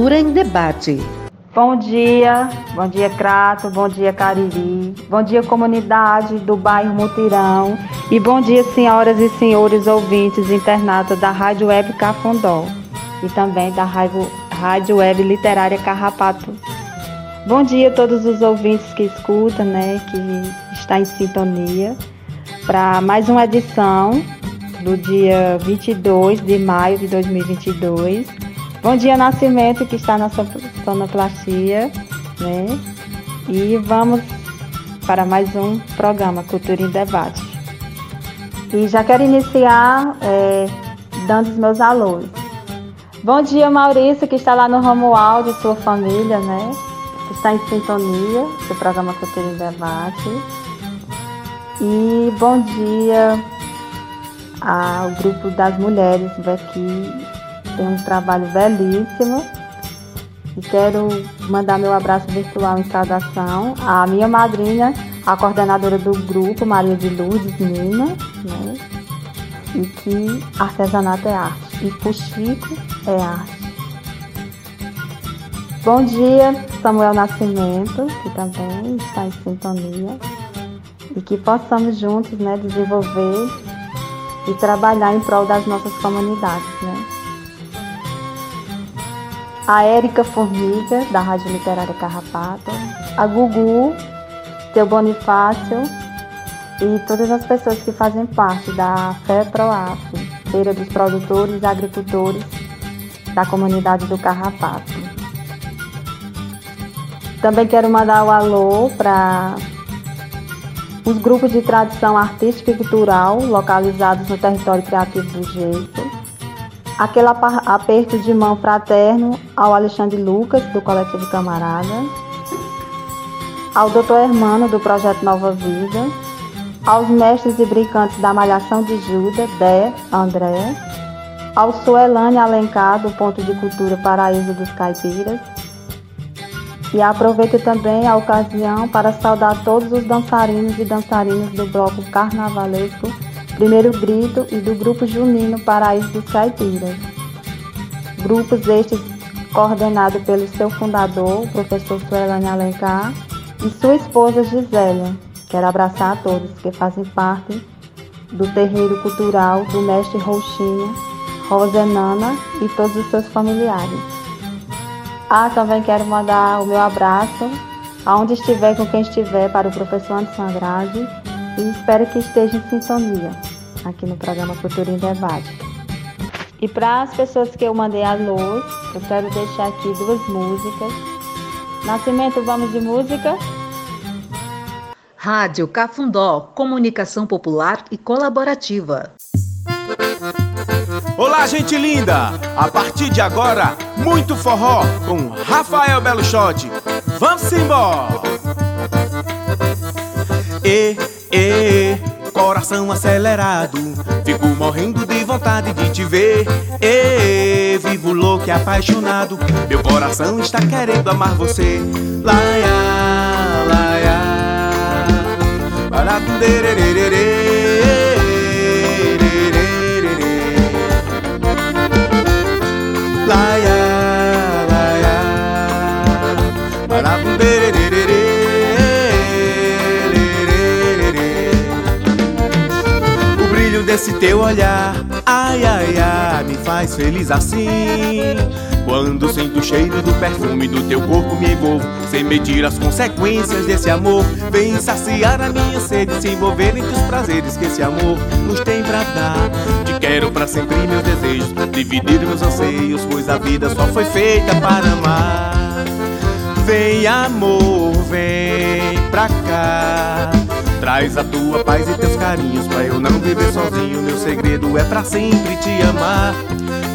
Cultura em Debate. Bom dia, bom dia Crato, bom dia Cariri, bom dia comunidade do bairro Mutirão e bom dia senhoras e senhores ouvintes internatos da Rádio Web Cafundó e também da Rádio, Rádio Web Literária Carrapato. Bom dia a todos os ouvintes que escutam, né, que está em sintonia para mais uma edição do dia 22 de maio de 2022. Bom dia, Nascimento, que está na sonoplastia, né? E vamos para mais um programa Cultura em Debate. E já quero iniciar é, dando os meus alôs. Bom dia, Maurício, que está lá no Romualdo e sua família, né? Que está em sintonia do programa Cultura em Debate. E bom dia ao grupo das mulheres daqui. Tem um trabalho belíssimo. E quero mandar meu abraço virtual em saudação à minha madrinha, a coordenadora do grupo, Maria de Lourdes Nina, né? E que artesanato é arte. E Puxico é arte. Bom dia, Samuel Nascimento, que também está em sintonia. E que possamos juntos né, desenvolver e trabalhar em prol das nossas comunidades, né? A Érica Formiga, da Rádio Literária Carrapato, a Gugu, seu Bonifácio e todas as pessoas que fazem parte da FEPROAF, Feira dos Produtores e Agricultores da comunidade do Carrapato. Também quero mandar o um alô para os grupos de tradição artística e cultural localizados no território criativo do Jeito. Aquele aperto de mão fraterno ao Alexandre Lucas, do Coletivo Camarada. Ao Dr. Hermano, do Projeto Nova Vida. Aos mestres e brincantes da Malhação de Juda, Dé, André. Ao Suelane Alencar, do Ponto de Cultura Paraíso dos Caipiras e aproveito também a ocasião para saudar todos os dançarinos e dançarinas do bloco carnavalesco Primeiro Grito e do grupo junino Paraíso dos Caipiras. Grupos estes coordenados pelo seu fundador, o professor Suelane Alencar, e sua esposa Gisélia. Quero abraçar a todos que fazem parte do terreiro cultural do mestre Roxinha, Rosenana e todos os seus familiares. Ah, também quero mandar o meu abraço, aonde estiver, com quem estiver, para o professor Anderson Andrade e espero que esteja em sintonia aqui no programa Cultura em Debate. E para as pessoas que eu mandei a luz, eu quero deixar aqui duas músicas. Nascimento, vamos de música? Rádio Cafundó, comunicação popular e colaborativa. Olá, gente linda! A partir de agora, muito forró com Rafael Belo Shot. Vamos embora! E, e, coração acelerado, fico morrendo de vontade de te ver. E, vivo louco e apaixonado, meu coração está querendo amar você. Laia, laia, para O desse teu olhar, ai ai ai, me faz feliz assim. Quando sinto o cheiro do perfume do teu corpo me envolvo Sem medir as consequências desse amor. Vem saciar a minha sede Se envolver entre os prazeres que esse amor nos tem pra dar. Te quero pra sempre meus desejos Dividir meus anseios Pois a vida só foi feita para amar. Vem amor, vem pra cá Traz a tua paz e teus carinhos Pra eu não viver sozinho. Meu segredo é pra sempre te amar.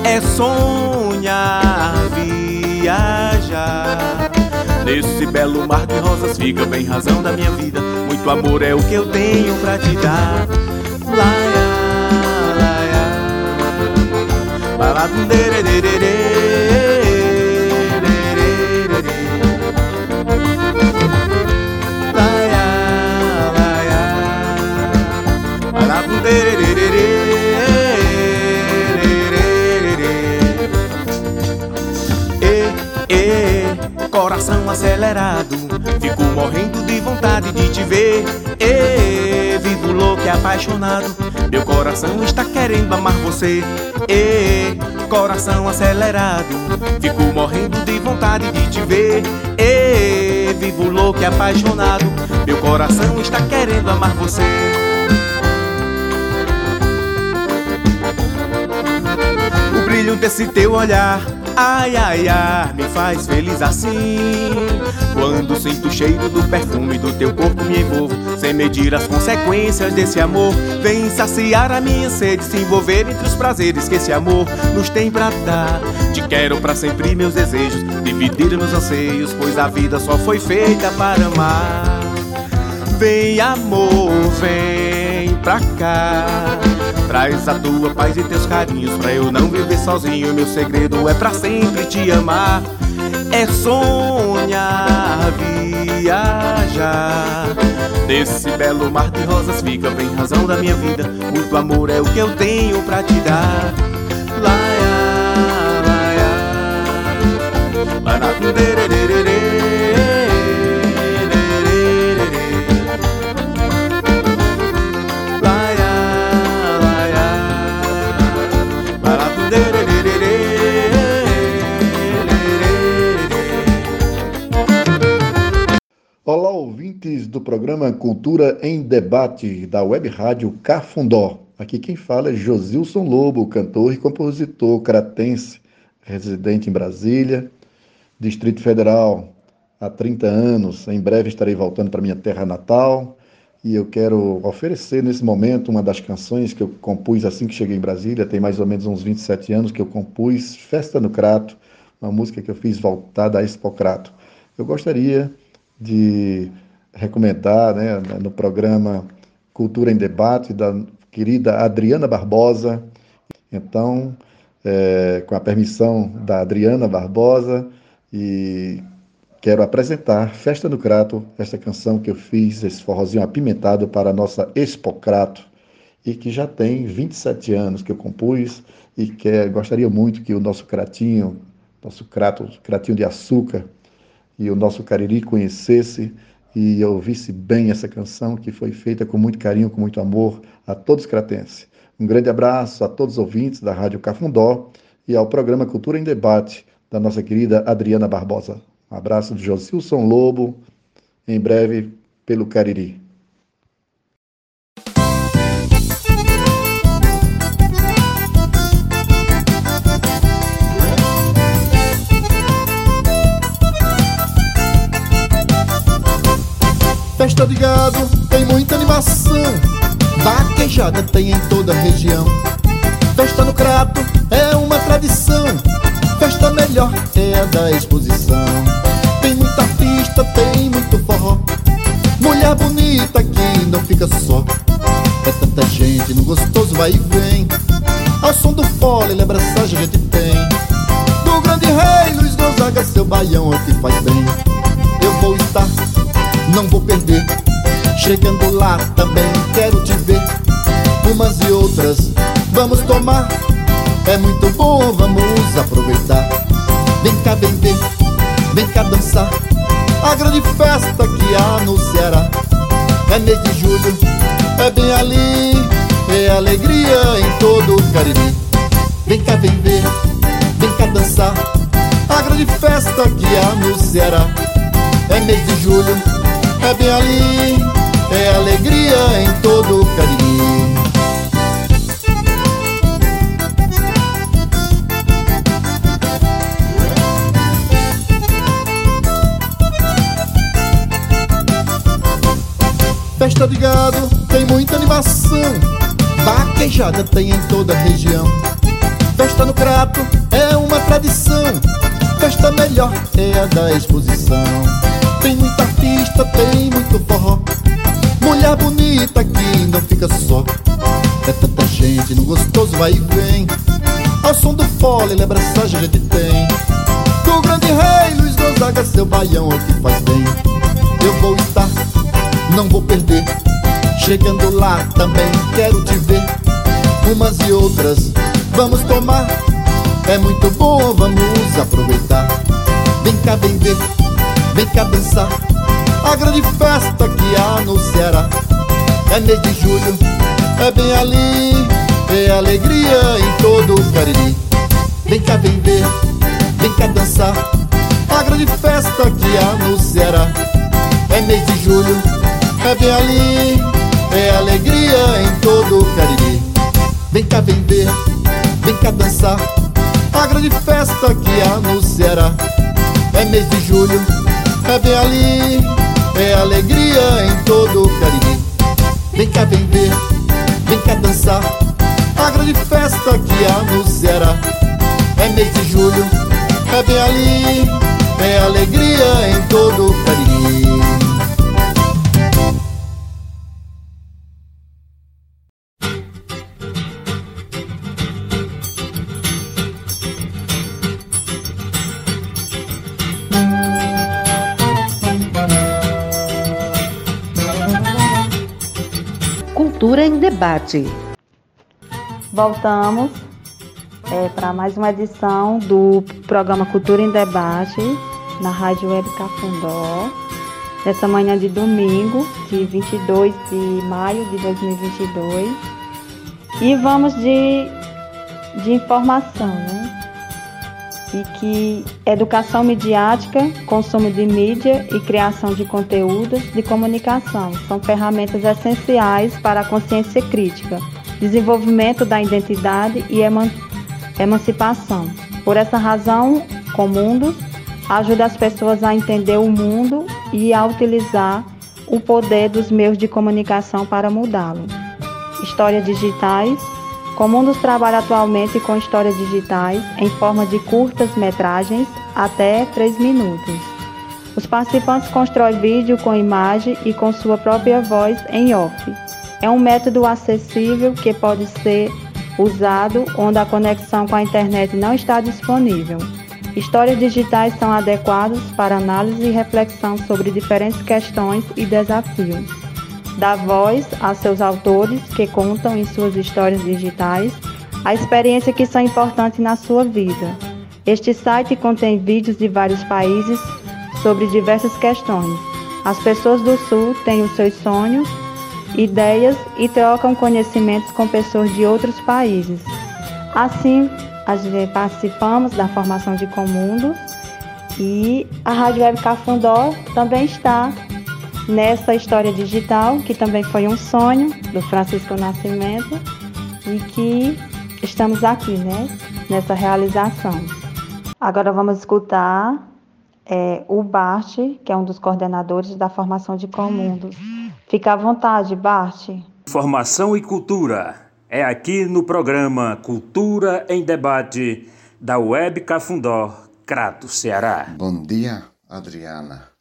É sonhar, viajar. Nesse belo mar de rosas fica bem razão da minha vida. Muito amor é o que eu tenho pra te dar. Laia, laia. Baladum, coração acelerado, fico morrendo de vontade de te ver. E vivo louco e apaixonado, meu coração está querendo amar você. E coração acelerado, fico morrendo de vontade de te ver. E vivo louco e apaixonado, meu coração está querendo amar você. O brilho desse teu olhar Ai, ai, ai, me faz feliz assim. Quando sinto o cheiro do perfume do teu corpo me envolvo. Sem medir as consequências desse amor. Vem saciar a minha sede Se envolver entre os prazeres que esse amor nos tem pra dar. Te quero pra sempre meus desejos Dividir meus anseios Pois a vida só foi feita para amar. Vem amor, vem pra cá Traz a tua paz e teus carinhos pra eu não viver sozinho. Meu segredo é pra sempre te amar. É sonhar, viajar. Nesse belo mar de rosas fica bem razão da minha vida. Muito amor é o que eu tenho pra te dar. Laia, laia, laia, ouvintes do programa Cultura em Debate da Web Rádio Cafundó. Aqui quem fala é Josilson Lobo, cantor e compositor cratense, residente em Brasília, Distrito Federal há 30 anos. Em breve estarei voltando para minha terra natal e eu quero oferecer nesse momento uma das canções que eu compus assim que cheguei em Brasília, tem mais ou menos uns 27 anos que eu compus Festa no Crato, uma música que eu fiz voltada a Expocrato. Eu gostaria de recomendar né, no programa Cultura em Debate, da querida Adriana Barbosa. Então, é, com a permissão da Adriana Barbosa, e quero apresentar Festa do Crato, esta canção que eu fiz, esse forrozinho apimentado para a nossa Expocrato, e que já tem 27 anos que eu compus, e que gostaria muito que o nosso cratinho, nosso crato, cratinho de açúcar, e o nosso Cariri conhecesse e ouvisse bem essa canção que foi feita com muito carinho, com muito amor a todos os cratenses. Um grande abraço a todos os ouvintes da Rádio Cafundó e ao programa Cultura em Debate da nossa querida Adriana Barbosa. Um abraço de Josilson Lobo, em breve pelo Cariri. Festa de gado tem muita animação. Vaquejada tem em toda a região. Festa no Crato é uma tradição. Festa melhor é a da exposição. Tem muita artista, tem muito forró. Mulher bonita que não fica só. É tanta gente no gostoso vai e vem. Ao som do fole, lembra essa gente tem. Do grande rei Luiz Gonzaga, seu baião é o que faz bem. Eu vou estar não vou perder. Chegando lá também quero te ver. Umas e outras vamos tomar. É muito bom, vamos aproveitar. Vem cá, vem ver, vem cá dançar. A grande festa que Ceará é mês de julho, é bem ali, é alegria em todo o Cariri. Vem cá, vem ver, vem cá dançar. A grande festa que Ceará é mês de julho, é bem ali, é alegria em todo o Cariri. Festa de gado tem muita animação, vaquejada tem em toda a região. Festa no Crato é uma tradição, festa melhor é a da exposição. Tem muita artista, tem muito forró. Mulher bonita que não fica só. É tanta gente no gostoso vai e vem. Ao som do fole, lembra essa gente tem. Do grande rei Luiz Gonzaga, seu baião é o que faz bem. Eu vou estar, não vou perder. Chegando lá também quero te ver. Umas e outras vamos tomar. É muito bom, vamos aproveitar. Vem cá, vem ver, vem cá dançar. A grande festa que há no Ceará. É mês de julho, é bem ali É alegria em todo o Cariri. Vem cá, vem ver, vem cá dançar. A grande festa que há no Ceará. É mês de julho, é bem ali É alegria em todo o Cariri. Vem cá, vem ver, vem cá dançar. A grande festa que há no Ceará. É mês de julho, é bem ali É alegria em todo o Cariri Vem cá, vem vem cá dançar A grande festa que há no Ceará É mês de julho, é bem ali É alegria em todo o Cariri Debate. Voltamos é, para mais uma edição do programa Cultura em Debate na Rádio Web Cafundó. Nessa manhã de domingo, de 22 de maio de 2022. E vamos de, de informação, né? E que educação midiática, consumo de mídia e criação de conteúdos de comunicação são ferramentas essenciais para a consciência crítica, desenvolvimento da identidade e eman emancipação. Por essa razão, Comundos ajuda as pessoas a entender o mundo e a utilizar o poder dos meios de comunicação para mudá-lo. Histórias digitais Comundos trabalha atualmente com histórias digitais em forma de curtas metragens até 3 minutos. Os participantes constroem vídeo com imagem e com sua própria voz em off. É um método acessível que pode ser usado onde a conexão com a internet não está disponível. Histórias digitais são adequadas para análise e reflexão sobre diferentes questões e desafios dá voz a seus autores que contam em suas histórias digitais a experiência que são importantes na sua vida. Este site contém vídeos de vários países sobre diversas questões. As pessoas do Sul têm os seus sonhos, ideias e trocam conhecimentos com pessoas de outros países. Assim, participamos da formação de Comundos e a Rádio Web Cafundó também está nessa história digital, que também foi um sonho do Francisco Nascimento e que estamos aqui, né, nessa realização. Agora vamos escutar é, o Bart, que é um dos coordenadores da formação de Comundos. Fica à vontade, Bart. Formação e cultura. É aqui no programa Cultura em Debate da Web Cafundó, Crato, Ceará. Bom dia, Adriana.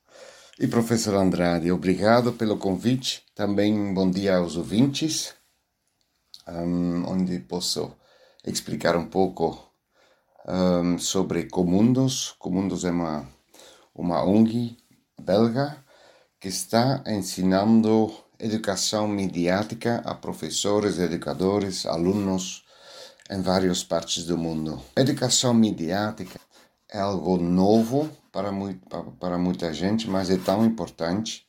E professor Andrade, obrigado pelo convite. Também bom dia aos ouvintes, um, onde posso explicar um pouco um, sobre Comundos. Comundos é uma, uma ONG belga que está ensinando educação midiática a professores, educadores, alunos em várias partes do mundo. Educação midiática é algo novo para, muito, para muita gente, mas é tão importante.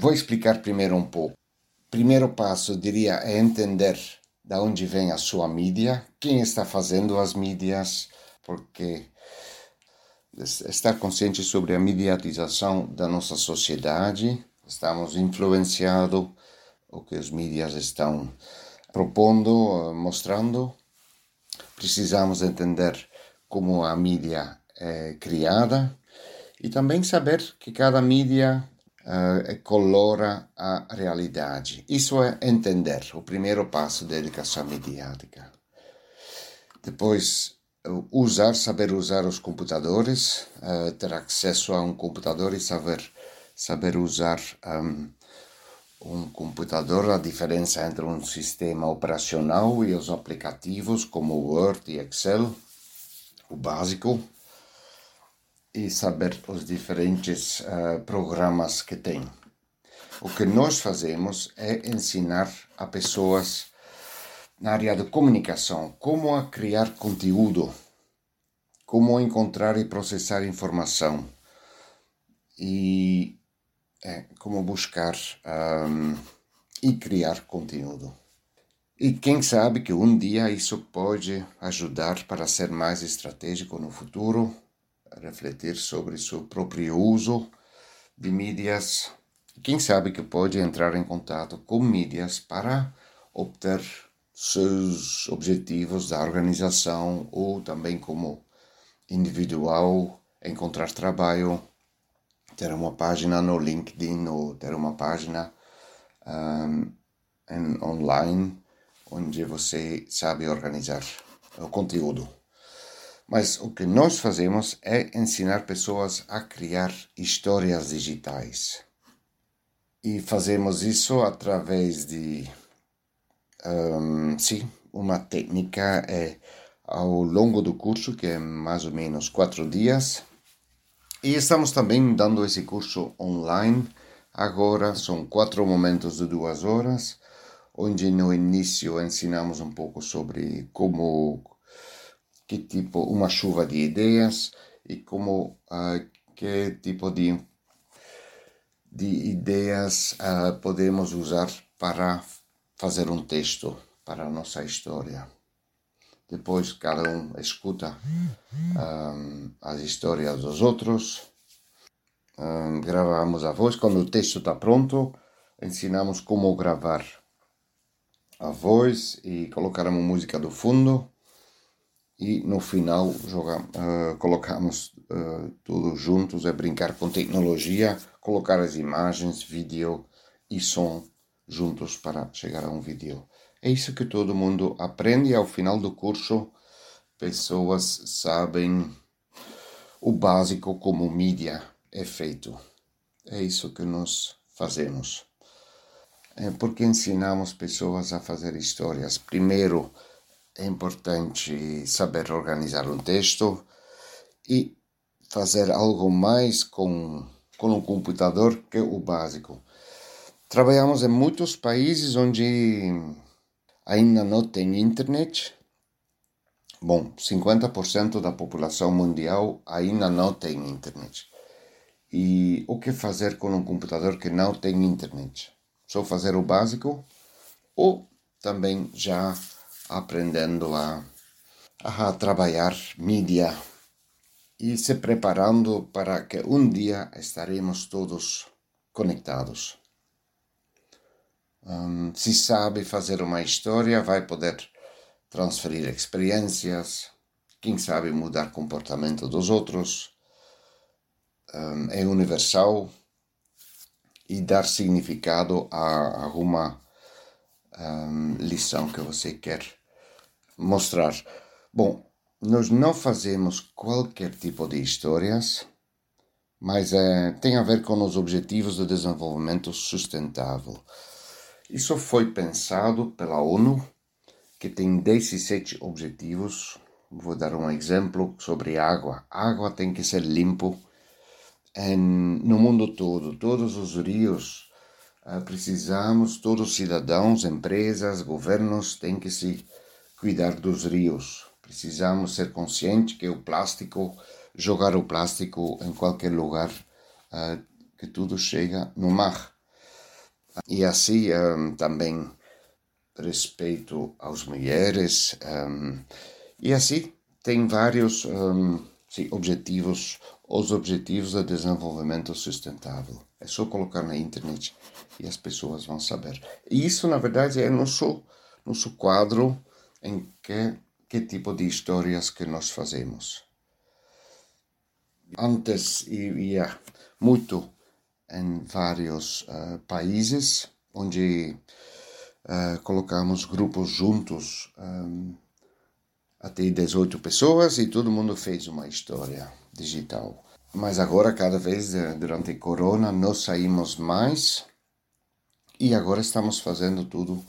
Vou explicar primeiro um pouco. Primeiro passo, diria, é entender de onde vem a sua mídia, quem está fazendo as mídias, porque estar consciente sobre a mediatização da nossa sociedade, estamos influenciados o que os mídias estão propondo, mostrando. Precisamos entender como a mídia é criada e também saber que cada mídia uh, colora a realidade. Isso é entender, o primeiro passo da educação mediática. Depois, usar, saber usar os computadores, uh, ter acesso a um computador e saber, saber usar um, um computador, a diferença entre um sistema operacional e os aplicativos como Word e Excel, o básico e saber os diferentes uh, programas que tem. O que nós fazemos é ensinar a pessoas na área de comunicação como a criar conteúdo, como encontrar e processar informação, e é, como buscar um, e criar conteúdo. E quem sabe que um dia isso pode ajudar para ser mais estratégico no futuro, refletir sobre seu próprio uso de mídias. Quem sabe que pode entrar em contato com mídias para obter seus objetivos da organização ou também como individual encontrar trabalho, ter uma página no LinkedIn ou ter uma página um, online onde você sabe organizar o conteúdo. Mas o que nós fazemos é ensinar pessoas a criar histórias digitais. E fazemos isso através de, um, sim, uma técnica é ao longo do curso, que é mais ou menos quatro dias. E estamos também dando esse curso online. Agora são quatro momentos de duas horas, onde no início ensinamos um pouco sobre como que tipo uma chuva de ideias e como uh, que tipo de de ideias uh, podemos usar para fazer um texto para a nossa história. Depois cada um escuta um, as histórias dos outros. Um, gravamos a voz. Quando o texto está pronto, ensinamos como gravar a voz e colocar uma música do fundo. E no final joga, uh, colocamos uh, tudo juntos, é brincar com tecnologia, colocar as imagens, vídeo e som juntos para chegar a um vídeo. É isso que todo mundo aprende ao final do curso pessoas sabem o básico como mídia é feito. É isso que nós fazemos. É porque ensinamos pessoas a fazer histórias. Primeiro, é importante saber organizar um texto e fazer algo mais com, com o computador que o básico. Trabalhamos em muitos países onde ainda não tem internet. Bom, 50% da população mundial ainda não tem internet. E o que fazer com um computador que não tem internet? Só fazer o básico ou também já aprendendo a, a trabalhar mídia e se preparando para que um dia estaremos todos conectados. Um, se sabe fazer uma história, vai poder transferir experiências, quem sabe mudar comportamento dos outros. Um, é universal e dar significado a alguma um, lição que você quer mostrar. Bom, nós não fazemos qualquer tipo de histórias, mas é, tem a ver com os objetivos de desenvolvimento sustentável. Isso foi pensado pela ONU, que tem 17 objetivos. Vou dar um exemplo sobre água. Água tem que ser limpo em, no mundo todo. Todos os rios uh, precisamos, todos os cidadãos, empresas, governos têm que se cuidar dos rios. Precisamos ser conscientes que o plástico, jogar o plástico em qualquer lugar, uh, que tudo chega no mar. E assim um, também respeito às mulheres. Um, e assim tem vários um, sim, objetivos, os objetivos de desenvolvimento sustentável. É só colocar na internet e as pessoas vão saber. E isso, na verdade, é nosso, nosso quadro em que, que tipo de histórias que nós fazemos. Antes ia muito em vários uh, países, onde uh, colocamos grupos juntos, um, até 18 pessoas, e todo mundo fez uma história digital. Mas agora, cada vez eh, durante a corona, nós saímos mais e agora estamos fazendo tudo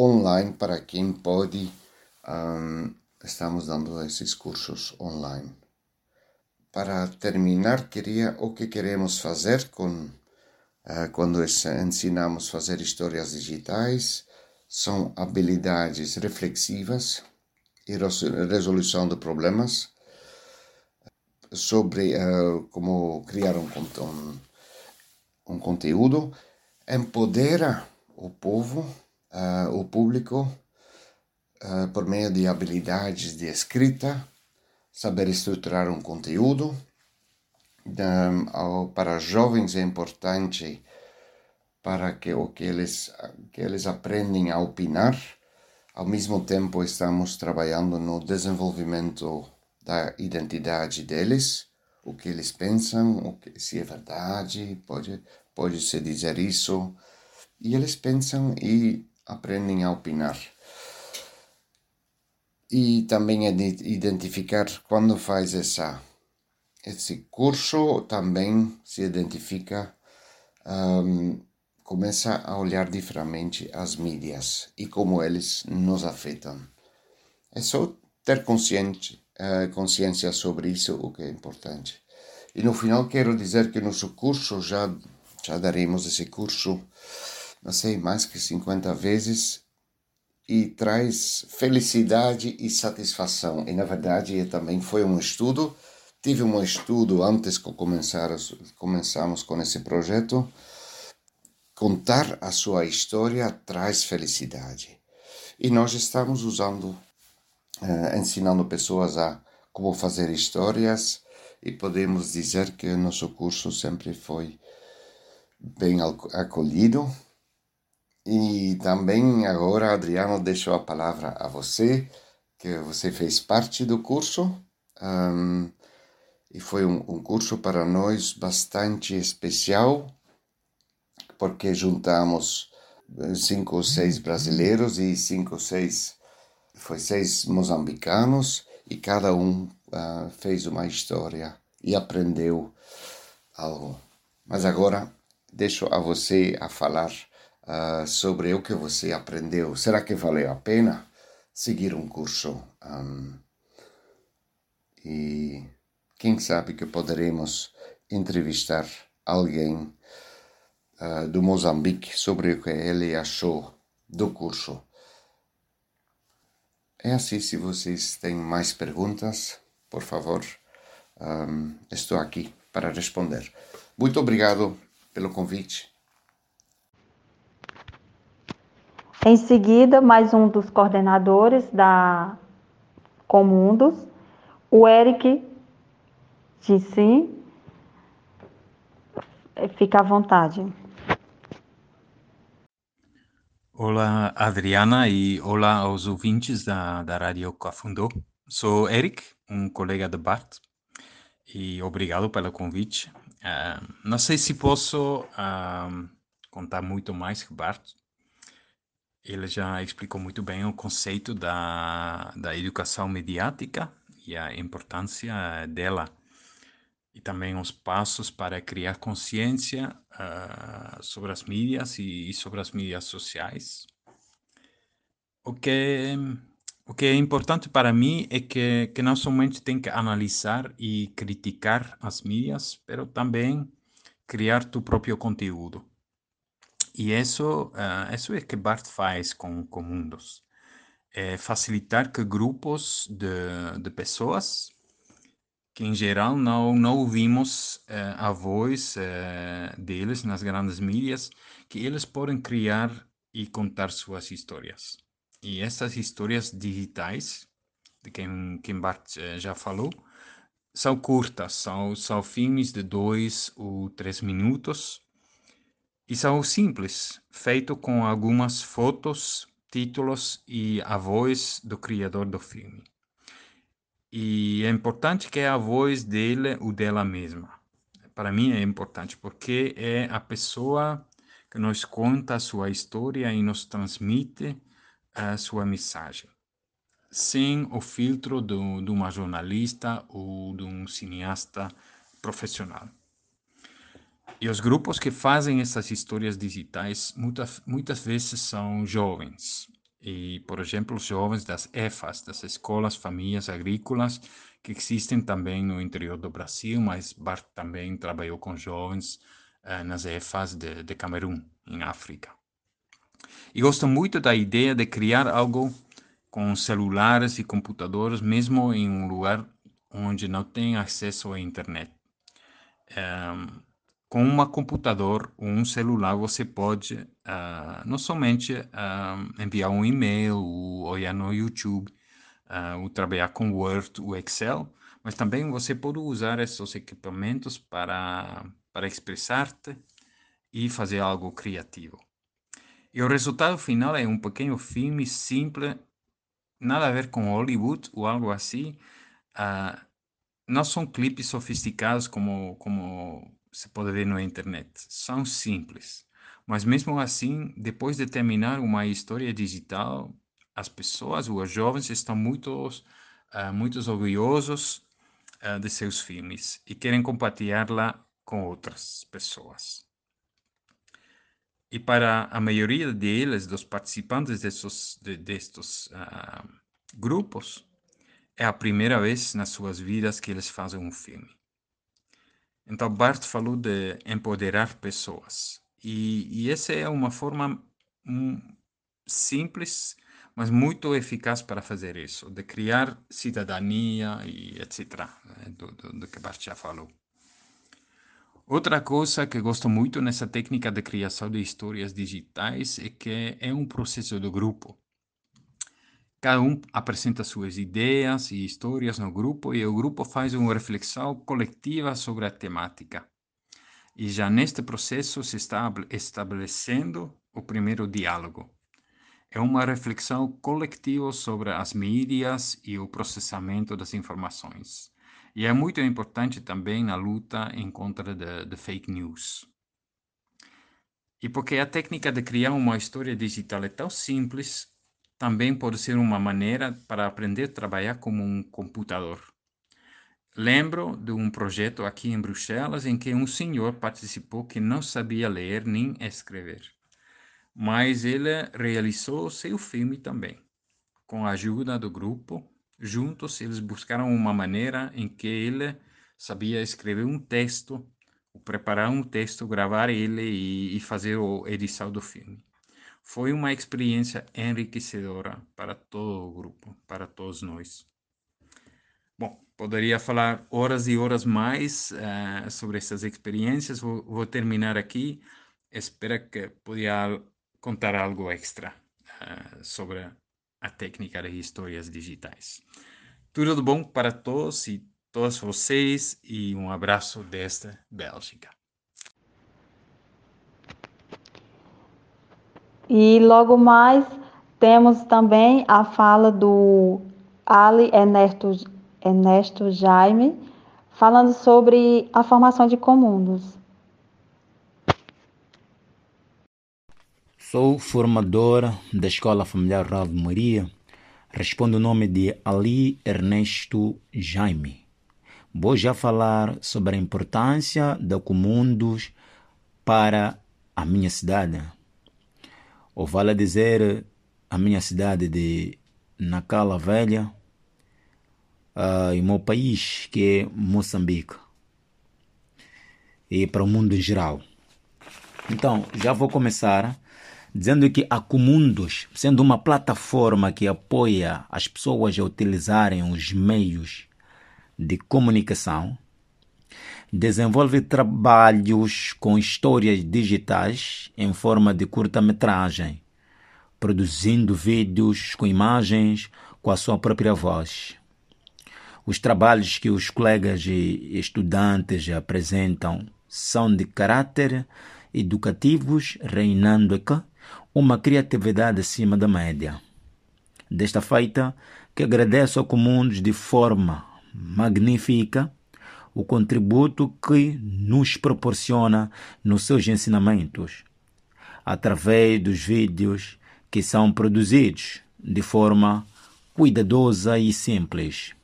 online para quem pode. Um, estamos dando esses cursos online para terminar, queria o que queremos fazer com uh, quando ensinamos a fazer histórias digitais são habilidades reflexivas e resolução de problemas. sobre uh, como criar um, um, um, conteúdo, empodera o povo, uh, o público, uh, por meio de habilidades de escrita, saber estruturar um conteúdo. Um, para jovens é importante para que o que eles que eles aprendem a opinar. Ao mesmo tempo estamos trabalhando no desenvolvimento da identidade deles, o que eles pensam, o que, se é verdade, pode pode se dizer isso, e eles pensam e aprendem a opinar. E também identificar quando faz essa esse curso também se identifica um, começa a olhar diferente as mídias e como eles nos afetam. É só ter consciente, uh, consciência sobre isso o que é importante. E no final quero dizer que nosso curso já já daremos esse curso, não sei mais que 50 vezes e traz felicidade e satisfação. E na verdade também foi um estudo. Tive um estudo antes que começar, começamos com esse projeto Contar a sua história traz felicidade. E nós estamos usando, uh, ensinando pessoas a como fazer histórias e podemos dizer que nosso curso sempre foi bem acolhido. E também agora, Adriano, deixo a palavra a você, que você fez parte do curso. Um, e foi um, um curso para nós bastante especial porque juntamos eh, cinco ou seis brasileiros e cinco ou seis foi seis moçambicanos e cada um uh, fez uma história e aprendeu algo. Mas agora deixo a você a falar uh, sobre o que você aprendeu. Será que valeu a pena seguir um curso? Um, e quem sabe que poderemos entrevistar alguém uh, do Moçambique sobre o que ele achou do curso. É assim, se vocês têm mais perguntas, por favor, um, estou aqui para responder. Muito obrigado pelo convite. Em seguida, mais um dos coordenadores da Comundos, o Eric Gissim. Fica à vontade. Olá, Adriana, e olá aos ouvintes da, da Rádio Cafundó. Sou Eric, um colega de Bart, e obrigado pelo convite. Uh, não sei se posso uh, contar muito mais que Bart. Ele já explicou muito bem o conceito da, da educação mediática e a importância dela e também os passos para criar consciência uh, sobre as mídias e, e, sobre as mídias sociais. O que, o que é importante para mim é que, que não somente tem que analisar e criticar as mídias, mas também criar tu próprio conteúdo. E isso, uh, isso é que Bart faz com, com Mundos. É facilitar que grupos de, de pessoas que em geral não, não ouvimos eh, a voz eh, deles nas grandes mídias, que eles podem criar e contar suas histórias. E essas histórias digitais, de quem, quem Bart eh, já falou, são curtas, são, são filmes de dois ou três minutos e são simples, feito com algumas fotos, títulos e a voz do criador do filme. E é importante que é a voz dele ou dela mesma. Para mim é importante porque é a pessoa que nos conta a sua história e nos transmite a sua mensagem, sem o filtro do, de uma jornalista ou de um cineasta profissional. E os grupos que fazem essas histórias digitais muitas, muitas vezes são jovens, e, por exemplo, os jovens das EFAs, das Escolas Famílias Agrícolas, que existem também no interior do Brasil, mas Bart também trabalhou com jovens uh, nas EFAs de, de Camerun, em África. E gosto muito da ideia de criar algo com celulares e computadores, mesmo em um lugar onde não têm acesso à internet. Um, com um computador ou um celular você pode uh, não somente uh, enviar um e-mail ou olhar no YouTube uh, ou trabalhar com Word ou Excel, mas também você pode usar esses equipamentos para, para expressar-te e fazer algo criativo. E o resultado final é um pequeno filme simples, nada a ver com Hollywood ou algo assim. não são clipes sofisticados como, como se pode ver na internet. São simples. Mas mesmo assim, depois de terminar uma história digital, as pessoas, os jovens, estão muito, uh, muito orgulhosos uh, de seus filmes e querem compartilhá-la com outras pessoas. E para a maioria deles, dos participantes destes, de, destes uh, grupos, é a primeira vez nas suas vidas que eles fazem um filme. Então, Bart falou de empoderar pessoas. E, e essa é uma forma um, simples, mas muito eficaz para fazer isso, de criar cidadania e etc., né, do, do, do que Bart já falou. Outra coisa que gosto muito nessa técnica de criação de histórias digitais é que é um processo do grupo. Cada um apresenta suas ideias e histórias no grupo e o grupo faz uma reflexão coletiva sobre a temática. E já neste processo se está estabelecendo o primeiro diálogo. É uma reflexão coletiva sobre as mídias e o processamento das informações. E é muito importante também na luta em contra de, de fake news. E porque a técnica de criar uma história digital é tão simples, também pode ser uma maneira para aprender a trabalhar como um computador. Lembro de um projeto aqui em Bruxelas em que um senhor participou que não sabia ler nem escrever, mas ele realizou seu filme também. Com a ajuda do grupo, juntos eles buscaram uma maneira em que ele sabia escrever um texto, preparar um texto, gravar ele e, fazer a edição do filme. Foi uma experiência enriquecedora para todo o grupo, para todos nós. Bom, poderia falar horas e horas mais uh, sobre essas experiências. Vou, vou, terminar aqui. Espero que possa contar algo extra uh, sobre a técnica de histórias digitais. Tudo bom para todos e todas vocês e um abraço desta Bélgica. E logo mais temos também a fala do Ali Ernesto, Ernesto Jaime, falando sobre a formação de comundos. Sou formadora da Escola Familiar Ralvo Maria. Respondo o nome de Ali Ernesto Jaime. Vou já falar sobre a importância da Comundos para a minha cidade ou vale dizer a minha cidade de Nacala Velha uh, e o meu país que é Moçambique e para o mundo em geral. Então, já vou começar dizendo que a Comundos, sendo uma plataforma que apoia as pessoas a utilizarem os meios de comunicação, Desenvolve trabalhos com histórias digitais em forma de curta-metragem, produzindo vídeos com imagens com a sua própria voz. Os trabalhos que os colegas e estudantes apresentam são de caráter educativos, reinando aqui uma criatividade acima da média. Desta feita, que agradeço ao Comuns de forma magnífica o contributo que nos proporciona nos seus ensinamentos, através dos vídeos que são produzidos de forma cuidadosa e simples.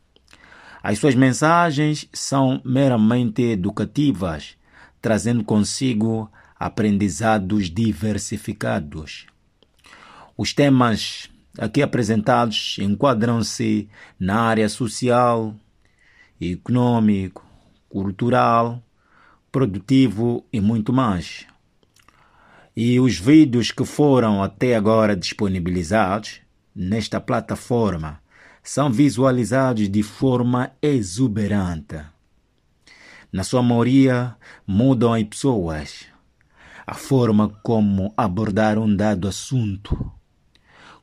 As suas mensagens são meramente educativas, trazendo consigo aprendizados diversificados. Os temas aqui apresentados enquadram-se na área social, econômico, cultural, produtivo e muito mais. E os vídeos que foram até agora disponibilizados nesta plataforma são visualizados de forma exuberante. Na sua maioria, mudam as pessoas, a forma como abordar um dado assunto,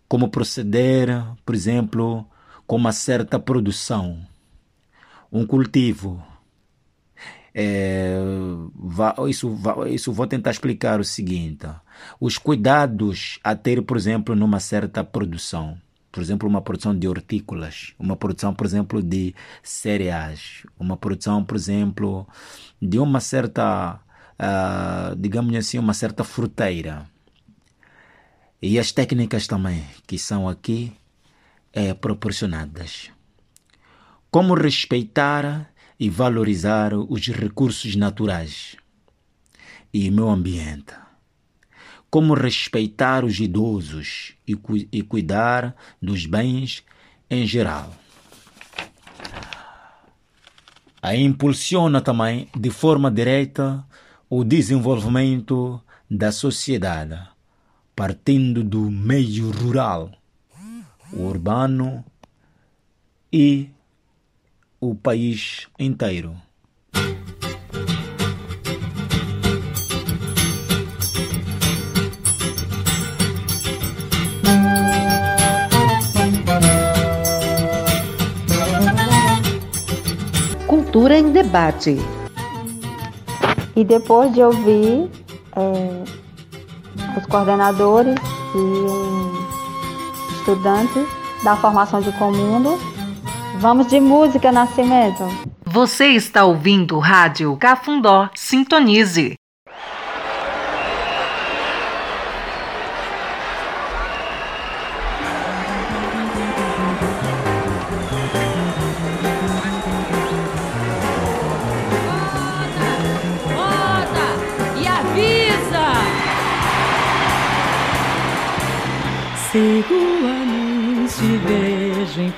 como proceder, por exemplo, com uma certa produção, um cultivo. É, isso, isso vou tentar explicar o seguinte: os cuidados a ter, por exemplo, numa certa produção por exemplo, uma produção de hortícolas, uma produção, por exemplo, de cereais, uma produção, por exemplo, de uma certa, uh, digamos assim, uma certa fruteira. E as técnicas também que são aqui é, proporcionadas. Como respeitar e valorizar os recursos naturais e o meio ambiente como respeitar os idosos e, cu e cuidar dos bens em geral. A impulsiona também de forma direta o desenvolvimento da sociedade, partindo do meio rural, urbano e o país inteiro. Cultura em Debate. E depois de ouvir é, os coordenadores e um estudante da formação de Comundo, vamos de música, Nascimento. Você está ouvindo Rádio Cafundó. Sintonize. Sigo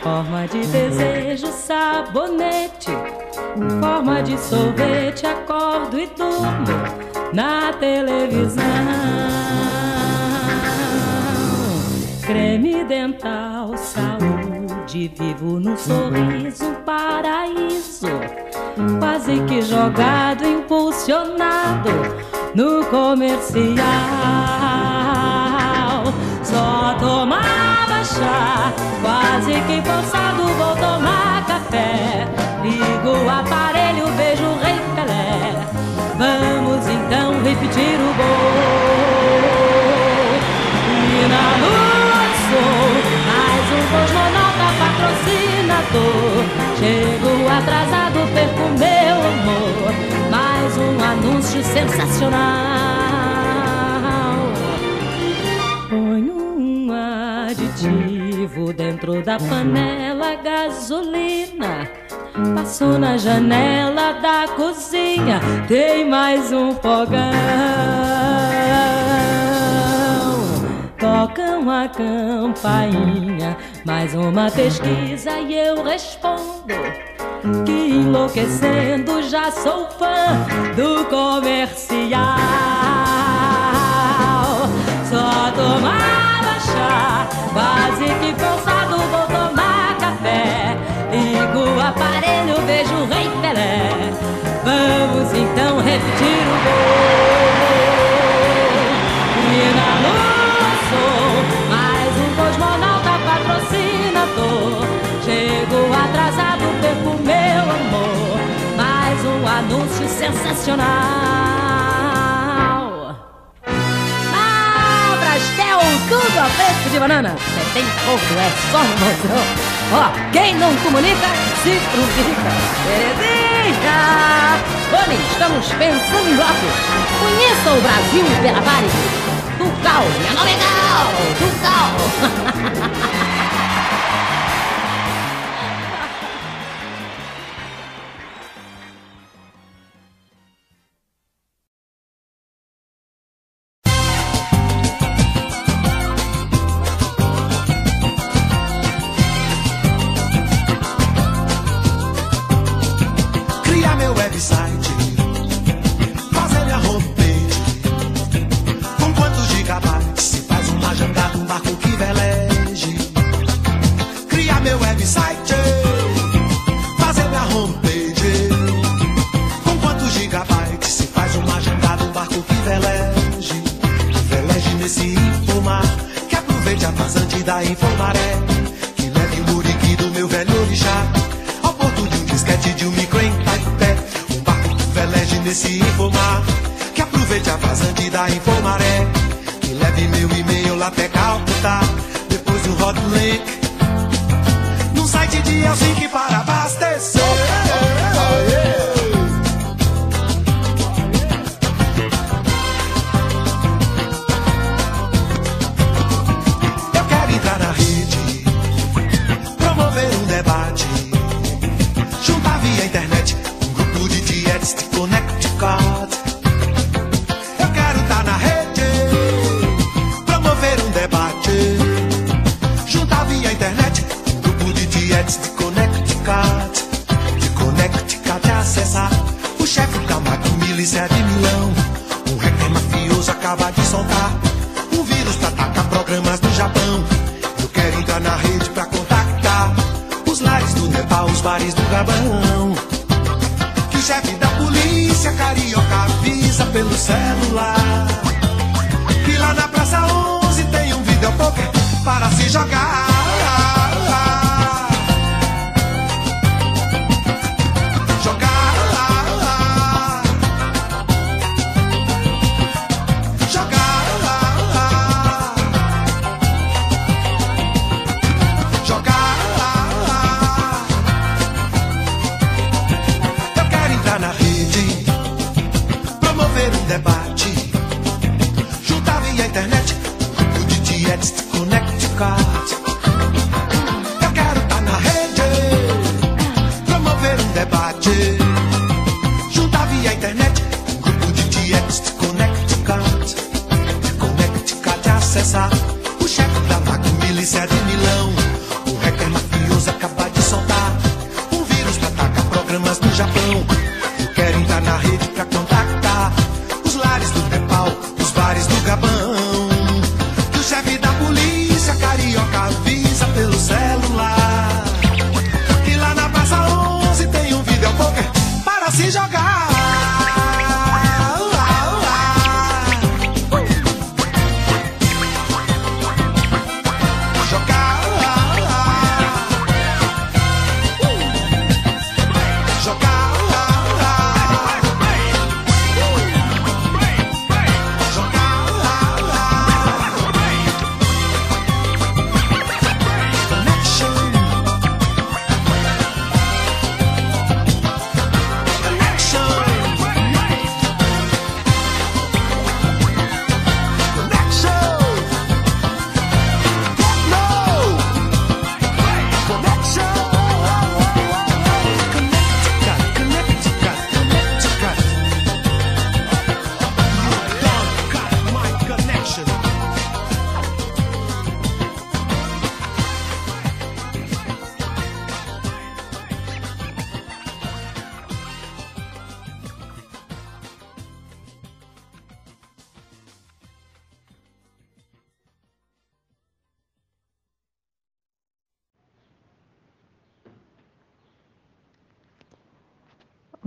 forma de desejo, sabonete, forma de sorvete, acordo e durmo na televisão. Creme dental, saúde, vivo no sorriso, paraíso, quase que jogado, impulsionado no comercial só tomava chá. Quase que forçado vou tomar café. Ligo o aparelho, vejo o rei Pelé. Vamos então repetir o gol. E na lua sou mais um cosmonauta patrocinador. Chego atrasado, perco meu amor. Mais um anúncio sensacional. Dentro da panela gasolina. Passou na janela da cozinha, tem mais um fogão. Tocam a campainha, mais uma pesquisa e eu respondo que enlouquecendo já sou fã do comercial. Só tomar Quase que forçado aparelho, vejo o rei Pelé. Vamos então repetir o gol. E na sou mais um cosmonauta patrocinador. Chego atrasado, perco meu amor. Mais um anúncio sensacional. tudo a preço de banana. 70 conto é só no moção. Ó, quem não comunica, se frutica. Terezinha! Boni, estamos pensando em bloco. Conheça o Brasil pela Vale. Tucal, minha nome é Gal. Tucal. programas no Japão. Eu quero entrar na rede pra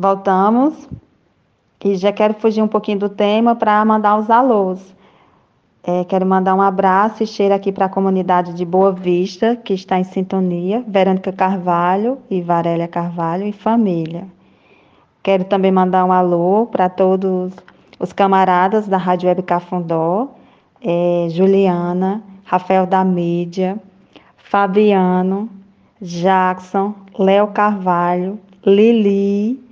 Voltamos. E já quero fugir um pouquinho do tema para mandar os alôs. É, quero mandar um abraço e cheiro aqui para a comunidade de Boa Vista, que está em sintonia, Verônica Carvalho e Varélia Carvalho e família. Quero também mandar um alô para todos os camaradas da Rádio Web Cafundó, é, Juliana, Rafael da Mídia, Fabiano, Jackson, Léo Carvalho, Lili,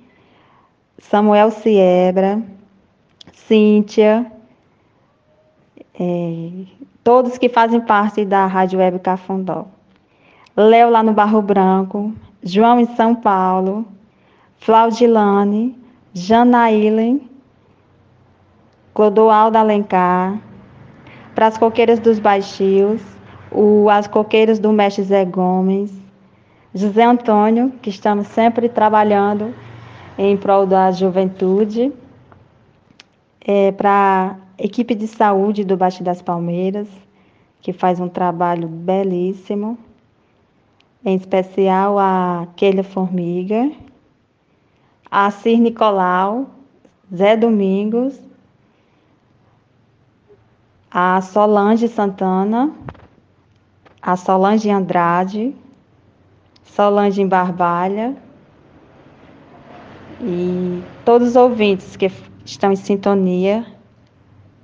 Samuel Siebra, Cíntia, é, todos que fazem parte da Rádio Web Cafundó. Léo lá no Barro Branco, João em São Paulo, Flaudilane, Janaílen, Clodoaldo Alencar, para as coqueiras dos Baixios, o, as coqueiras do Mestre Zé Gomes, José Antônio, que estamos sempre trabalhando em prol da juventude, é, para a equipe de saúde do Baixo das Palmeiras, que faz um trabalho belíssimo, em especial a Keila Formiga, a Cir Nicolau, Zé Domingos, a Solange Santana, a Solange Andrade, Solange Barbalha e todos os ouvintes que estão em sintonia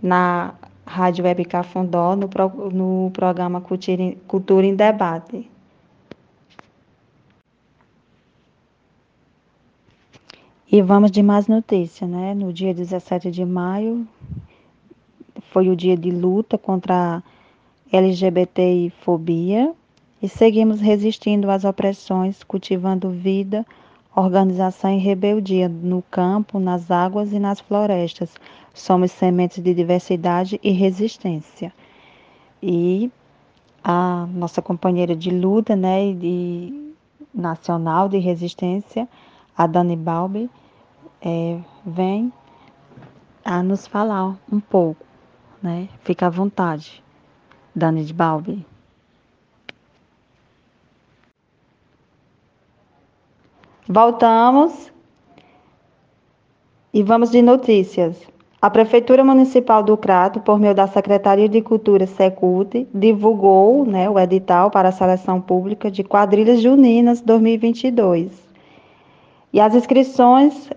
na Rádio Web Cafundó no, pro, no programa Cultura, Cultura em Debate. E vamos de mais notícia, né? No dia 17 de maio foi o dia de luta contra a LGBTI-fobia e seguimos resistindo às opressões, cultivando vida, organização e rebeldia no campo, nas águas e nas florestas. Somos sementes de diversidade e resistência. E a nossa companheira de luta, né, de nacional de resistência, a Dani Balbi, é, vem a nos falar um pouco, né? Fica à vontade, Dani de Balbi. Voltamos e vamos de notícias. A Prefeitura Municipal do Crato, por meio da Secretaria de Cultura Secult, divulgou né, o edital para a seleção pública de quadrilhas juninas 2022. E as inscrições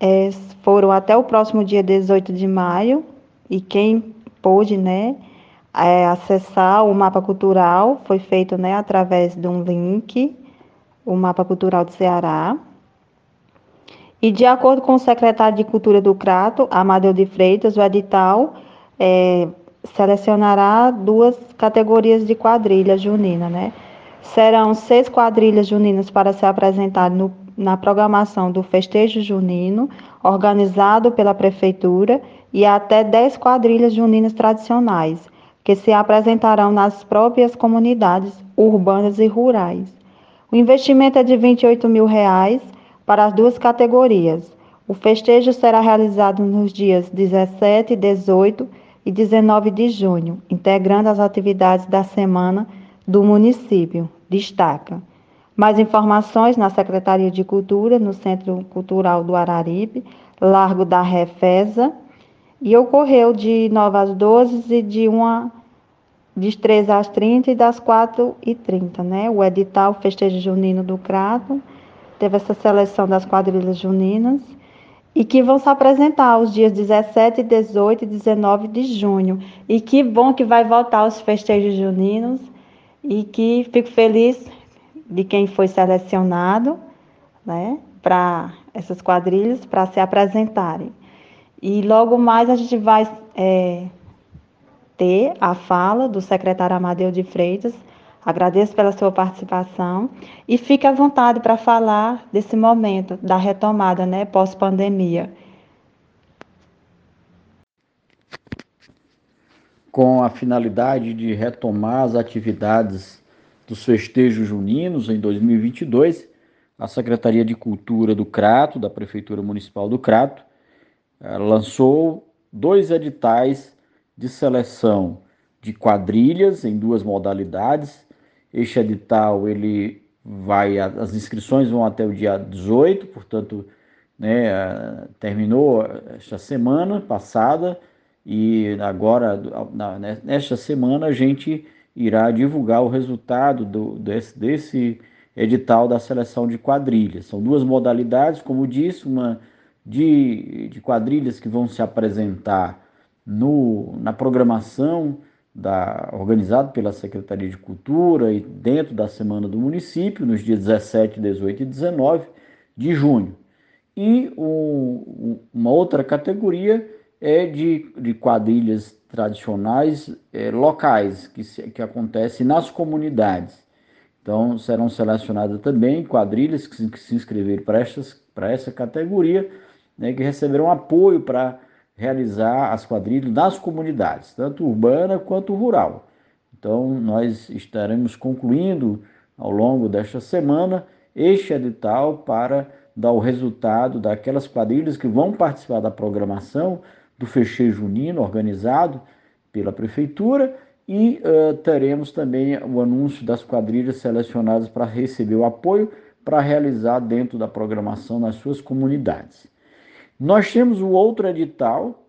é, foram até o próximo dia 18 de maio, e quem pôde né, é, acessar o mapa cultural foi feito né, através de um link, o mapa cultural do Ceará. E de acordo com o secretário de Cultura do Crato, Amadeu de Freitas, o edital é, selecionará duas categorias de quadrilha junina, né? Serão seis quadrilhas juninas para ser apresentadas no na programação do festejo junino, organizado pela Prefeitura, e até 10 quadrilhas juninas tradicionais, que se apresentarão nas próprias comunidades urbanas e rurais. O investimento é de 28 mil reais para as duas categorias. O festejo será realizado nos dias 17, 18 e 19 de junho, integrando as atividades da semana do município. Destaca. Mais informações na Secretaria de Cultura, no Centro Cultural do Araripe, Largo da Refesa, e ocorreu de 9 às 12 e de 1 das 3 às 30 e das 4 e 30, né? O edital Festejo Junino do Crato teve essa seleção das quadrilhas juninas e que vão se apresentar os dias 17, 18 e 19 de junho. E que bom que vai voltar os festejos juninos e que fico feliz de quem foi selecionado né, para essas quadrilhas para se apresentarem. E logo mais a gente vai é, ter a fala do secretário Amadeu de Freitas. Agradeço pela sua participação e fique à vontade para falar desse momento da retomada né, pós-pandemia. Com a finalidade de retomar as atividades dos festejos juninos em 2022, a Secretaria de Cultura do Crato, da Prefeitura Municipal do Crato, eh, lançou dois editais de seleção de quadrilhas em duas modalidades. Este edital ele vai as inscrições vão até o dia 18, portanto, né, terminou esta semana passada e agora nesta semana a gente irá divulgar o resultado do, desse, desse edital da seleção de quadrilhas. São duas modalidades, como disse, uma de, de quadrilhas que vão se apresentar no, na programação da, organizado pela Secretaria de Cultura e dentro da Semana do Município, nos dias 17, 18 e 19 de junho. E um, uma outra categoria é de, de quadrilhas tradicionais é, locais que, se, que acontecem nas comunidades. Então, serão selecionadas também quadrilhas que se, que se inscreveram para essa categoria, né, que receberão apoio para realizar as quadrilhas nas comunidades, tanto urbana quanto rural. Então, nós estaremos concluindo ao longo desta semana este edital para dar o resultado daquelas quadrilhas que vão participar da programação do festejo junino organizado pela prefeitura e uh, teremos também o anúncio das quadrilhas selecionadas para receber o apoio para realizar dentro da programação nas suas comunidades. Nós temos o outro edital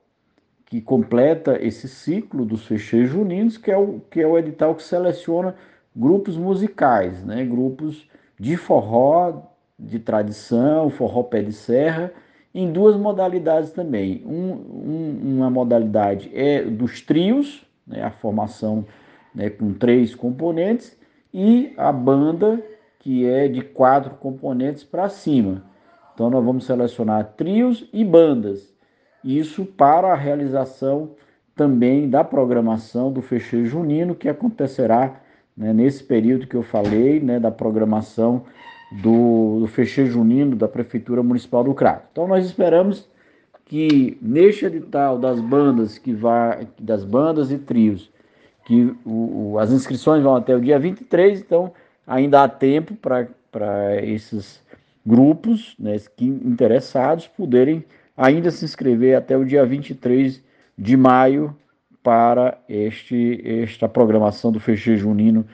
que completa esse ciclo dos festejos juninos, que é o, que é o edital que seleciona grupos musicais, né? grupos de forró de tradição, forró pé de serra, em duas modalidades também. Um, um, uma modalidade é dos trios, né? a formação né, com três componentes, e a banda, que é de quatro componentes para cima. Então, nós vamos selecionar trios e bandas. Isso para a realização também da programação do fecheio junino, que acontecerá né, nesse período que eu falei, né, da programação do, do junino da Prefeitura Municipal do Crato. Então, nós esperamos que neste edital das bandas que vai, das bandas e trios, que o, o, as inscrições vão até o dia 23, então ainda há tempo para esses grupos né, que, interessados poderem ainda se inscrever até o dia 23 de maio para este, esta programação do fecheio junino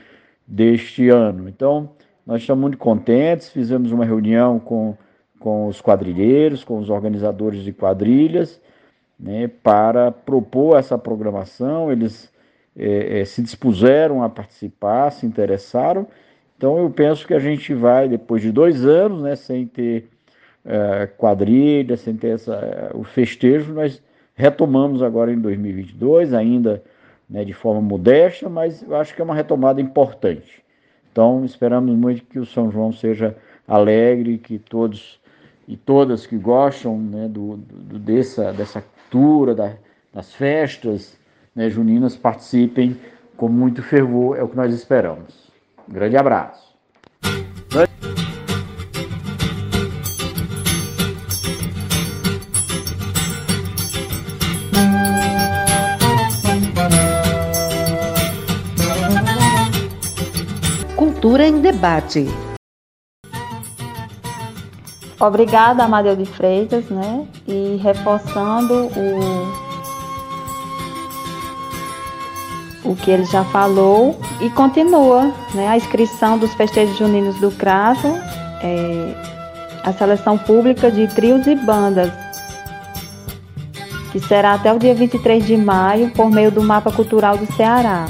deste ano. Então, nós estamos muito contentes, fizemos uma reunião com, com os quadrilheiros, com os organizadores de quadrilhas, né, para propor essa programação. Eles é, é, se dispuseram a participar, se interessaram. Então, eu penso que a gente vai, depois de dois anos, né, sem ter é, quadrilha, sem ter essa, o festejo, nós retomamos agora em 2022, ainda né, de forma modesta, mas eu acho que é uma retomada importante. Então, esperamos muito que o São João seja alegre, que todos e todas que gostam né, do, do, dessa, dessa cultura, da, das festas né, juninas participem com muito fervor, é o que nós esperamos. Grande abraço. Cultura em Debate. Obrigada, Amadeu de Freitas, né? E reforçando o, o que ele já falou e continua, né? A inscrição dos festejos juninos do Crato, é, a seleção pública de trios e bandas, que será até o dia 23 de maio por meio do Mapa Cultural do Ceará.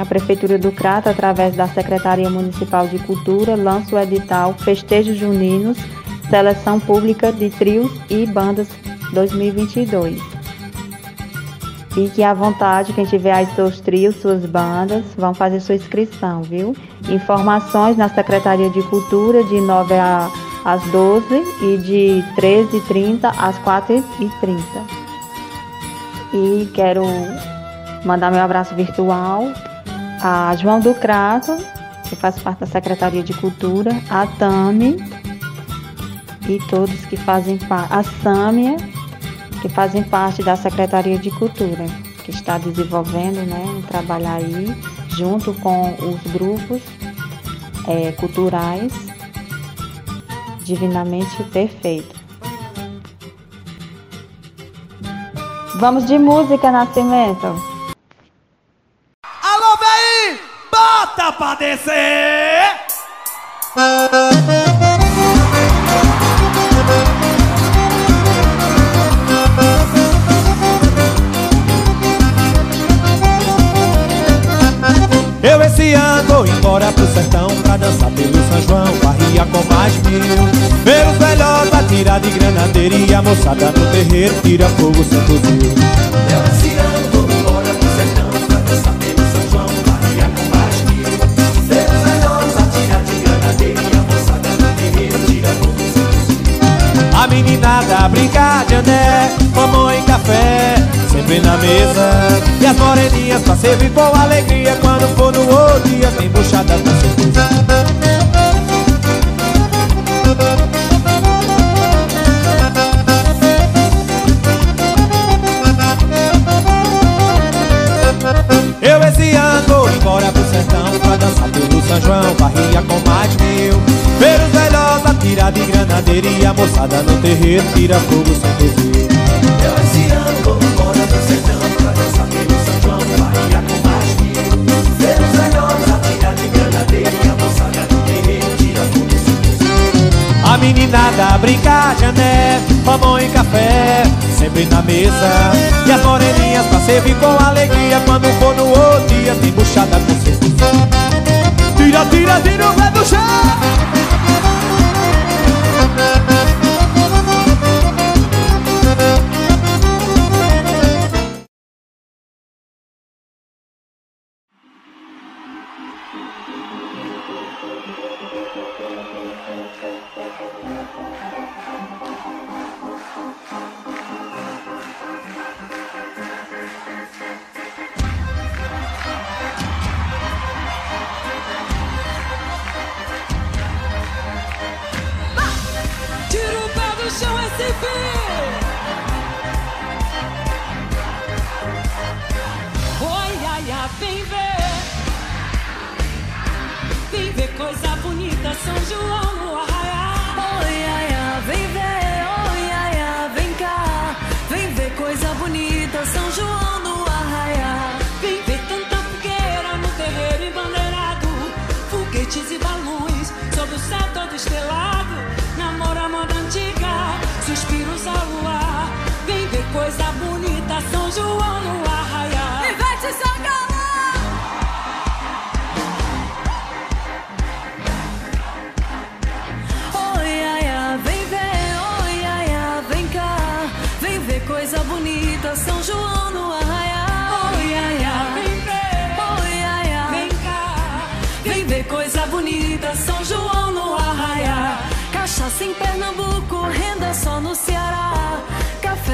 A Prefeitura do Crato, através da Secretaria Municipal de Cultura, lança o edital Festejos Juninos, Seleção Pública de Trios e Bandas 2022. Fique à vontade, quem tiver aí seus trios, suas bandas, vão fazer sua inscrição, viu? Informações na Secretaria de Cultura de 9 às 12 e de 13h30 às 4h30. E quero mandar meu abraço virtual a João do Crato, que faz parte da Secretaria de Cultura, a Tami e todos que fazem parte, a Sâmia, que fazem parte da Secretaria de Cultura, que está desenvolvendo né, um trabalho aí junto com os grupos é, culturais divinamente perfeito. Vamos de música, Nascimento. bota pra descer. Eu esse ano vou embora pro sertão Pra dançar pelo São João Barria com mais mil. Ver os velhotes atirar de granadeiria Moçada no terreiro tira fogo sem fuzil Eu esse ano vou embora pro sertão Pra dançar pelo São João Barria com mais mil. Ver os velhotes atirar de granadeiria Moçada no terreiro tira fogo sem fuzil A meninada brincar de ané Mamãe café sempre na mesa. E as moreninhas pra servir com alegria. Quando for no outro dia tem buchada com certeza. Eu esse ano vou embora pro sertão Pra dançar pelo São João Barria com mais mil. Ver os velhos atirar de granadeira E a moçada no terreiro tira fogo sem fuzil Eu esse ano vou meninada brincar de ané Mamão e café sempre na mesa. E as moreninhas pra servir com alegria Quando for no outro dia tem buchada com certeza. Tira, tira, tira o pé do chão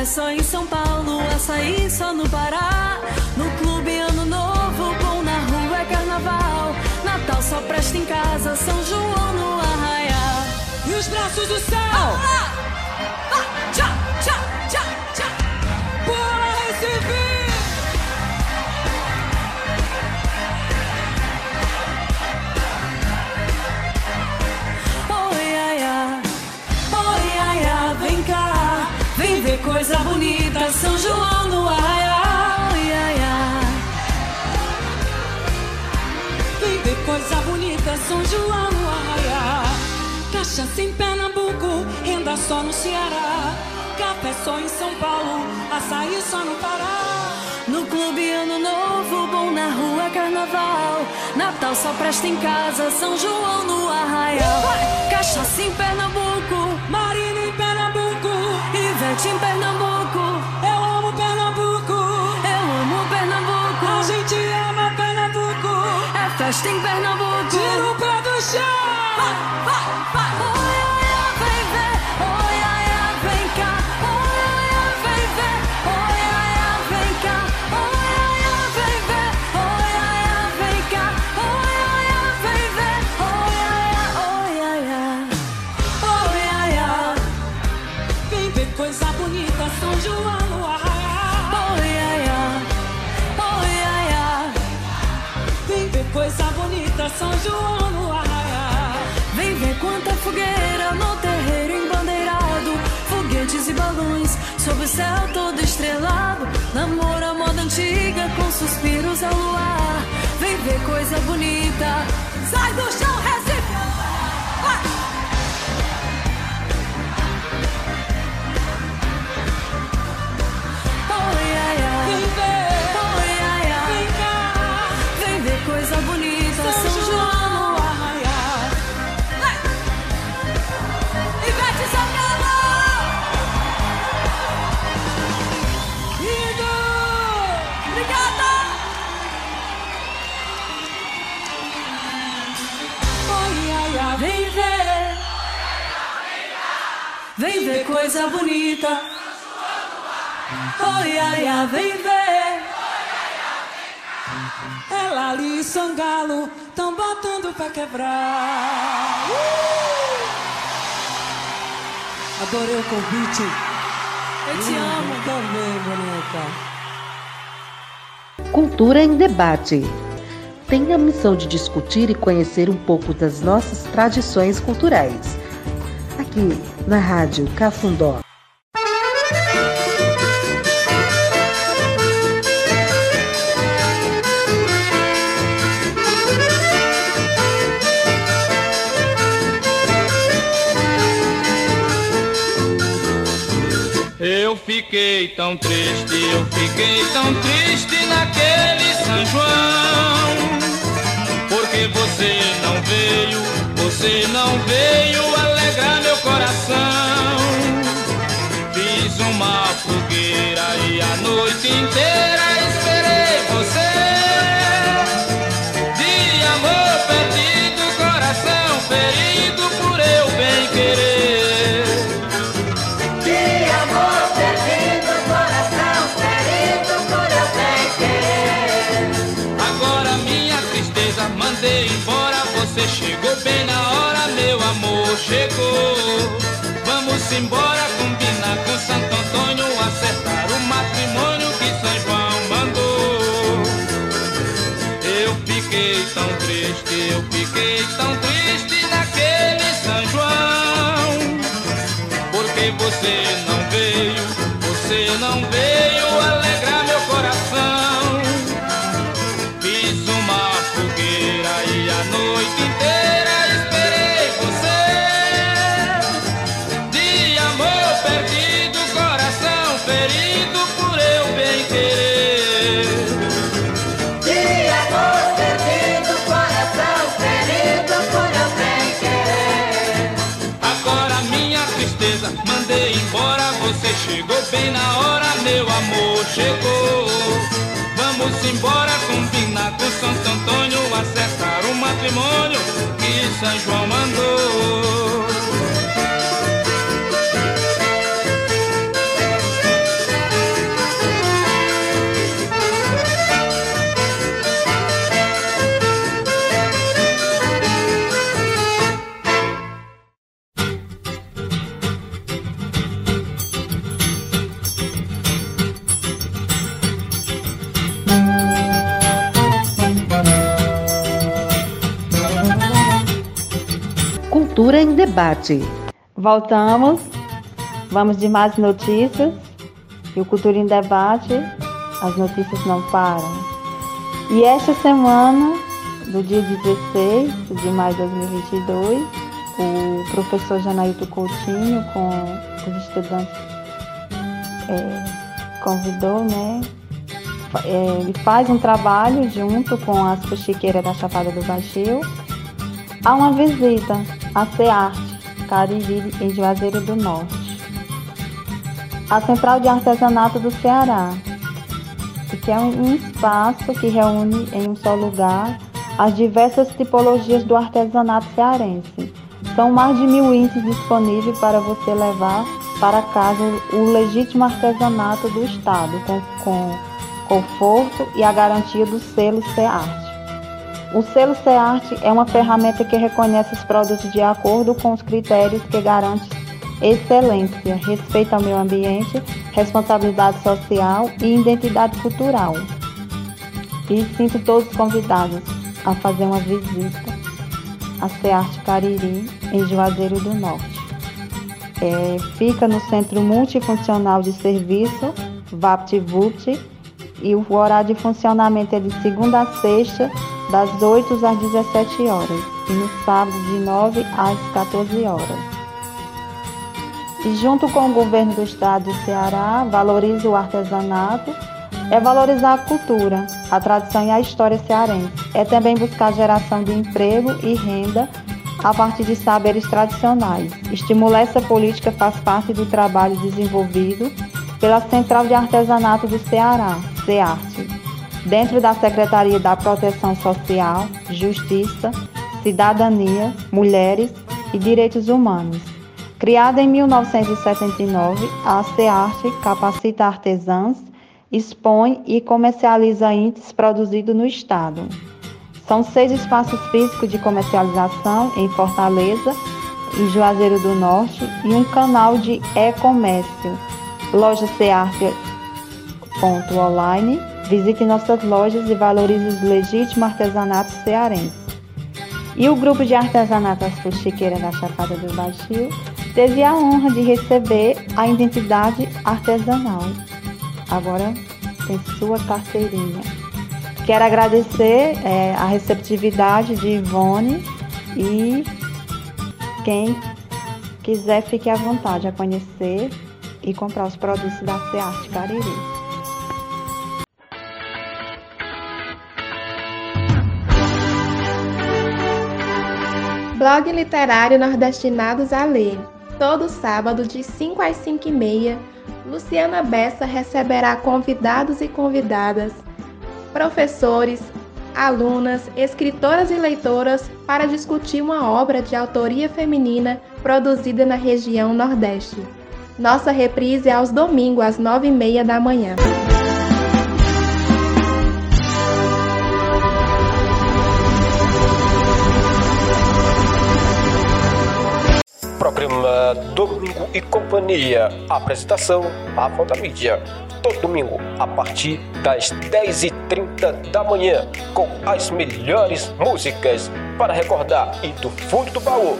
só em São Paulo, açaí só no Pará. No clube Ano Novo, bom na rua é carnaval. Natal só presta em casa, São João no arraial. E os braços do céu! Ah, coisa bonita, São João no arraial, ia, ia. Vem ver coisa bonita, São João no arraial. Cachaça em Pernambuco, renda só no Ceará. Café só em São Paulo, açaí só no Pará. No clube ano novo, bom na rua carnaval. Natal só presta em casa, São João no arraial. Cachaça em Pernambuco. Ivete em Pernambuco. Eu amo Pernambuco. Eu amo Pernambuco. A gente ama Pernambuco. É festa em Pernambuco. Tira o pé do chão. Sob o céu todo estrelado. Namoro a moda antiga com suspiros ao luar. Vem ver coisa bonita. Sai do chão, coisa bonita. Oi, ai, ai, vem ver. Ela ali e São Galo tão botando pra quebrar. Uh! Adorei o convite. Eu te amo. Também, bonita. Cultura em debate. Tem a missão de discutir e conhecer um pouco das nossas tradições culturais aqui na Rádio Cafundó. Eu fiquei tão triste, eu fiquei tão triste naquele São João, porque você não veio, você não veio alegrar meu coração. Fiz uma fogueira e a noite inteira esperei você. De amor perdido, coração ferido por eu bem querer. De amor perdido, coração ferido por eu bem querer. Agora minha tristeza mandei embora. Você chegou bem na hora, chegou. Vamos embora, combinar com Santo Antônio, acertar o matrimônio que São João mandou. Eu fiquei tão triste, eu fiquei tão triste Embora, combinar com Santo Antônio, acertar o matrimônio que São João mandou. Debate. Voltamos, vamos de mais notícias. E o Cultura em Debate, as notícias não param. E esta semana, do dia 16 de maio de 2022, o professor Janailton Coutinho, com os estudantes, é, convidou, né? é, ele faz um trabalho junto com as fuxiqueiras da Chapada do Baixio Há uma visita à CEARTE, Cariri, em Juazeiro do Norte. A Central de Artesanato do Ceará, que é um um espaço que reúne em um só lugar as diversas tipologias do artesanato cearense. São mais de mil índices disponíveis para você levar para casa o legítimo artesanato do Estado, com, com conforto e a garantia do selo CEARTE. O selo CEARTE é uma ferramenta que reconhece os produtos de acordo com os critérios que garantem excelência, respeito ao meio ambiente, responsabilidade social e identidade cultural. E sinto todos convidados a fazer uma visita à CEARTE Cariri, em Juazeiro do Norte. É, fica no Centro Multifuncional de Serviço, VaptVult, e o horário de funcionamento é de segunda a sexta, das 8 às 17 horas, e no sábado de 9 às 14 horas. E junto com o governo do estado do Ceará, valoriza o artesanato, é valorizar a cultura, a tradição e a história cearense. É também buscar geração de emprego e renda a partir de saberes tradicionais. Estimular essa política faz parte do trabalho desenvolvido pela Central de Artesanato do Ceará, CEARTE, dentro da Secretaria da Proteção Social, Justiça, Cidadania, Mulheres e Direitos Humanos. Criada em 1979, a CEARTE capacita artesãs, expõe e comercializa índices produzidos no Estado. São seis espaços físicos de comercialização em Fortaleza, em Juazeiro do Norte e um canal de e-comércio. Loja Cearte.online. Visite nossas lojas e valorize os legítimos artesanatos cearenses. E o grupo de artesanato As Fuxiqueiras da Chapada do Baixio teve a honra de receber a identidade artesanal. Agora tem sua carteirinha. Quero agradecer é, a receptividade de Ivone e quem quiser fique à vontade a conhecer e comprar os produtos da Cearte Cariri. Blog literário Nordestinados a Ler. Todo sábado, de 5 às 5 e meia, Luciana Bessa receberá convidados e convidadas, professores, alunas, escritoras e leitoras para discutir uma obra de autoria feminina produzida na região Nordeste. Nossa reprise é aos domingos, às 9 e meia da manhã. Programa Domingo e Companhia. Apresentação, Rafa da Mídia. Todo domingo, a partir das 10h30 da manhã, com as melhores músicas para recordar e do fundo do baú.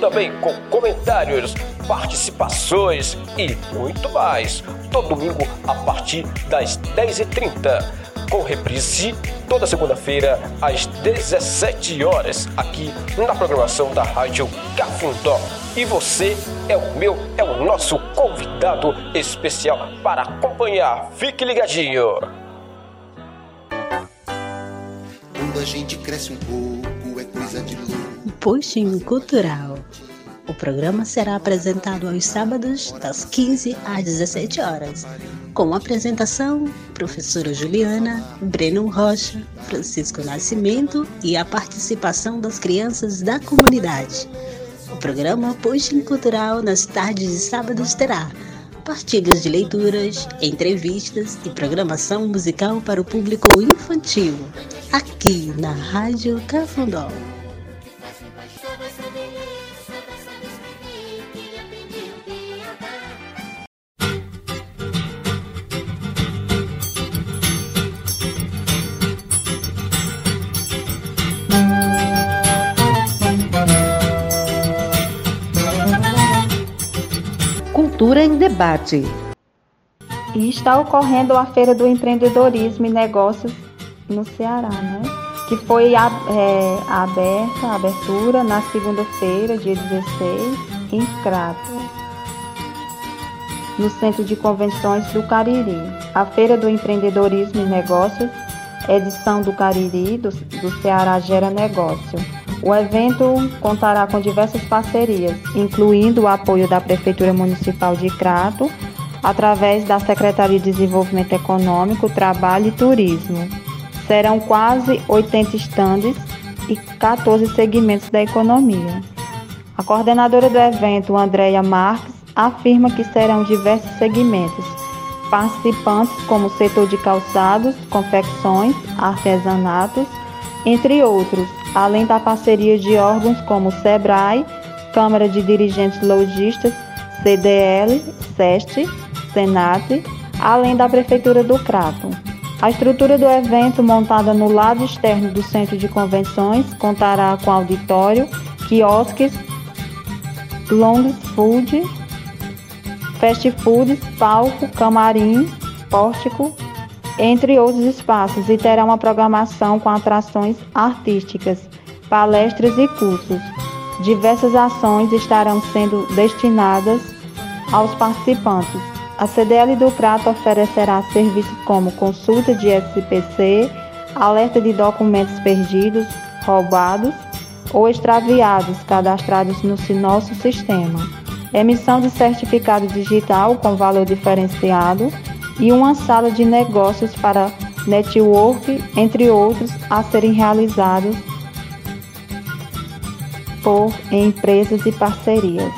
Também com comentários, participações e muito mais. Todo domingo, a partir das 10h30 com reprise toda segunda-feira às 17 horas aqui na programação da Rádio Cafundó. E você é o meu, é o nosso convidado especial para acompanhar. Fique ligadinho. Quando a gente cresce um pouco é coisa de louco. Puxinho Cultural. O programa será apresentado aos sábados, das 15 às 17 horas, com apresentação professora Juliana, Breno Rocha, Francisco Nascimento e a participação das crianças da comunidade. O programa Puxing Cultural nas tardes de sábados terá partilhas de leituras, entrevistas e programação musical para o público infantil, aqui na Rádio Cafundó. Em Debate. E está ocorrendo a Feira do Empreendedorismo e Negócios no Ceará, né? Que foi a, é, aberta, a abertura na segunda-feira, dia 16, em Crato, no Centro de Convenções do Cariri. A Feira do Empreendedorismo e Negócios, edição do Cariri, do, do Ceará Gera Negócio o evento contará com diversas parcerias, incluindo o apoio da Prefeitura Municipal de Crato, através da Secretaria de Desenvolvimento Econômico, Trabalho e Turismo. Serão quase 80 estandes e 14 segmentos da economia. A coordenadora do evento, Andréia Marques, afirma que serão diversos segmentos, participantes como setor de calçados, confecções, artesanatos, entre outros, além da parceria de órgãos como SEBRAE, Câmara de Dirigentes Logistas, CDL, SEST, SENAT, além da Prefeitura do Crato. A estrutura do evento, montada no lado externo do Centro de Convenções, contará com auditório, quiosques, longs food, fast foods, palco, camarim, pórtico, entre outros espaços, e terá uma programação com atrações artísticas, palestras e cursos. Diversas ações estarão sendo destinadas aos participantes. A CDL do Prato oferecerá serviços como consulta de SPC, alerta de documentos perdidos, roubados ou extraviados cadastrados no nosso sistema, emissão de certificado digital com valor diferenciado e uma sala de negócios para network, entre outros, a serem realizados por empresas e parcerias.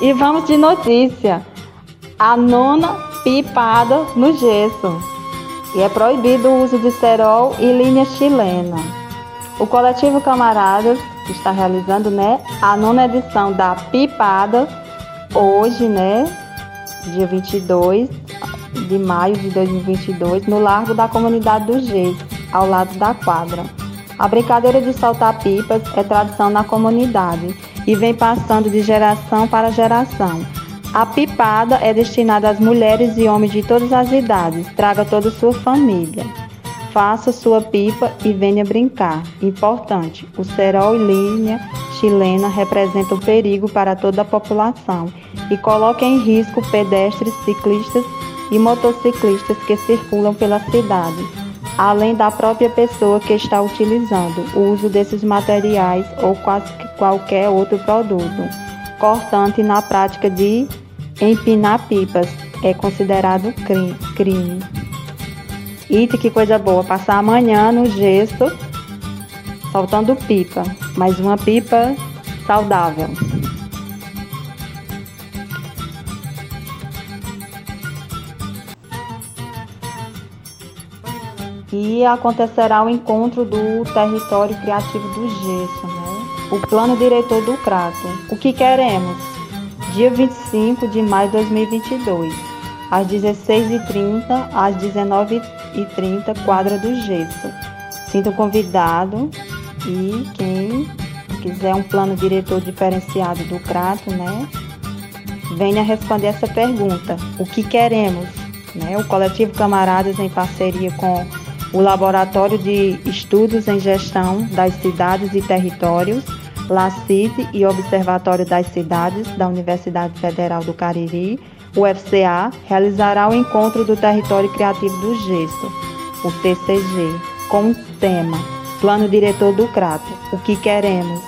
E vamos de notícia. A nona pipada no gesso. E é proibido o uso de cerol e linha chilena. O coletivo Camaradas está realizando, né, a nona edição da Pipada, hoje, né, dia 22 de maio de 2022, no Largo da Comunidade do Geis, ao lado da quadra. A brincadeira de soltar pipas é tradição na comunidade e vem passando de geração para geração. A pipada é destinada às mulheres e homens de todas as idades. Traga toda sua família. Faça sua pipa e venha brincar. Importante: o cerol e linha chilena representam perigo para toda a população e coloca em risco pedestres, ciclistas e motociclistas que circulam pela cidade. além da própria pessoa que está utilizando o uso desses materiais ou quase qualquer outro produto cortante na prática de empinar pipas é considerado crime. Eita, que coisa boa, passar amanhã no gesso soltando pipa, mas uma pipa saudável. E acontecerá o encontro do território criativo do gesso, né? O plano diretor do Crato. O que queremos? Dia 25 de maio de 2022, às 16h30 às 19h30, quadra do gesso. Sinto convidado e quem quiser um plano diretor diferenciado do Crato, né? Venha responder essa pergunta. O que queremos? Né? O coletivo Camaradas, em parceria com o Laboratório de Estudos em Gestão das Cidades e Territórios, LACIT e Observatório das Cidades da Universidade Federal do Cariri, UFCA, realizará o encontro do Território Criativo do Gesso, o TCG, com o tema Plano Diretor do Crato, o que queremos?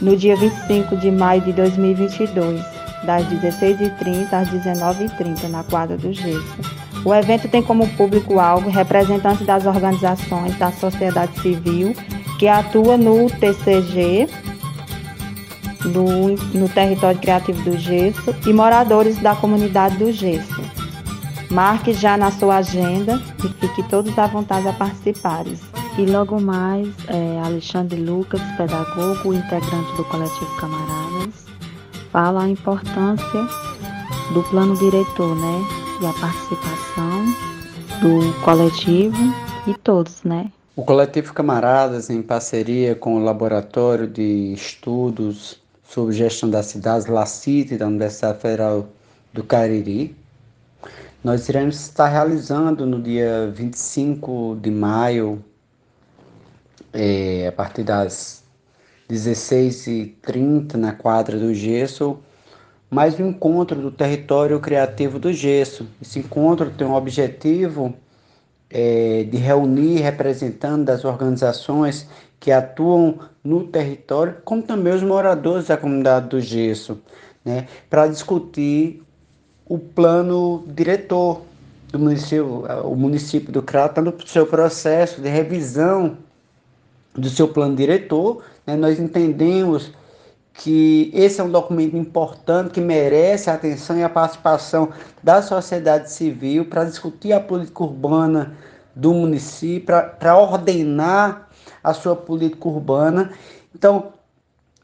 No dia 25 de maio de 2022, das 16h30 às 19h30, na quadra do Gesso. O evento tem como público-alvo representantes das organizações da sociedade civil que atua no TCG, no, no território criativo do Gesso, e moradores da comunidade do Gesso. Marque já na sua agenda e fique todos à vontade a participarem. E logo mais, é, Alexandre Lucas, pedagogo, integrante do coletivo Camaradas, fala a importância do plano diretor, né? e a participação do coletivo e todos, né? O coletivo Camaradas, em parceria com o Laboratório de Estudos sobre Gestão das Cidades, LACIT, da Universidade Federal do Cariri, nós iremos estar realizando no dia 25 de maio, é, a partir das 16h30, na quadra do Gesso, mais um encontro do território criativo do gesso. Esse encontro tem o objetivo é, de reunir representantes das organizações que atuam no território, como também os moradores da comunidade do gesso, né, para discutir o plano diretor do município. O município do Crato está no seu processo de revisão do seu plano diretor. Né, nós entendemos que esse é um documento importante que merece a atenção e a participação da sociedade civil para discutir a política urbana do município, para ordenar a sua política urbana. Então,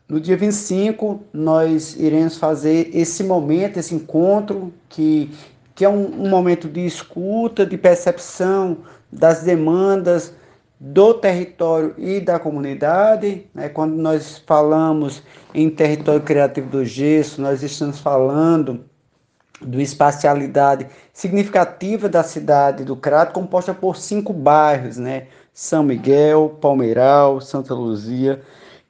no dia 25, nós iremos fazer esse momento, esse encontro, que, que é um, um momento de escuta, de percepção das demandas do território e da comunidade. Né? Quando nós falamos em território criativo do gesso, nós estamos falando de espacialidade significativa da cidade do Crato, composta por cinco bairros, né? São Miguel, Palmeiral, Santa Luzia,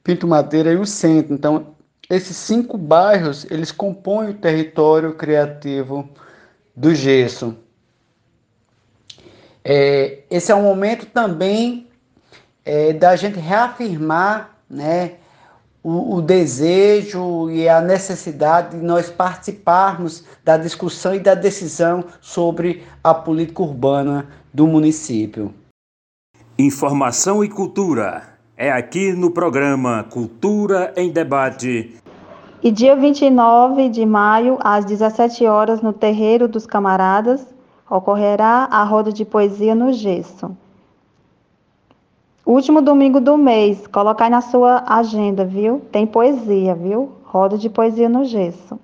Pinto Madeira e o Centro. Então, esses cinco bairros, eles compõem o território criativo do gesso. É, esse é um momento também é, da gente reafirmar né, o, o, desejo e a necessidade de nós participarmos da discussão e da decisão sobre a política urbana do município. Informação e cultura. É aqui no programa Cultura em Debate. E dia 29 de maio, às 17 horas, no Terreiro dos Camaradas, ocorrerá a roda de poesia no gesso. Último domingo do mês, coloca aí na sua agenda, viu? Tem poesia, viu? Roda de poesia no gesso.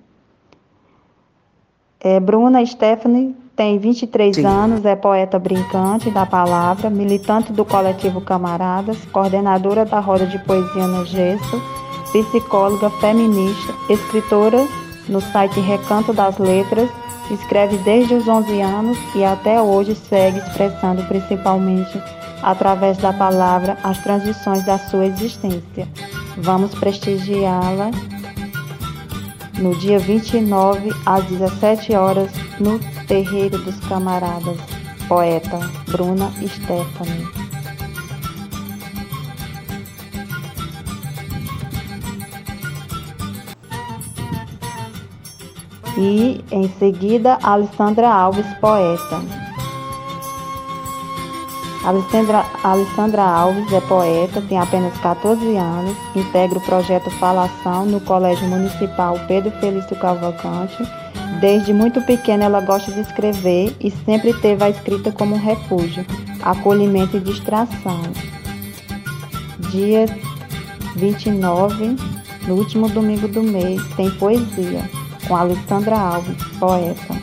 É, Bruna Stephanie tem 23 Sim. anos, é poeta brincante da palavra, militante do coletivo Camaradas, coordenadora da roda de poesia no gesso, psicóloga feminista, escritora no site Recanto das Letras Escreve desde os 11 anos e até hoje segue expressando principalmente através da palavra as transições da sua existência. Vamos prestigiá-la no dia 29 às 17 horas no Terreiro dos Camaradas. poeta Bruna Stephanie. E em seguida, Alessandra Alves, poeta. Alessandra, Alessandra Alves é poeta, tem apenas 14 anos, integra o projeto Falação no Colégio Municipal Pedro Felício Cavalcante. Desde muito pequena ela gosta de escrever e sempre teve a escrita como um refúgio, acolhimento e distração. Dia 29, no último domingo do mês, tem poesia, com Alessandra Alves, poeta.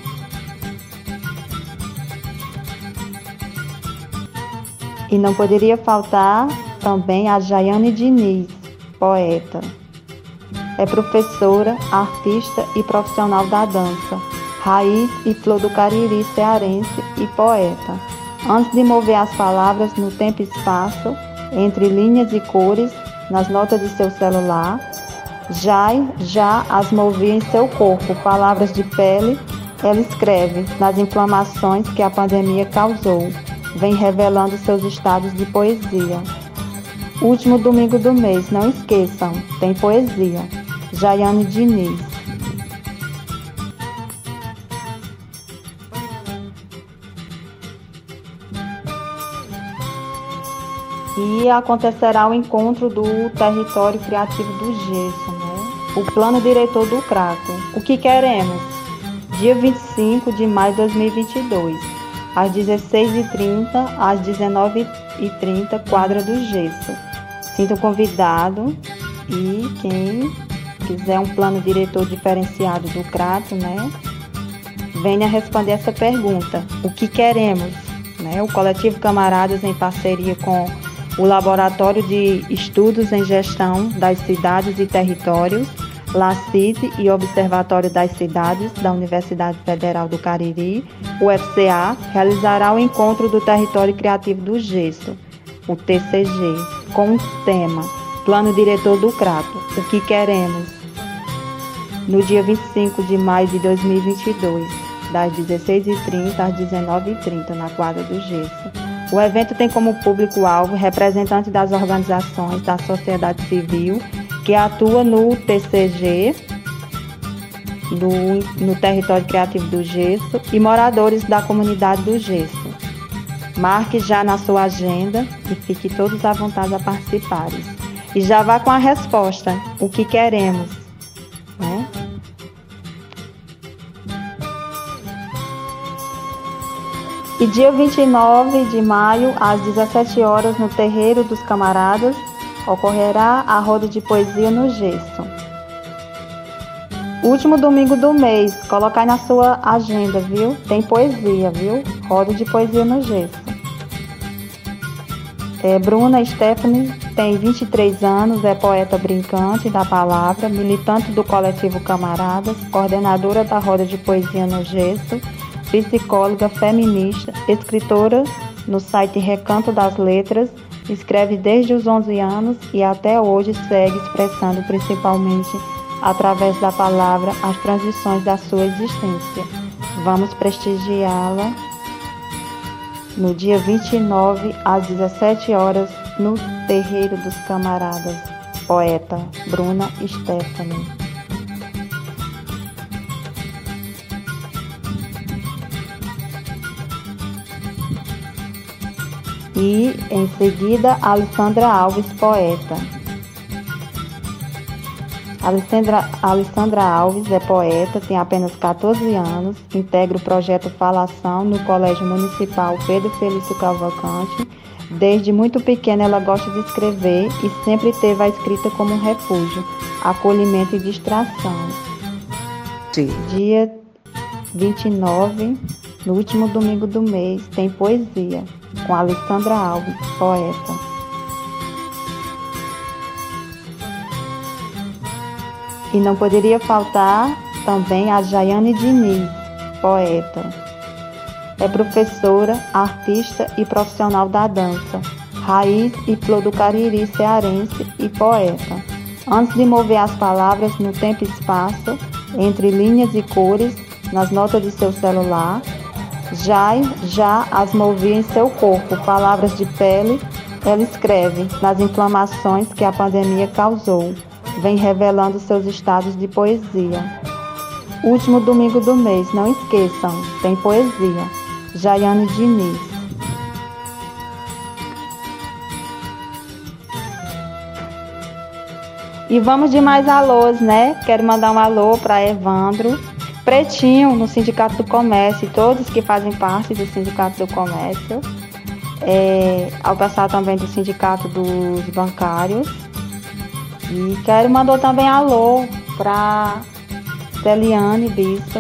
E não poderia faltar também a Jaiane Diniz, poeta. É professora, artista e profissional da dança, raiz e flor do Cariri cearense e poeta. Antes de mover as palavras no tempo e espaço, entre linhas e cores, nas notas de seu celular, Jai já as movia em seu corpo, palavras de pele, ela escreve nas inflamações que a pandemia causou vem revelando seus estados de poesia. Último domingo do mês, não esqueçam, tem poesia. Jaiane Diniz. E acontecerá o encontro do território criativo do gesso, né? O plano diretor do Crato. O que queremos? Dia 25 de maio de 2022 às 16h30 às 19h30, quadra do gesso. Sinto convidado e quem quiser um plano diretor diferenciado do Crato, né? Venha responder essa pergunta. O que queremos? Né? O Coletivo Camaradas, em parceria com o Laboratório de Estudos em Gestão das Cidades e Territórios, LACIT e Observatório das Cidades da Universidade Federal do Cariri, UFCA, realizará o encontro do Território Criativo do Gesso, o TCG, com o tema Plano Diretor do Crato, o que queremos, no dia 25 de maio de 2022, das 16h30 às 19h30, na quadra do Gesso. O evento tem como público-alvo representantes das organizações da sociedade civil que atua no TCG, do, no Território Criativo do Gesso, e moradores da comunidade do Gesso. Marque já na sua agenda e fique todos à vontade a participarem. E já vá com a resposta, o que queremos. Né? E dia 29 de maio, às 17 horas, no Terreiro dos Camaradas, ocorrerá a roda de poesia no gesso. Último domingo do mês, colocar na sua agenda, viu? Tem poesia, viu? Roda de poesia no gesso. É, Bruna Stephanie tem 23 anos, é poeta brincante da palavra, militante do coletivo Camaradas, coordenadora da roda de poesia no gesso, psicóloga feminista, escritora no site Recanto das Letras Escreve desde os 11 anos e até hoje segue expressando principalmente através da palavra as transições da sua existência. Vamos prestigiá-la no dia 29 às 17 horas no Terreiro dos Camaradas. Poeta Bruna Stephanie. E, em seguida, Alessandra Alves, poeta. Alessandra, Alessandra Alves é poeta, tem apenas 14 anos, integra o projeto Falação no Colégio Municipal Pedro Felício Cavalcante. Desde muito pequena ela gosta de escrever e sempre teve a escrita como um refúgio, acolhimento e distração. Sim. Dia 29, no último domingo do mês, tem poesia com Alessandra Alves, poeta. E não poderia faltar também a Jaiane Diniz, poeta. É professora, artista e profissional da dança, raiz e flor do Cariri cearense e poeta. Antes de mover as palavras no tempo e espaço, entre linhas e cores, nas notas de seu celular, Já, já as movia em seu corpo, palavras de pele, ela escreve nas inflamações que a pandemia causou, vem revelando seus estados de poesia. Último domingo do mês, não esqueçam, tem poesia. Jaiane Diniz. E vamos de mais alôs, né? Quero mandar um alô para Evandro, Pretinho, no Sindicato do Comércio, todos que fazem parte do Sindicato do Comércio. É, ao pessoal também do Sindicato dos Bancários. E quero mandar também alô para Celiane Bispo,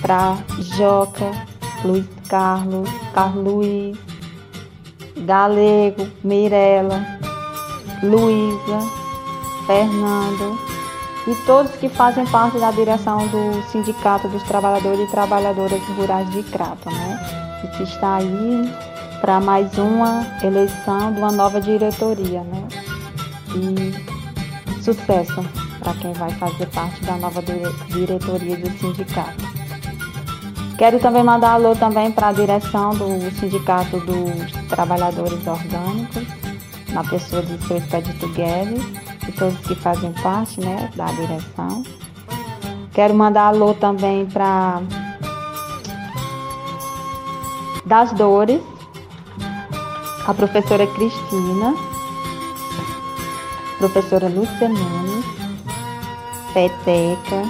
para Joca, Luiz Carlos, Carlos Galego, Mirella, Luísa, Fernando e todos que fazem parte da direção do Sindicato dos Trabalhadores e Trabalhadoras Rurais de Crato, né? Que está aí para mais uma eleição de uma nova diretoria, né? E sucesso para quem vai fazer parte da nova diretoria do sindicato. Quero também mandar alô também para a direção do Sindicato dos Trabalhadores Orgânicos, na pessoa de seu Expedito Guedes, e todos que fazem parte né, da direção. Quero mandar alô também para Das Dores, a professora Cristina, professora Lúcia Nunes, Peteca,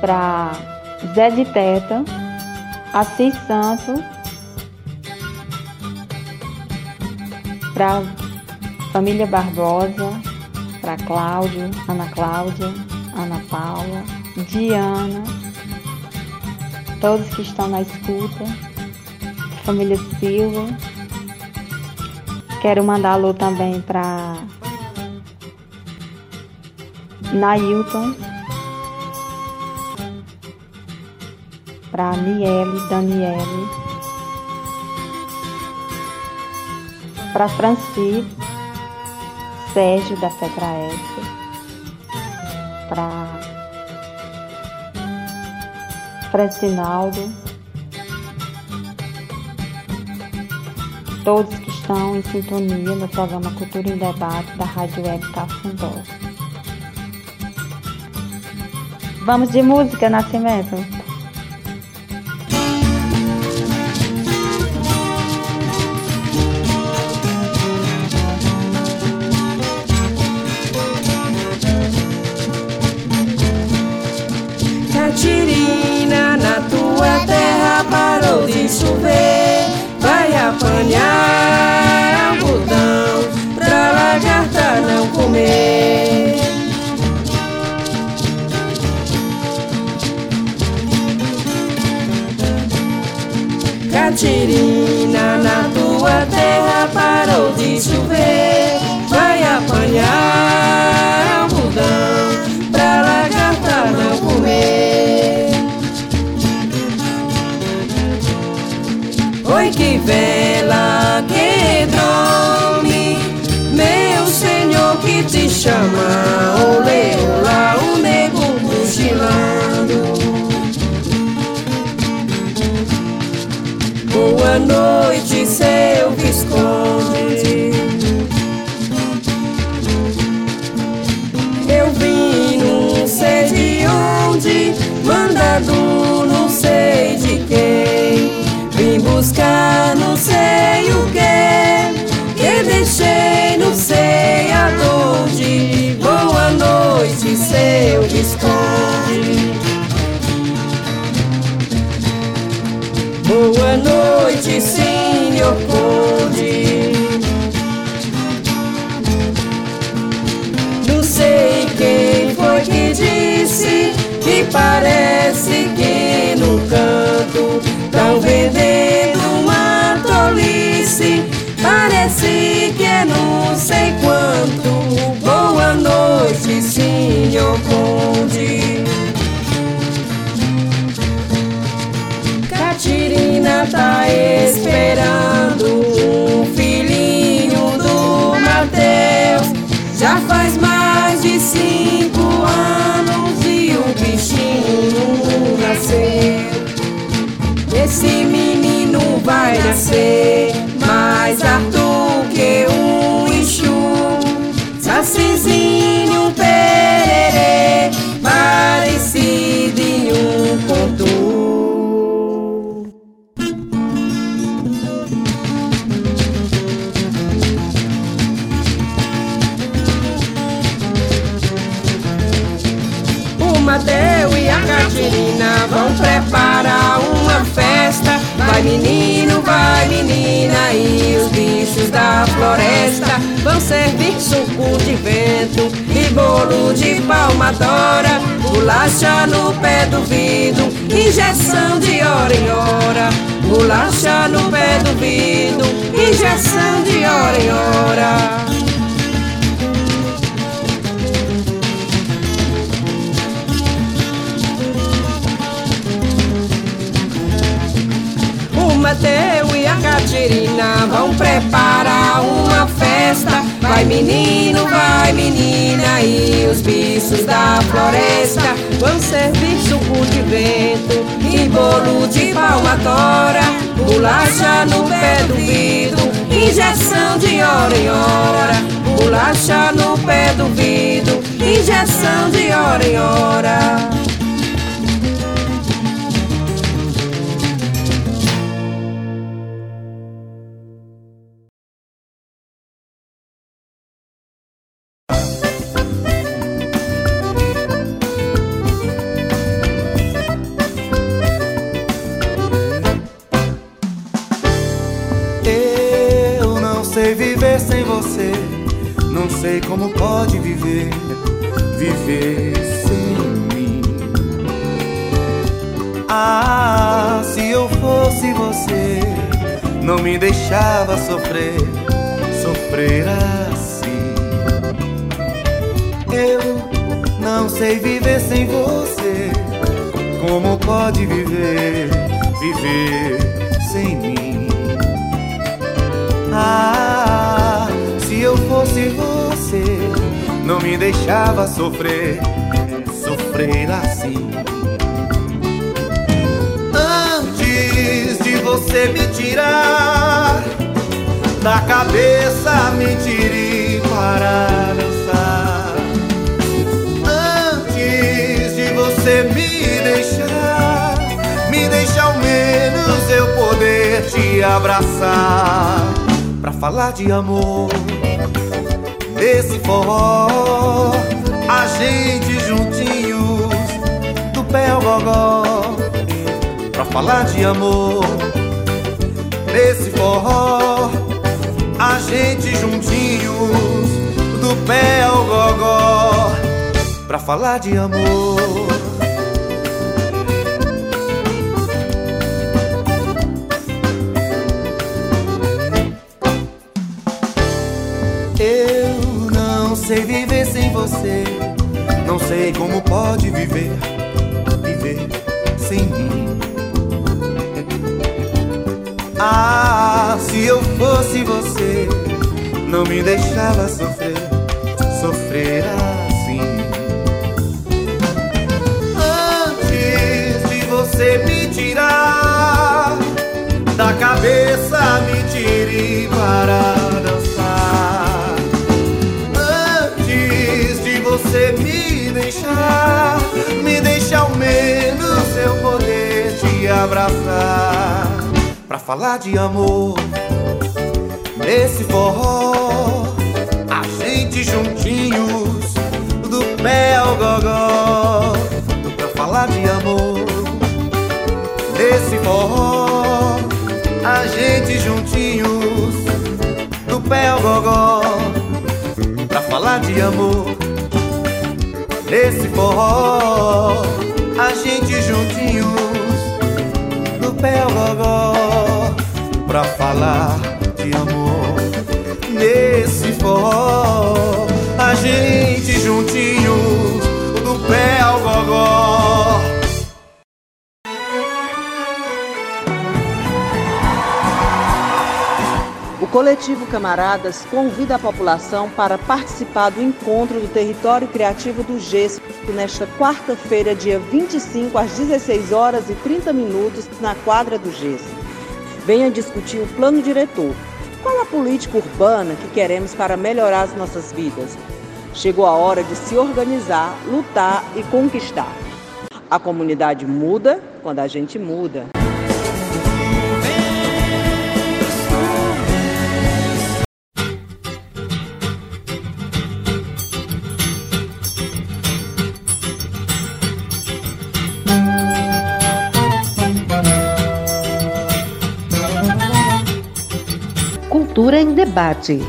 para Zé de Teta, Assis Santos, para Família Barbosa, para Cláudio, Ana Cláudia, Ana Paula, Diana, todos que estão na escuta, família Silva. Quero mandar alô também para Nailton, para Niele, Daniele, para Francisco, Sérgio da FETRAES, para Francinaldo, todos que estão em sintonia no programa Cultura em Debate da Rádio Web Cafundó. Vamos de música, Nascimento? Seu Visconde. Eu vim não sei de onde, mandado não sei de quem. Vim buscar não sei o que, que deixei não sei aonde. Boa noite, seu Visconde. Boa noite, senhor parece que no canto tão vendendo uma tolice. Parece que é não sei quanto. Boa noite, senhor Conde. Catirina tá esperando um filhinho do Mateus. Já faz mais de cinco anos Esse menino vai nascer mais alto que um Exu. Sacizinho pererê, em um conto. O Mateu e a Catirina vão preparar o festa. Vai menino, vai menina e os bichos da floresta vão servir suco de vento e bolo de palmadora, bolacha no pé do vidro, injeção de hora em hora, bolacha no pé do vidro, injeção de hora em hora. Mateu e a Catirina vão preparar uma festa. Vai menino, vai menina e os bichos da floresta vão servir suco de vento e bolo de palmatória, bolacha no pé do vidro, injeção de hora em hora, bolacha no pé do vidro, injeção de hora em hora. Sei como pode viver, viver sem mim. Ah, se eu fosse você, não me deixava sofrer, sofrer assim. Eu não sei viver sem você, como pode viver, viver sem mim. Ah, não me deixava sofrer, sofrer assim. Antes de você me tirar da cabeça, me tire para dançar. Antes de você me deixar, me deixa ao menos eu poder te abraçar pra falar de amor desse forró, a gente juntinhos do pé ao gogó, pra falar de amor. Nesse forró, a gente juntinhos do pé ao gogó, pra falar de amor. Sei viver sem você. Não sei como pode viver, viver sem mim. Ah, se eu fosse você, não me deixava sofrer, abraçar pra falar de amor nesse forró. A gente juntinhos do pé ao gogó pra falar de amor nesse forró. A gente juntinhos do pé ao gogó pra falar de amor nesse forró, a gente juntinhos ao gogó, pra falar de amor. Nesse forró, a gente coletivo Camaradas convida a população para participar do encontro do Território Criativo do Gesso nesta quarta-feira, dia 25, às 16 horas e 30 minutos, na quadra do Gesso. Venha discutir o plano diretor. Qual a política urbana que queremos para melhorar as nossas vidas? Chegou a hora de se organizar, lutar e conquistar. A comunidade muda quando a gente muda. Cultura em Debate.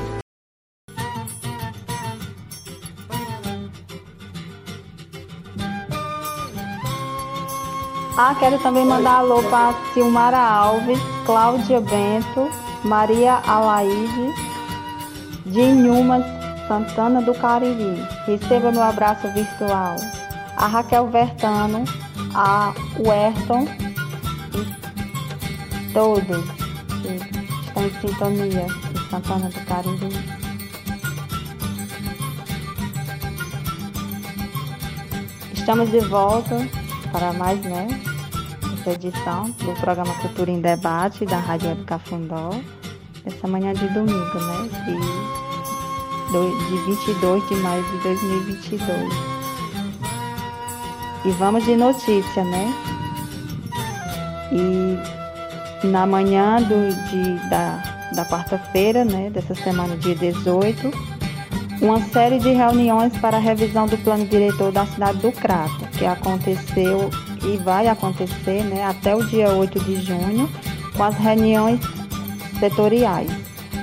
Ah, quero também mandar alô para Silmara Alves, Cláudia Bento, Maria Alaide, de Santana do Cariri. Receba meu abraço virtual. A Raquel Vertano, a Werton e todos que estão em sintonia de Santana do Cariri. Estamos de volta para mais, né? Essa edição do programa Cultura em Debate da Rádio Web Cafundó. Essa manhã de domingo, né? De, de 22 de maio de 2022. E vamos de notícia, né? E na manhã do, de, da, da quarta-feira, né? Dessa semana, dia 18, uma série de reuniões para a revisão do plano diretor da cidade do Crato, que aconteceu e vai acontecer né, até o dia 8 de junho, com as reuniões setoriais.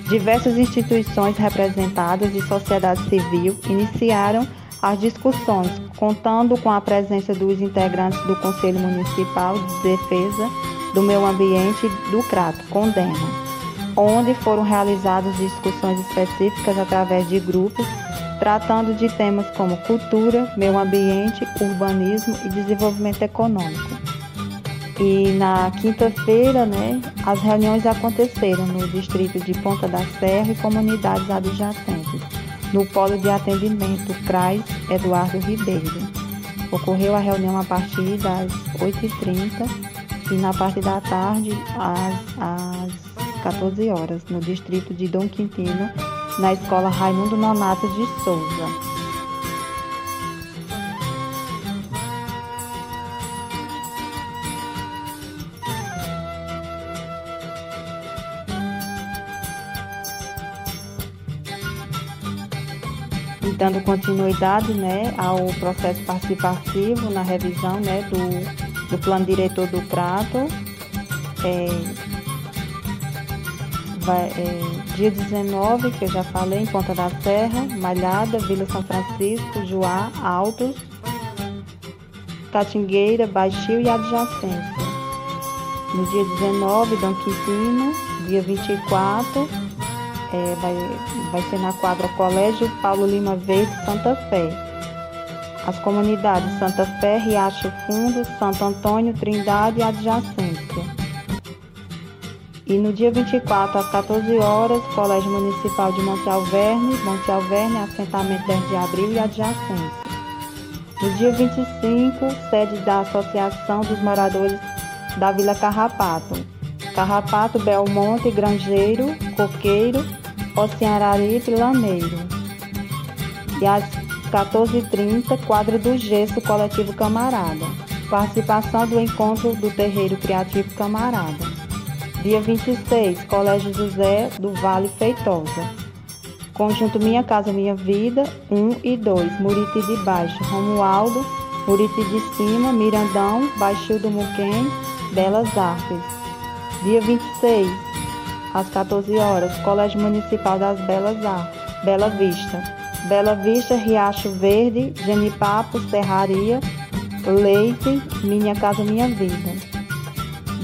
Diversas instituições representadas e sociedade civil iniciaram as discussões, contando com a presença dos integrantes do Conselho Municipal de Defesa do Meio Ambiente do Crato, Condena onde foram realizadas discussões específicas através de grupos tratando de temas como cultura, meio ambiente, urbanismo e desenvolvimento econômico. E na quinta-feira, né, as reuniões aconteceram no distrito de Ponta da Serra e comunidades adjacentes, no polo de atendimento CRAS Eduardo Ribeiro. Ocorreu a reunião a partir das 8h30 e na parte da tarde às, às 14 horas, no distrito de Dom Quintino, na Escola Raimundo Nonato de Souza. dando continuidade né, ao processo participativo na revisão né, do, do plano diretor do Crato. É, vai, é, dia 19, que eu já falei, em Ponta da Serra, Malhada, Vila São Francisco, Juá, Altos, Catingueira, Baixio e adjacência. No dia 19, Dom Quintino, dia 24, é, vai, vai ser na quadra Colégio Paulo Lima Verde, Santa Fé. As comunidades Santa Fé, Riacho Fundo, Santo Antônio, Trindade e adjacência. E no dia 24, às 14 horas, Colégio Municipal de Monte Alverne, Monte Alverne, assentamento 10 de abril e adjacência. No dia 25, sede da Associação dos Moradores da Vila Carrapato. Carrapato, Belmonte, Grangeiro, Coqueiro, Oceanaripe e Lameiro. E às 14h30, quadro do Gesso Coletivo Camarada. Participação do encontro do Terreiro Criativo Camarada. Dia 26, Colégio José do Vale Feitosa. Conjunto Minha Casa Minha Vida, 1 e 2, Muriti de Baixo, Romualdo, Muriti de Cima, Mirandão, Baixio do Muquem, Belas Artes. Dia 26, às 14 horas, Colégio Municipal das Belas Artes, Bela Vista. Bela Vista, Riacho Verde, Genipapo, Serraria, Leite, Minha Casa Minha Vida.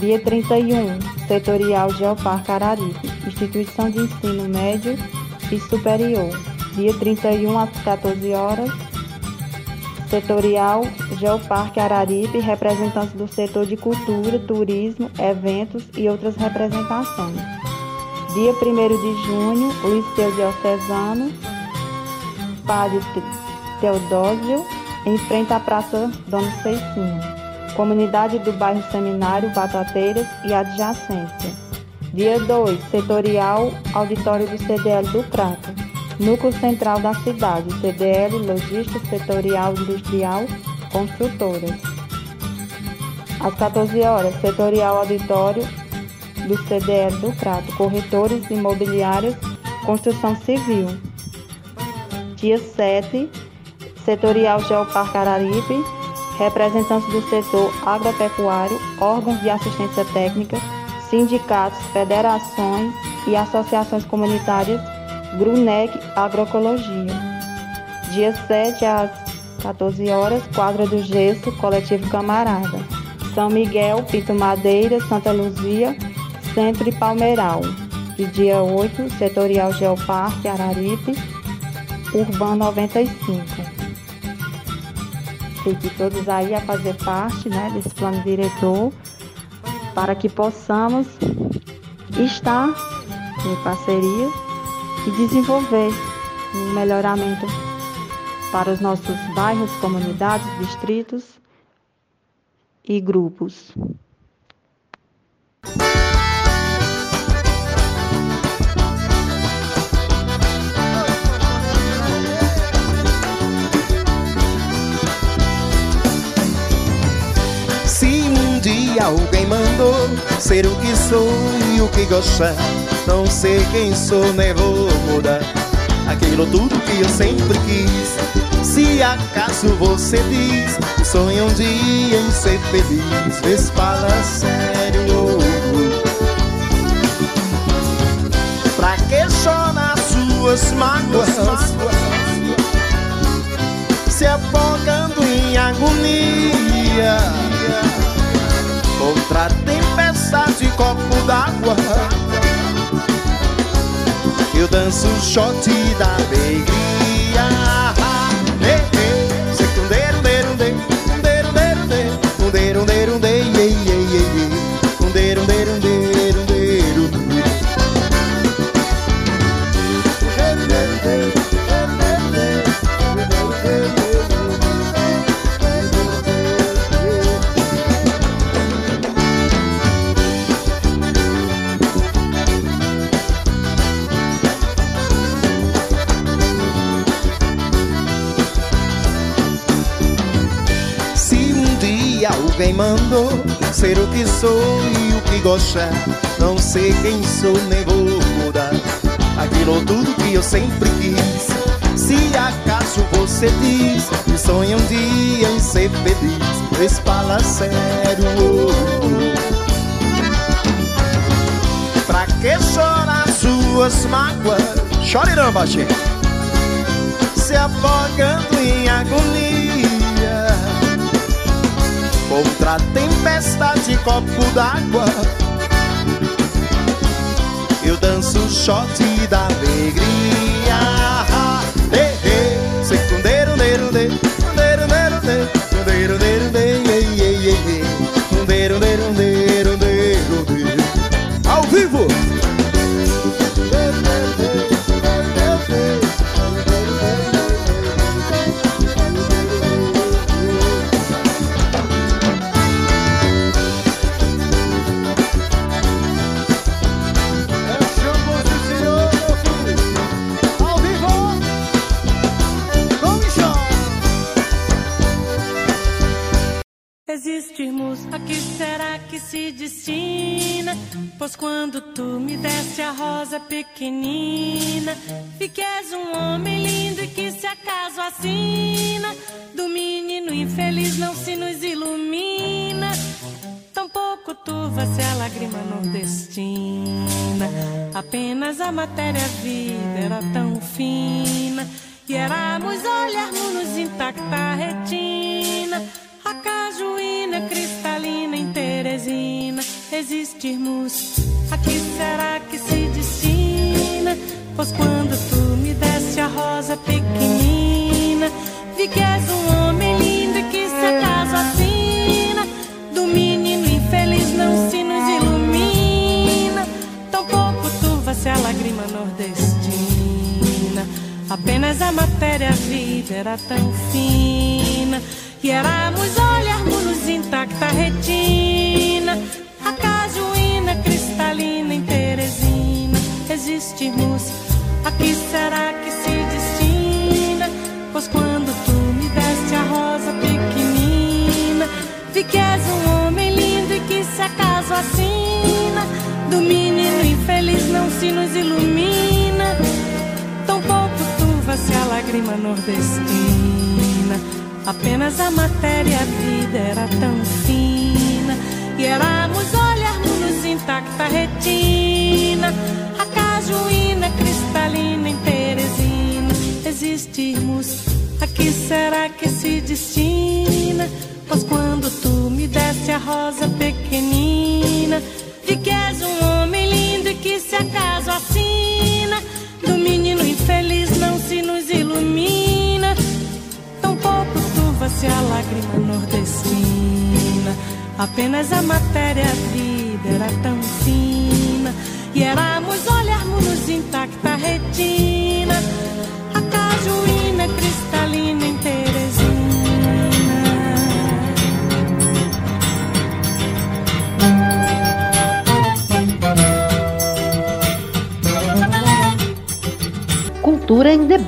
Dia 31, Setorial Geoparque Araripe, Instituição de Ensino Médio e Superior. Dia 31 às 14 horas, Setorial Geoparque Araripe, representantes do setor de cultura, turismo, eventos e outras representações. Dia 1 de junho, Liceu Diocesano, Padre Teodósio, em frente à Praça Dona Ceicinha comunidade do bairro Seminário, Batateiras e adjacência. Dia 2, setorial, auditório do CDL do Crato. Núcleo central da cidade, CDL, logística, setorial, industrial, construtoras. Às 14 horas, setorial auditório do CDL do Crato, corretores imobiliários, construção civil. Dia 7, setorial Geoparque Araripe, representantes do setor agropecuário, órgãos de assistência técnica, sindicatos, federações, e associações comunitárias Grunec Agroecologia. Dia 7 às 14 horas, quadra do Gesso, Coletivo Camarada. São Miguel, Pinto Madeira, Santa Luzia, Centro e Palmeiral. E dia 8, Setorial Geoparque, Araripe, Urbano 95. Fique todos aí a fazer parte né, desse plano diretor para que possamos estar em parceria e desenvolver um melhoramento para os nossos bairros, comunidades, distritos e grupos. Alguém mandou ser o que sou e o que gostar, não sei quem sou, nem vou mudar. Aquilo tudo que eu sempre quis. Se acaso você diz que sonha um dia em ser feliz, vês fala sério. Pra que chorar suas mágoas? Se afogando em agonia Contra tempestade, copo d'água. Eu danço o shot da alegria sou e o que gostar, não sei quem sou, nem vou mudar. Aquilo tudo que eu sempre quis. Se acaso você diz que sonha um dia em ser feliz, pois fala sério. Pra que chorar suas mágoas? Chore não, baixinho. Se afogando em agonia Contra a tempestade, copo d'água. Eu danço shot da alegria rosa pequenina, és um homem lindo e que se acaso assina, do menino infeliz não se nos ilumina. Tampouco tu vai ser a lágrima nordestina. Apenas a matéria-vida era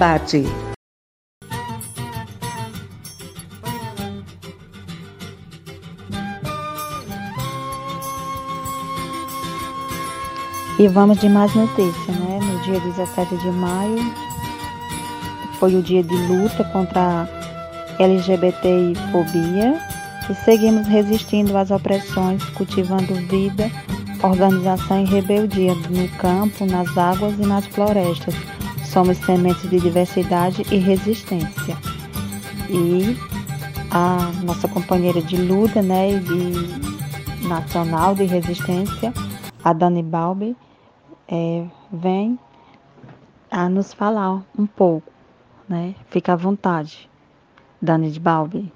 debate. E vamos de mais notícias, né? No dia 17 de maio foi o dia de luta contra a LGBTI-fobia e seguimos resistindo às opressões, cultivando vida, organização e rebeldia no campo, nas águas e nas florestas. Somos sementes de diversidade e resistência. E a nossa companheira de luta, né, e de nacional de resistência, a Dani Balbi, é, vem a nos falar um pouco, né? Fica à vontade, Dani de Balbi.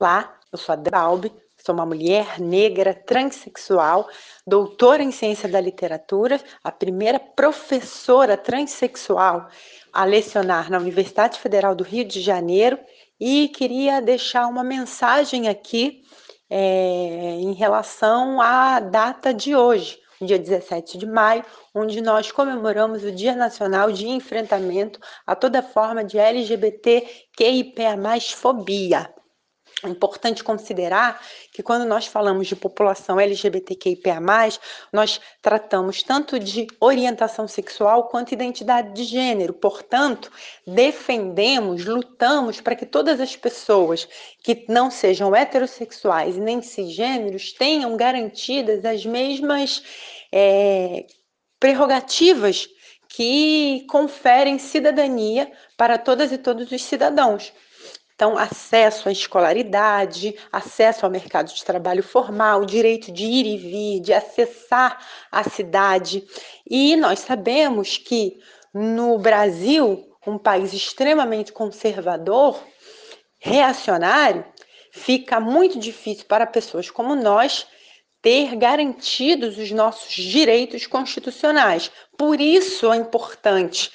Olá, eu sou a Balbi, sou uma mulher negra transexual, doutora em ciência da literatura, a primeira professora transexual a lecionar na Universidade Federal do Rio de Janeiro e queria deixar uma mensagem aqui é, em relação à data de hoje, dia 17 de maio, onde nós comemoramos o Dia Nacional de Enfrentamento a toda forma de LGBTQIA+, fobia. É importante considerar que quando nós falamos de população LGBTQIA+, nós tratamos tanto de orientação sexual quanto identidade de gênero. Portanto, defendemos, lutamos para que todas as pessoas que não sejam heterossexuais e nem cisgêneros tenham garantidas as mesmas é, prerrogativas que conferem cidadania para todas e todos os cidadãos. Então, acesso à escolaridade, acesso ao mercado de trabalho formal, direito de ir e vir, de acessar a cidade. E nós sabemos que no Brasil, um país extremamente conservador, reacionário, fica muito difícil para pessoas como nós ter garantidos os nossos direitos constitucionais. Por isso é importante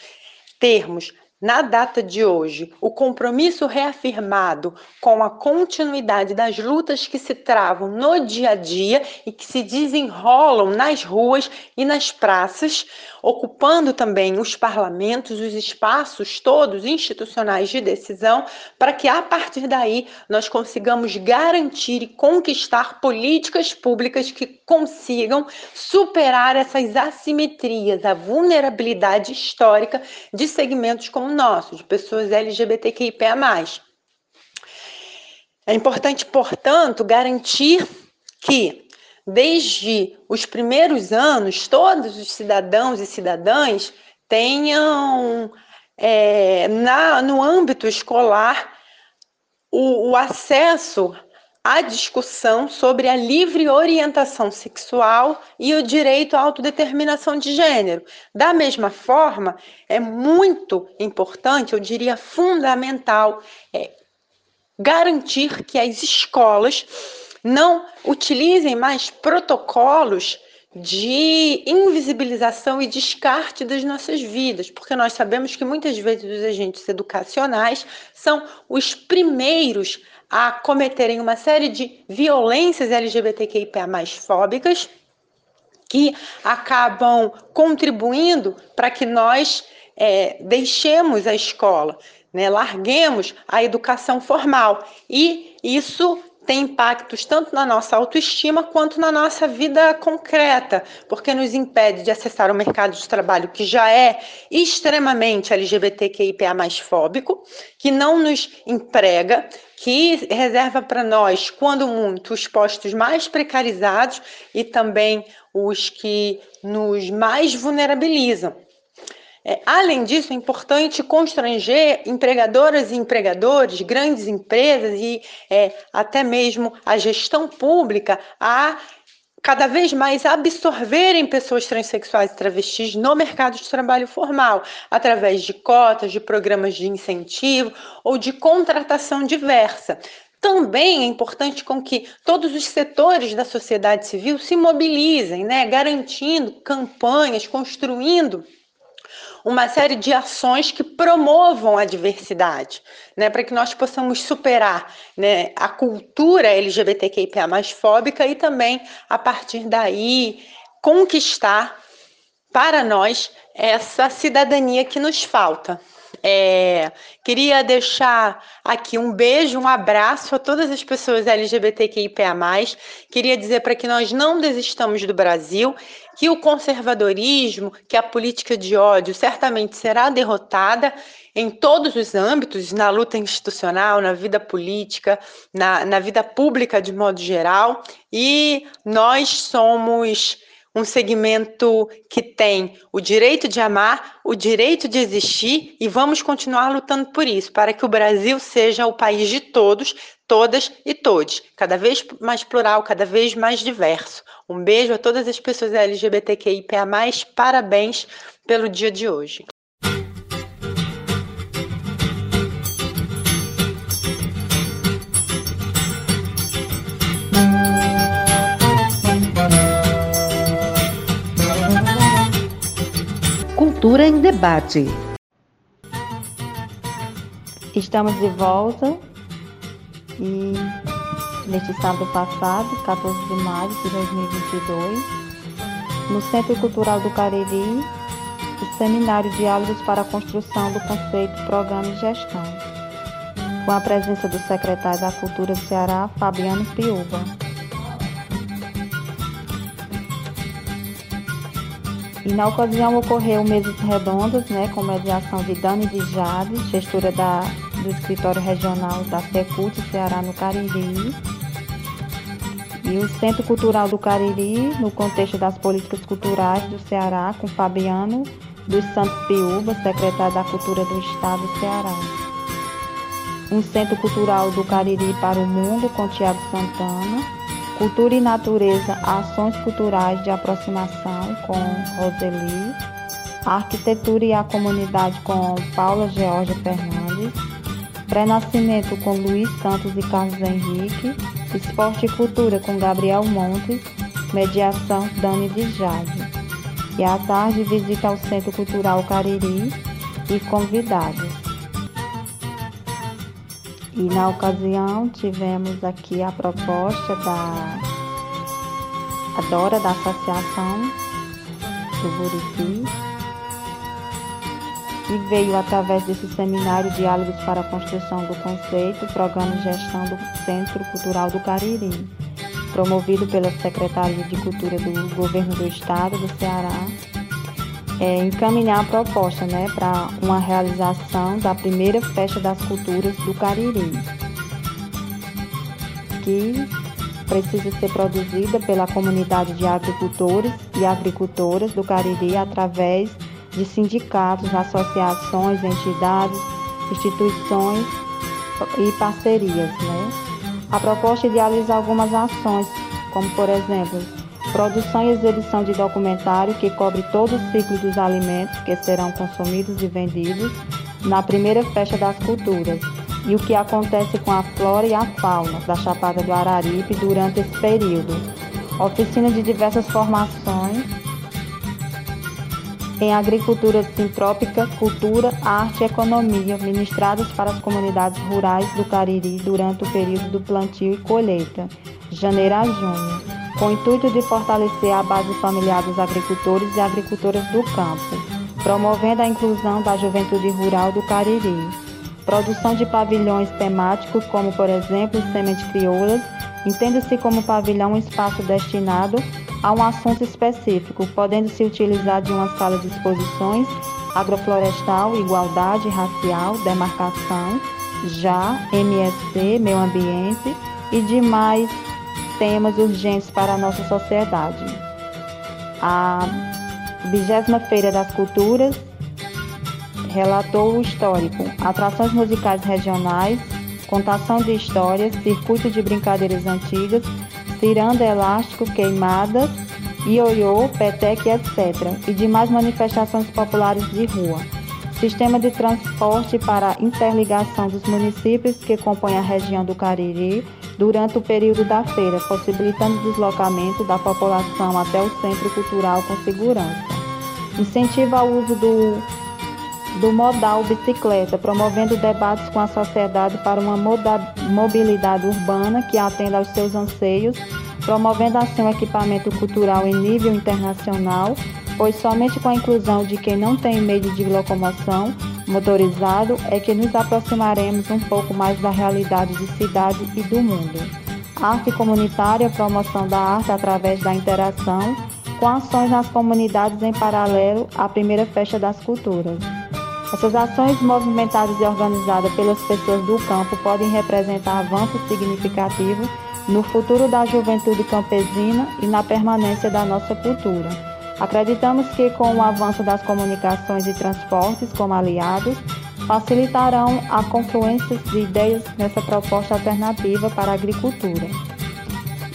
termos na data de hoje, o compromisso reafirmado com a continuidade das lutas que se travam no dia a dia e que se desenrolam nas ruas e nas praças, ocupando também os parlamentos, os espaços todos institucionais de decisão, para que a partir daí nós consigamos garantir e conquistar políticas públicas que consigam superar essas assimetrias, a vulnerabilidade histórica de segmentos como o nosso, de pessoas LGBTQIA+. É importante, portanto, garantir que desde os primeiros anos, todos os cidadãos e cidadãs tenham é, na, no âmbito escolar o, o acesso à discussão sobre a livre orientação sexual e o direito à autodeterminação de gênero. Da mesma forma, é muito importante, eu diria fundamental, é, garantir que as escolas não utilizem mais protocolos de invisibilização e descarte das nossas vidas, porque nós sabemos que muitas vezes os agentes educacionais são os primeiros a cometerem uma série de violências LGBTQIA fóbicas que acabam contribuindo para que nós é, deixemos a escola, né, larguemos a educação formal. E isso tem impactos tanto na nossa autoestima quanto na nossa vida concreta, porque nos impede de acessar o mercado de trabalho que já é extremamente LGBTQIPA mais fóbico, que não nos emprega, que reserva para nós, quando muito, os postos mais precarizados e também os que nos mais vulnerabilizam. É, além disso, é importante constranger empregadoras e empregadores, grandes empresas e é, até mesmo a gestão pública a cada vez mais absorverem pessoas transexuais e travestis no mercado de trabalho formal, através de cotas, de programas de incentivo ou de contratação diversa. Também é importante com que todos os setores da sociedade civil se mobilizem, né, garantindo campanhas, construindo uma série de ações que promovam a diversidade, né, para que nós possamos superar né, a cultura LGBTQIA mais fóbica e também, a partir daí, conquistar para nós essa cidadania que nos falta. É, queria deixar aqui um beijo, um abraço a todas as pessoas LGBTQIPA. Queria dizer para que nós não desistamos do Brasil, que o conservadorismo, que a política de ódio certamente será derrotada em todos os âmbitos, na luta institucional, na vida política, na, na vida pública de modo geral, e nós somos um segmento que tem o direito de amar, o direito de existir e vamos continuar lutando por isso, para que o Brasil seja o país de todos, todas e todos, cada vez mais plural, cada vez mais diverso. Um beijo a todas as pessoas LGBTQIPA+, parabéns pelo dia de hoje. Cultura em Debate. Estamos de volta e neste sábado passado, 14 de maio de 2022, no Centro Cultural do Cariri, o Seminário Diálogos para a Construção do Conceito, Programa e Gestão, com a presença do secretário da Cultura do Ceará, Fabiano Piuba. E na ocasião ocorreu mesas redondas, né, com mediação de Dani de Jade, gestora da, do escritório regional da Secult Ceará no Cariri, e o Centro Cultural do Cariri, no contexto das políticas culturais do Ceará, com Fabiano dos Santos Piúba, secretário da Cultura do Estado do Ceará. Um Centro Cultural do Cariri para o Mundo, com Tiago Santana, Cultura e Natureza, Ações Culturais de Aproximação com Roseli, Arquitetura e a Comunidade com Paula Georgia Fernandes, Pré-Nascimento com Luiz Santos e Carlos Henrique, Esporte e Cultura com Gabriel Montes, Mediação Dani de Jade. E à tarde visita ao Centro Cultural Cariri e convidados. E na ocasião tivemos aqui a proposta da Adora da Associação do Buriti e veio através desse seminário Diálogos para a Construção do Conceito, Programa de Gestão do Centro Cultural do Cariri, promovido pela Secretaria de Cultura do Governo do Estado do Ceará é, encaminhar a proposta né, para uma realização da primeira Festa das Culturas do Cariri, que precisa ser produzida pela comunidade de agricultores e agricultoras do Cariri através de sindicatos, associações, entidades, instituições e parcerias. Né? A proposta idealiza algumas ações, como por exemplo Produção e exibição de documentário que cobre todo o ciclo dos alimentos que serão consumidos e vendidos na primeira festa das culturas e o que acontece com a flora e a fauna da Chapada do Araripe durante esse período. Oficina de diversas formações em agricultura sintrópica, cultura, arte e economia, ministradas para as comunidades rurais do Cariri durante o período do plantio e colheita, janeiro a junho com o intuito de fortalecer a base familiar dos agricultores e agricultoras do campo, promovendo a inclusão da juventude rural do Cariri. Produção de pavilhões temáticos, como por exemplo Semente Crioulas, Entende-se como pavilhão um espaço destinado a um assunto específico, podendo se utilizar de uma sala de exposições agroflorestal, igualdade racial, demarcação, já MSC, meio ambiente e demais temas urgentes para a nossa sociedade. A 20 Feira das Culturas relatou o histórico, atrações musicais regionais, contação de histórias, circuito de brincadeiras antigas, ciranda elástico, queimadas, ioiô, peteque, etc. e demais manifestações populares de rua. Sistema de transporte para interligação dos municípios que compõem a região do Cariri durante o período da feira, possibilitando o deslocamento da população até o centro cultural com segurança. Incentiva o uso do do modal bicicleta, promovendo debates com a sociedade para uma mobilidade urbana que atenda aos seus anseios, promovendo assim o equipamento cultural em nível internacional, pois somente com a inclusão de quem não tem meio de locomoção motorizado é que nos aproximaremos um pouco mais da realidade de cidade e do mundo. Arte comunitária, promoção da arte através da interação, com ações nas comunidades em paralelo à primeira festa das culturas. Essas ações movimentadas e organizadas pelas pessoas do campo podem representar avanço significativo no futuro da juventude campesina e na permanência da nossa cultura. Acreditamos que, com o avanço das comunicações e transportes como aliados, facilitarão a confluência de ideias nessa proposta alternativa para a agricultura.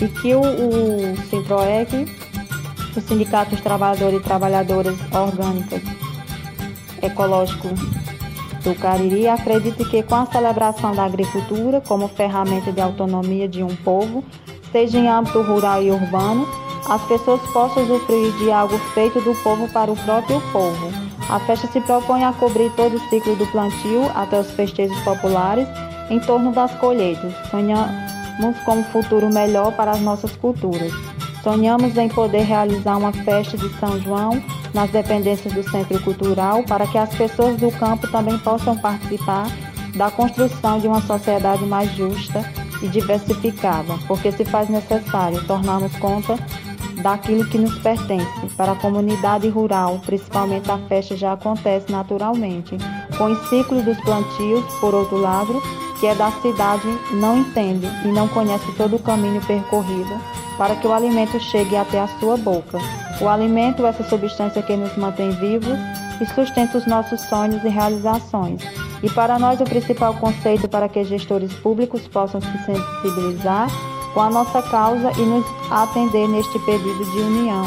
E que o, o Sinproec, o Sindicato dos Trabalhadores e Trabalhadoras Orgânicas Ecológico do Cariri acredita que com a celebração da agricultura como ferramenta de autonomia de um povo, seja em âmbito rural e urbano, as pessoas possam usufruir de algo feito do povo para o próprio povo. A festa se propõe a cobrir todo o ciclo do plantio até os festejos populares em torno das colheitas. Sonhamos com um futuro melhor para as nossas culturas. Sonhamos em poder realizar uma festa de São João nas dependências do Centro Cultural para que as pessoas do campo também possam participar da construção de uma sociedade mais justa e diversificada, porque se faz necessário tornarmos conta daquilo que nos pertence. Para a comunidade rural, principalmente a festa já acontece naturalmente, com os ciclos dos plantios, por outro lado, que é da cidade não entende e não conhece todo o caminho percorrido para que o alimento chegue até a sua boca. O alimento essa substância que nos mantém vivos e sustenta os nossos sonhos e realizações. E para nós o principal conceito para que gestores públicos possam se sensibilizar com a nossa causa e nos atender neste pedido de união,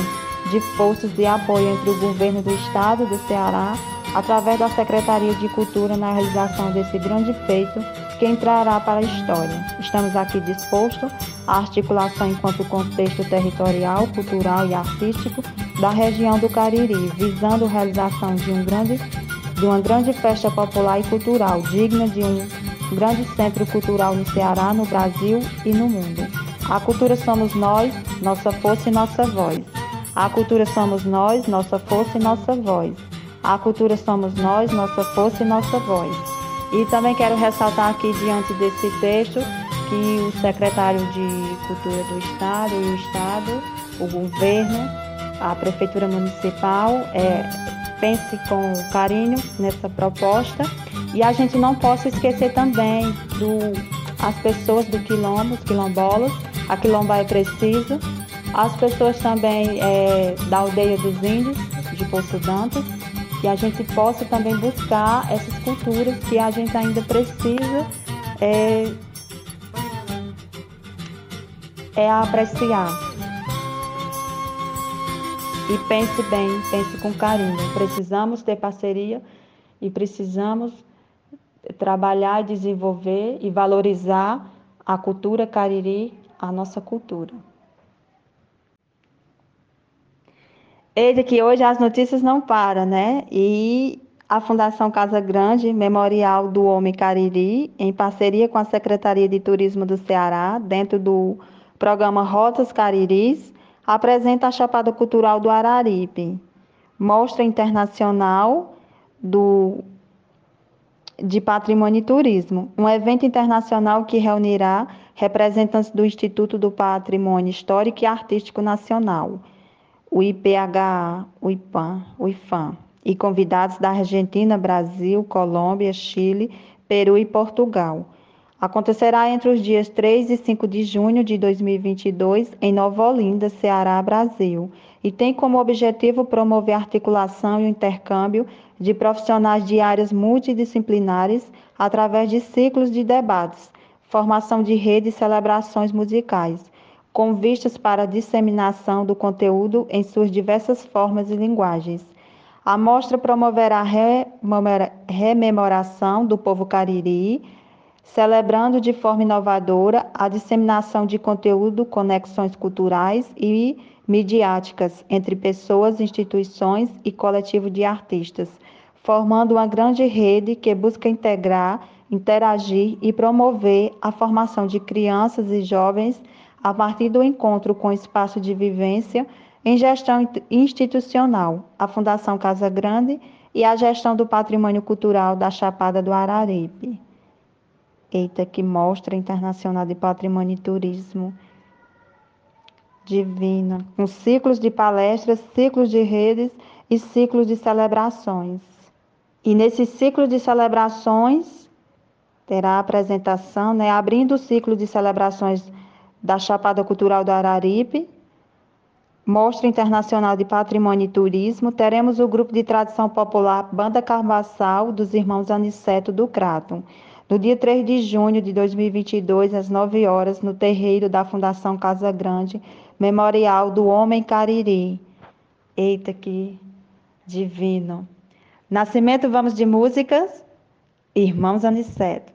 de forças de apoio entre o governo do estado do Ceará, através da Secretaria de Cultura na realização desse grande feito que entrará para a história. Estamos aqui dispostos à articulação enquanto contexto territorial, cultural e artístico da região do Cariri, visando a realização de, um grande, de uma grande festa popular e cultural, digna de um grande centro cultural no Ceará, no Brasil e no mundo. A cultura somos nós, nossa força e nossa voz. A cultura somos nós, nossa força e nossa voz. A cultura somos nós, nossa força e nossa voz. E também quero ressaltar aqui, diante desse texto, que o secretário de Cultura do Estado e o Estado, o governo, a Prefeitura Municipal, é, pense com carinho nessa proposta. E a gente não possa esquecer também do, as pessoas do quilombo, quilombolas, a quilomba é precisa, as pessoas também é, da aldeia dos índios, de Poço Dantas, que a gente possa também buscar essas culturas que a gente ainda precisa é, é apreciar. E pense bem, pense com carinho. Precisamos ter parceria e precisamos trabalhar, desenvolver e valorizar a cultura cariri, a nossa cultura. Eis que hoje as notícias não param, né? E a Fundação Casa Grande, Memorial do Homem Cariri, em parceria com a Secretaria de Turismo do Ceará, dentro do programa Rotas Cariris, apresenta a Chapada Cultural do Araripe, mostra internacional do de Patrimônio e Turismo, um evento internacional que reunirá representantes do Instituto do Patrimônio Histórico e Artístico Nacional, o IPH, o IPAM, o IFAM, e convidados da Argentina, Brasil, Colômbia, Chile, Peru e Portugal. Acontecerá entre os dias 3 e 5 de junho de 2022 em Nova Olinda, Ceará, Brasil, e tem como objetivo promover a articulação e o intercâmbio de profissionais de áreas multidisciplinares através de ciclos de debates, formação de redes e celebrações musicais, com vistas para a disseminação do conteúdo em suas diversas formas e linguagens. A mostra promoverá a rememoração do povo cariri, celebrando de forma inovadora a disseminação de conteúdo, conexões culturais e midiáticas entre pessoas, instituições e coletivo de artistas, formando uma grande rede que busca integrar, interagir e promover a formação de crianças e jovens a partir do encontro com o espaço de vivência em gestão institucional, a Fundação Casa Grande e a gestão do patrimônio cultural da Chapada do Araripe. Eita, que mostra internacional de patrimônio e turismo divina, com ciclos de palestras, ciclos de redes e ciclos de celebrações. E nesse ciclo de celebrações, terá a apresentação, né, abrindo o ciclo de celebrações da Chapada Cultural do Araripe, Mostra Internacional de Patrimônio e Turismo, teremos o grupo de tradição popular Banda Carvaçal dos Irmãos Aniceto do Crato, no dia 3 de junho de 2022, às 9 horas, no terreiro da Fundação Casa Grande, Memorial do Homem Cariri. Eita, que divino. Nascimento, vamos de músicas. Irmãos Aniceto.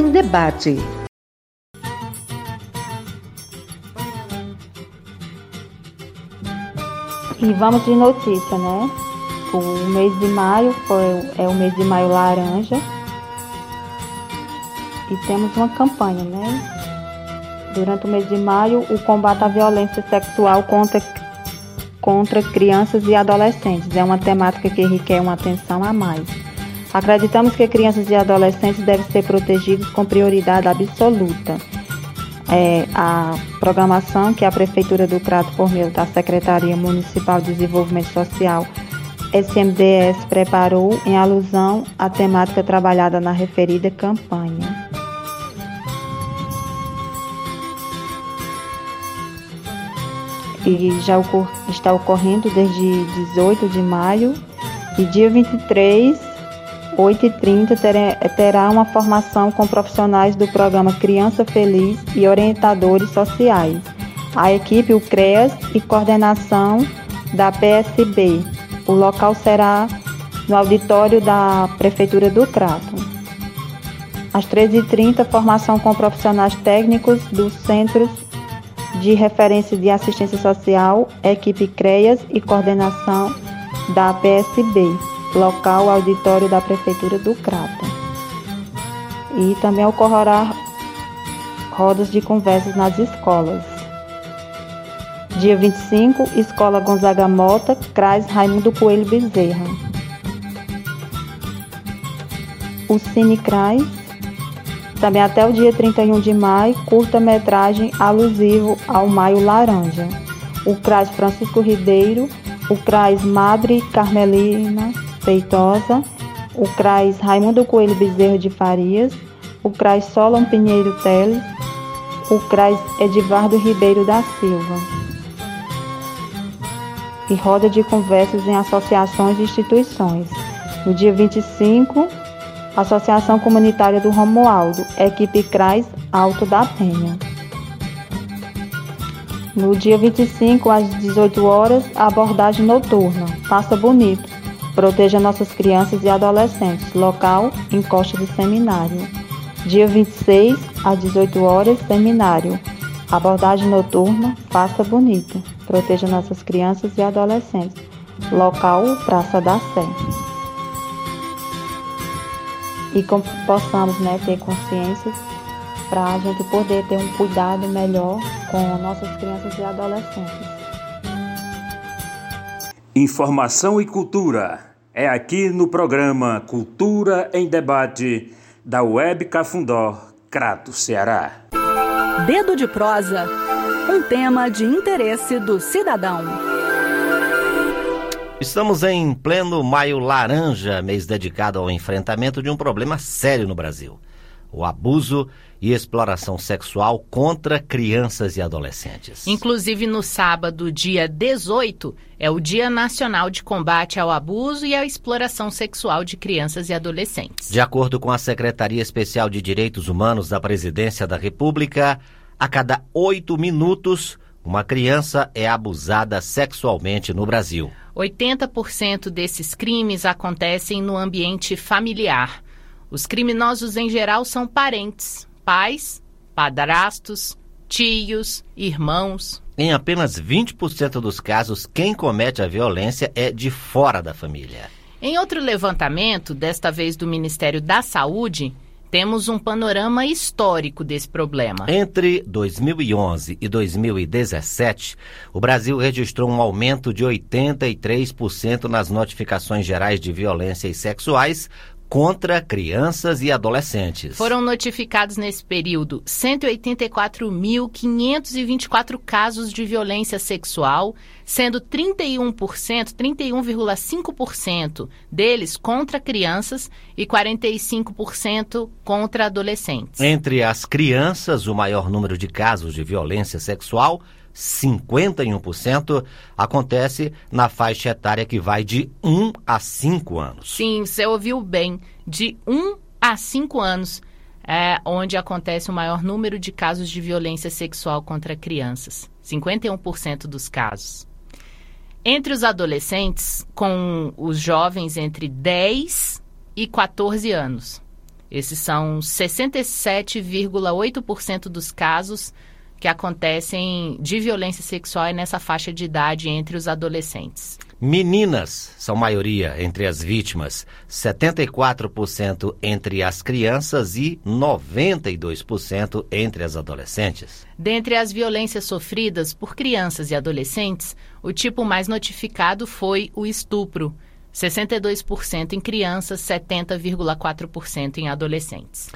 Em Debate. E vamos de notícia, né? O mês de maio foi, é o mês de maio laranja. E temos uma campanha, né? Durante o mês de maio, o combate à violência sexual contra, contra crianças e adolescentes. É uma temática que requer uma atenção a mais. Acreditamos que crianças e adolescentes devem ser protegidos com prioridade absoluta é, a programação que a Prefeitura do Crato, por meio da Secretaria Municipal de Desenvolvimento Social, SMDS, preparou em alusão à temática trabalhada na referida campanha. E já está ocorrendo desde 18 de maio e dia 23 8h30 terá uma formação com profissionais do programa Criança Feliz e orientadores sociais. A equipe, o CREAS e coordenação da PSB. O local será no auditório da Prefeitura do Crato. Às 13h30, formação com profissionais técnicos dos Centros de Referência de Assistência Social, equipe CREAS e coordenação da PSB local auditório da Prefeitura do Crato. E também ocorrerá rodas de conversas nas escolas. Dia 25, Escola Gonzaga Mota, CRAS Raimundo Coelho Bezerra. O Cine CRAS, também até o dia 31 de maio, curta-metragem alusivo ao Maio Laranja. O CRAS Francisco Ribeiro, o CRAS Madre Carmelina Feitosa, o CRAS Raimundo Coelho Bezerra de Farias, o CRAS Solon Pinheiro Teles, o CRAS Edivardo Ribeiro da Silva. E roda de conversas em associações e instituições. No dia 25, Associação Comunitária do Romualdo, equipe CRAS Alto da Penha. No dia 25, às 18 horas, abordagem noturna. Passa bonito. Proteja nossas crianças e adolescentes. Local: Encosta do Seminário. Dia 26, às 18 horas, seminário. Abordagem noturna, faça bonito. Proteja nossas crianças e adolescentes. Local: Praça da Sé. E como possamos né, ter consciência para a gente poder ter um cuidado melhor com nossas crianças e adolescentes. Informação e cultura. É aqui no programa Cultura em Debate da Web Cafundó, Crato, Ceará. Dedo de prosa. Um tema de interesse do cidadão. Estamos em pleno maio laranja, mês dedicado ao enfrentamento de um problema sério no Brasil: o abuso e exploração sexual contra crianças e adolescentes. Inclusive, no sábado, dia 18, é o Dia Nacional de Combate ao Abuso e à Exploração Sexual de Crianças e Adolescentes. De acordo com a Secretaria Especial de Direitos Humanos da Presidência da República, a cada oito minutos, uma criança é abusada sexualmente no Brasil. 80% desses crimes acontecem no ambiente familiar. Os criminosos, em geral, são parentes, pais, padrastos, tios, irmãos. Em apenas 20% dos casos, quem comete a violência é de fora da família. Em outro levantamento, desta vez do Ministério da Saúde, temos um panorama histórico desse problema. Entre 2011 e 2017, o Brasil registrou um aumento de 83% nas notificações gerais de violências sexuais contra crianças e adolescentes. Foram notificados nesse período 184.524 casos de violência sexual, sendo 31%, 31,5% deles contra crianças e 45% contra adolescentes. Entre as crianças, o maior número de casos de violência sexual 51%, acontece na faixa etária que vai de 1 a 5 anos. Sim, você ouviu bem, de 1 a 5 anos é onde acontece o maior número de casos de violência sexual contra crianças, 51% dos casos. Entre os adolescentes, com os jovens entre 10 e 14 anos. Esses são 67,8% dos casos que acontecem de violência sexual é nessa faixa de idade entre os adolescentes. Meninas são maioria entre as vítimas, 74% entre as crianças e 92% entre as adolescentes. Dentre as violências sofridas por crianças e adolescentes, o tipo mais notificado foi o estupro, 62% em crianças, 70,4% em adolescentes.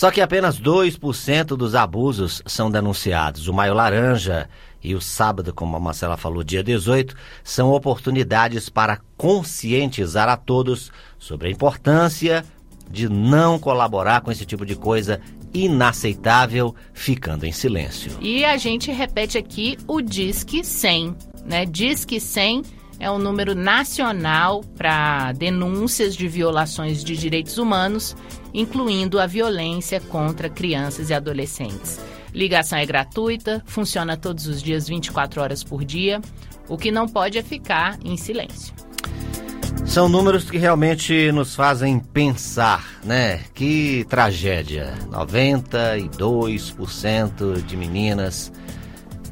Só que apenas 2% dos abusos são denunciados. O Maio Laranja e o sábado, como a Marcela falou, dia 18, são oportunidades para conscientizar a todos sobre a importância de não colaborar com esse tipo de coisa inaceitável, ficando em silêncio. E a gente repete aqui o Disque 100, né? Disque 100 é um número nacional para denúncias de violações de direitos humanos, incluindo a violência contra crianças e adolescentes. Ligação é gratuita, funciona todos os dias 24 horas por dia. O que não pode é ficar em silêncio. São números que realmente nos fazem pensar, né? Que tragédia. 92% de meninas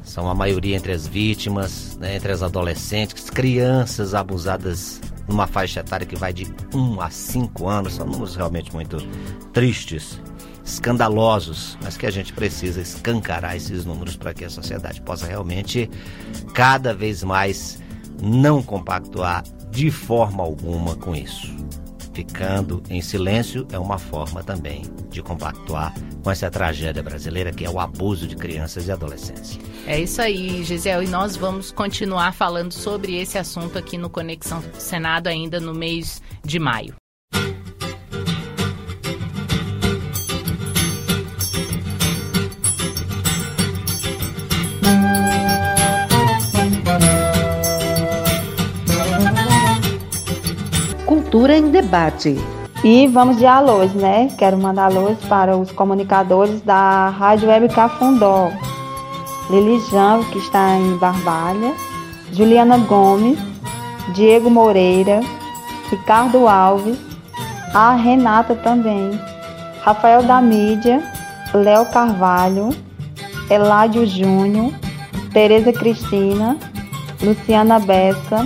são a maioria entre as vítimas, né? entre as adolescentes, crianças abusadas numa faixa etária que vai de 1 a 5 anos. São números realmente muito tristes escandalosos, mas que a gente precisa escancarar esses números para que a sociedade possa realmente cada vez mais não compactuar de forma alguma com isso. Ficando em silêncio é uma forma também de compactuar com essa tragédia brasileira que é o abuso de crianças e adolescentes. É isso aí, Gisele, e nós vamos continuar falando sobre esse assunto aqui no Conexão Senado ainda no mês de maio. Cultura em Debate. E vamos de alôs, né? Quero mandar alôs para os comunicadores da Rádio Web Cafundó. Lili Jango, que está em Barbalha, Juliana Gomes, Diego Moreira, Ricardo Alves, a Renata também, Rafael da Mídia, Léo Carvalho, Eládio Júnior, Tereza Cristina, Luciana Bessa,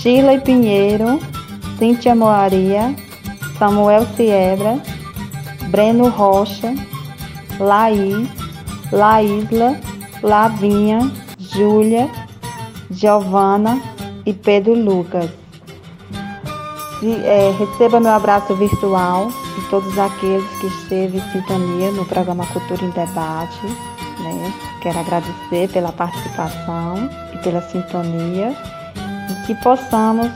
Shirley Pinheiro, Cíntia Moaria, Samuel Siebra, Breno Rocha, Laís, Laísla, Lavinha, Júlia, Giovana e Pedro Lucas. É, receba meu abraço virtual de todos aqueles que esteve em sintonia no programa Cultura em Debate. Né? Quero agradecer pela participação e pela sintonia e que possamos,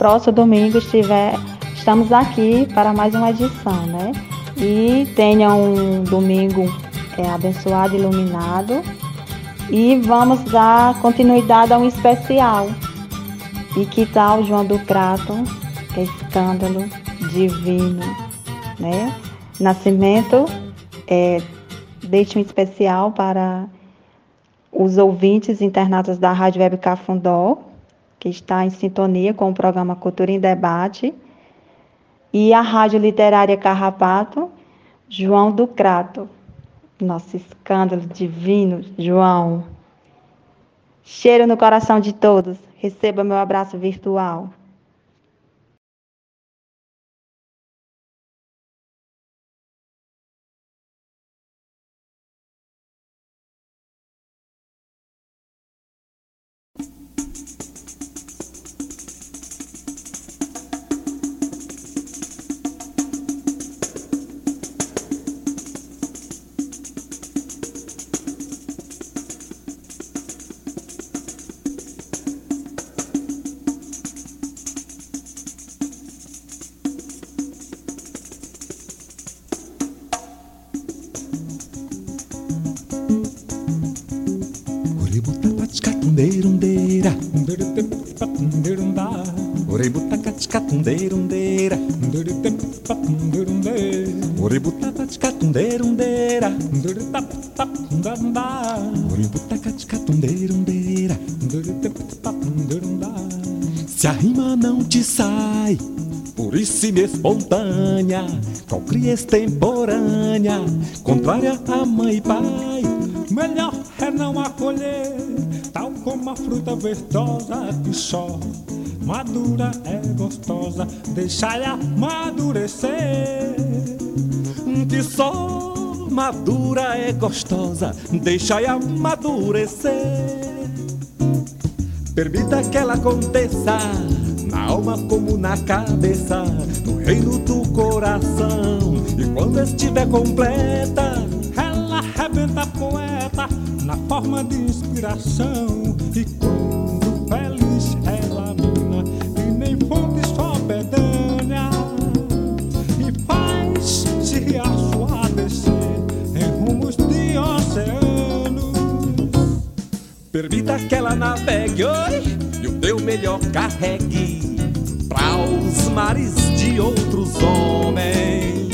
próximo domingo, estiver, estamos aqui para mais uma edição, né? E tenha um domingo é, abençoado, iluminado. E vamos dar continuidade a um especial. E que tal João do Crato, escândalo divino, né? Nascimento, é, deixe um especial para os ouvintes internados da Rádio Web Cafundó, que está em sintonia com o programa Cultura em Debate, e a Rádio Literária Carrapato, João do Crato. Nosso escândalo divino, João. Cheiro no coração de todos. Receba meu abraço virtual. Puríssima espontânea, cria extemporânea, contrária a mãe e pai, melhor é não acolher, tal como a fruta verdosa que só madura é gostosa, deixa-a amadurecer. Que só madura é gostosa, deixa-a amadurecer. Permita que ela aconteça na alma como na cabeça, reino do coração. E quando estiver completa, ela arrebenta poeta na forma de inspiração. E quando feliz ela mina, e nem fonte só pedânea, e faz-se riacho a descer em rumos de oceanos. Permita que ela navegue, oi, e o teu melhor carregue para os mares de outros homens.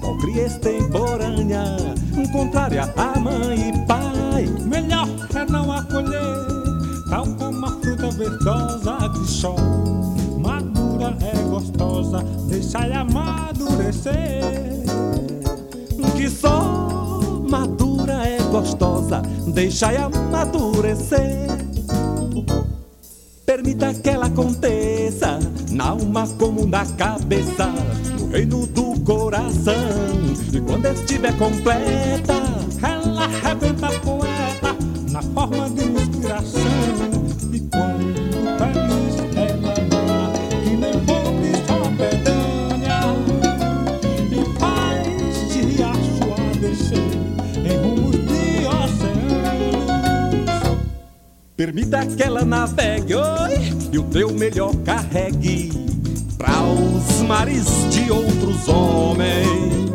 Qual cria extemporânea, contrária a mãe e pai, melhor é não acolher, tal como a fruta verdosa que só madura é gostosa, deixa-a amadurecer. Que só madura é gostosa, deixa-a amadurecer. Permita que ela aconteça, na alma como na cabeça, reino do coração. E quando estiver completa, ela arrebenta poeta, na forma de inspiração. E quando feliz ela ama, que nem fonte só pedânea, e faz de riacho a descer em rumos de oceanos. Permita que ela navegue, oi, e o teu melhor carregue para os mares de outros homens.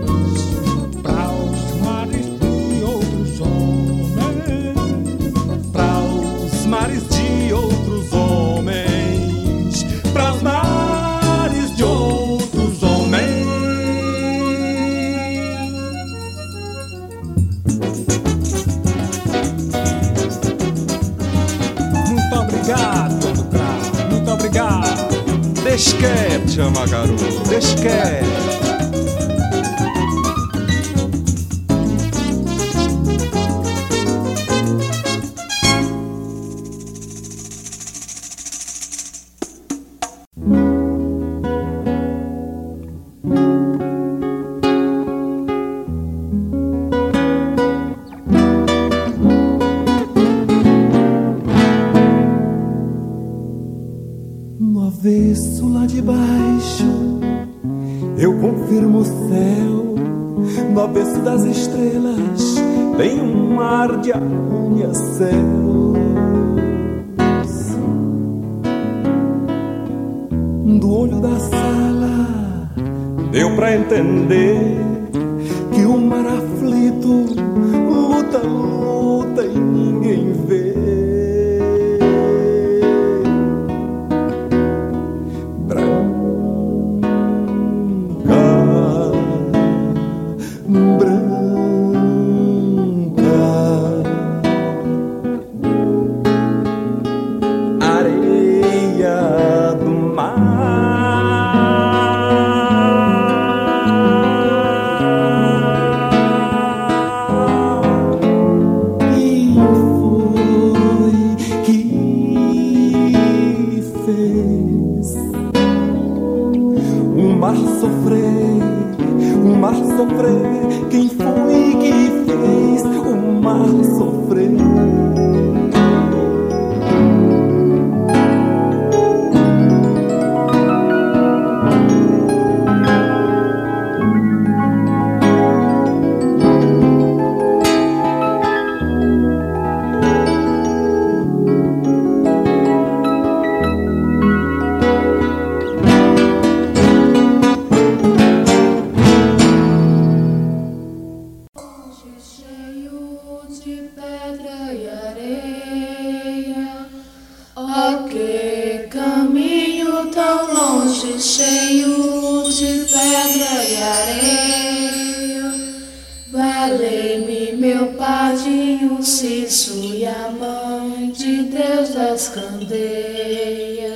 Padrinho Cício e a mãe de Deus das candeias.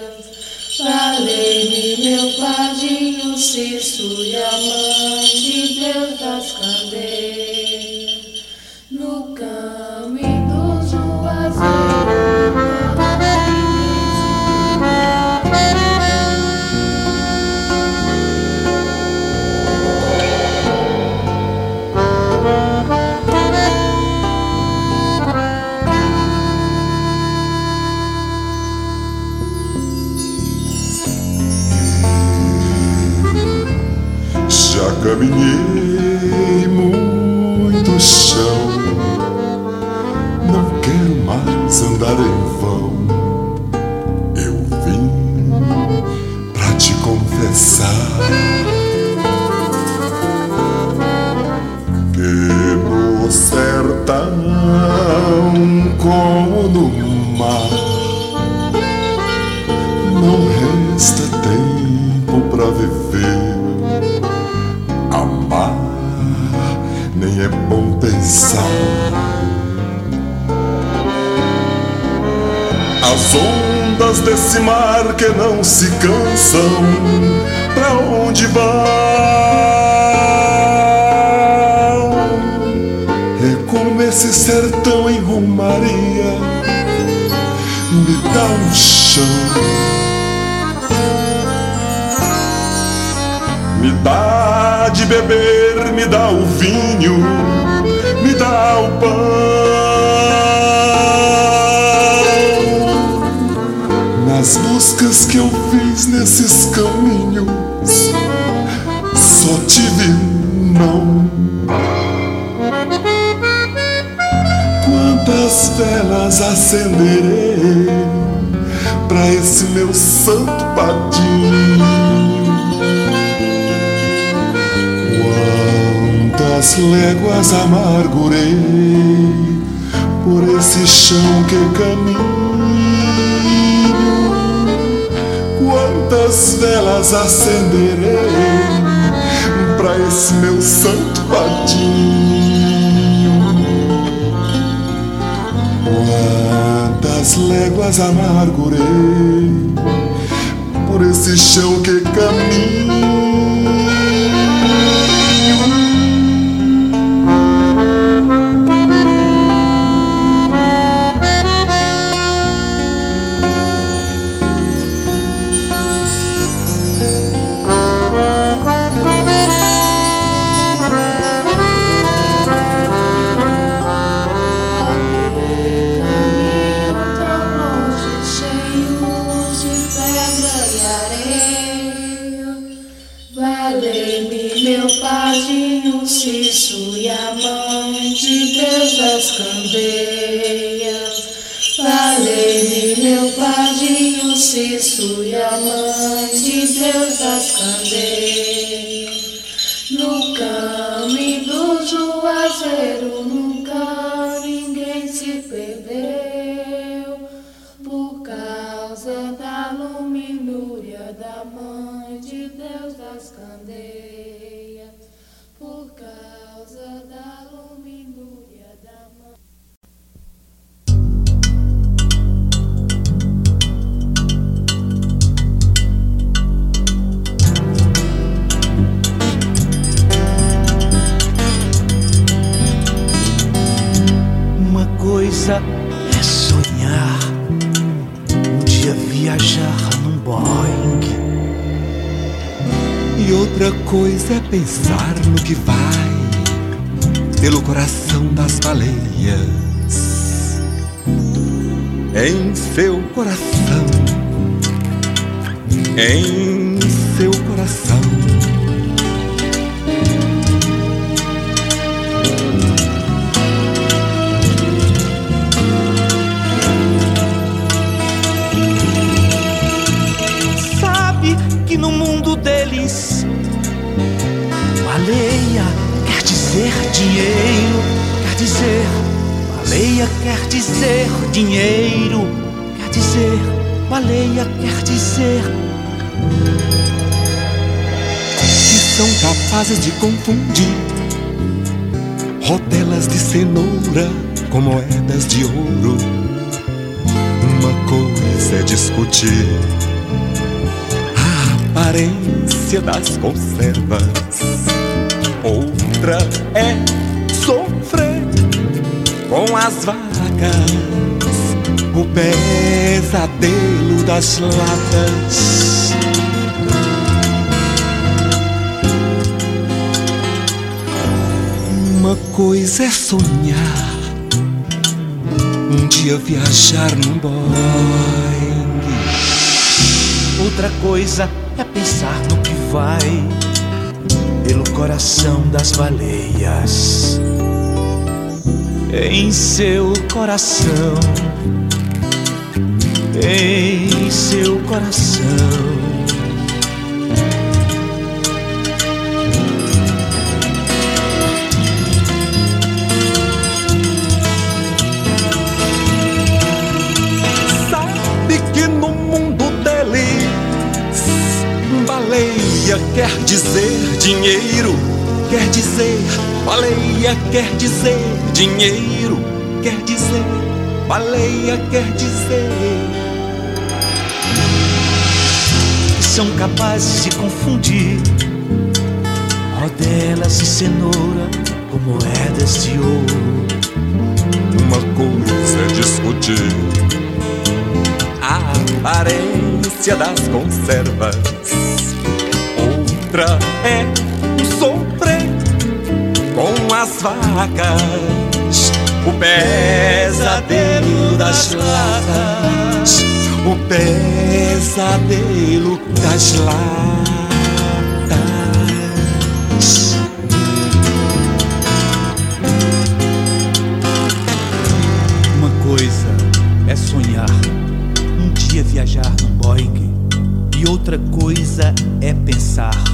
Valei-me, meu padrinho Cício e a mãe andar em vão. Eu vim pra te confessar que no sertão, como no mar, não resta tempo pra viver. Amar nem é bom pensar. Ondas desse mar que não se cansam, pra onde vão? É como esse sertão em Romaria, me dá um chão. Me dá de beber, me dá o vinho, me dá o pão. Buscas que eu fiz nesses caminhos, só tive não. Quantas velas acenderei pra esse meu santo padinho? Quantas léguas amargurei por esse chão que caminho? Quantas velas acenderei pra esse meu santo padinho? Quantas léguas amargurei por esse chão que caminho? Dizer dinheiro, quer dizer, baleia quer dizer dinheiro, quer dizer, baleia quer dizer que são capazes de confundir rodelas de cenoura com moedas de ouro. Uma coisa é discutir a aparência das conservas, outra é sofrer com as vacas, o pesadelo das latas. Uma coisa é sonhar, um dia viajar num Boeing. Outra coisa é pensar no que vai pelo coração das baleias. Em seu coração, em seu coração. Sabe que no mundo deles baleia quer dizer dinheiro, quer dizer baleia quer dizer. Dinheiro, quer dizer baleia quer dizer. São capazes de confundir rodelas e cenoura com moedas de ouro. Uma coisa é discutir a aparência das conservas, é sofrer com as vacas, o pesadelo das latas, o pesadelo das latas. Uma coisa é sonhar, um dia viajar num Boeing, e outra coisa é pensar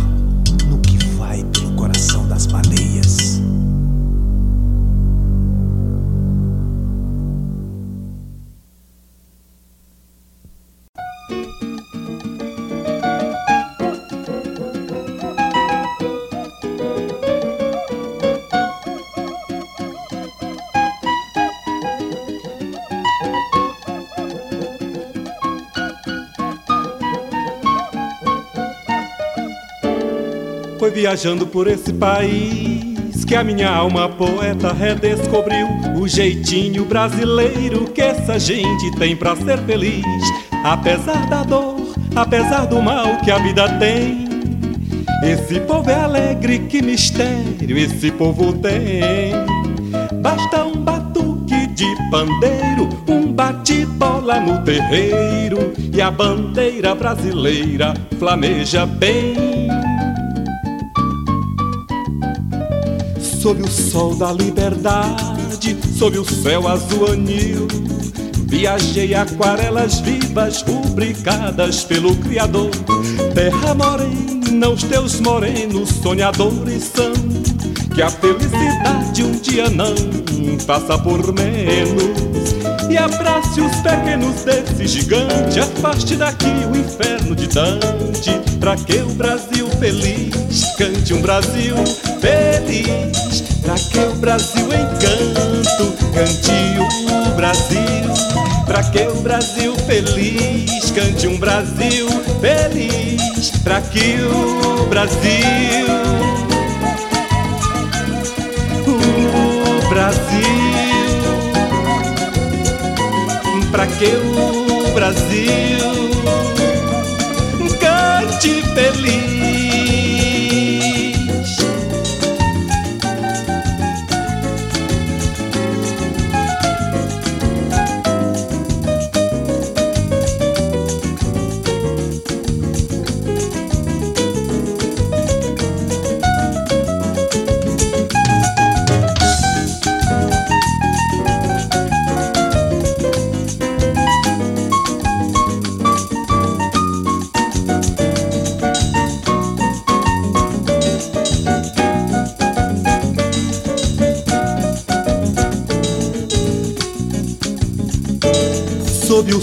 viajando por esse país que a minha alma poeta redescobriu o jeitinho brasileiro que essa gente tem pra ser feliz. Apesar da dor, apesar do mal que a vida tem, esse povo é alegre, que mistério esse povo tem. Basta um batuque de pandeiro, um bate-bola no terreiro e a bandeira brasileira flameja bem. Sob o sol da liberdade, sob o céu azul anil, viajei aquarelas vivas, rubricadas pelo Criador. Terra morena, os teus morenos sonhadores são, que a felicidade um dia não passa por menos. E abrace os pequenos desse gigante, afaste daqui o inferno de Dante, pra que o Brasil feliz? Cante um Brasil feliz, pra que o Brasil encanto? Cante o Brasil, pra que o Brasil feliz? Cante um Brasil feliz, pra que o Brasil, o Brasil pra que o Brasil cante feliz.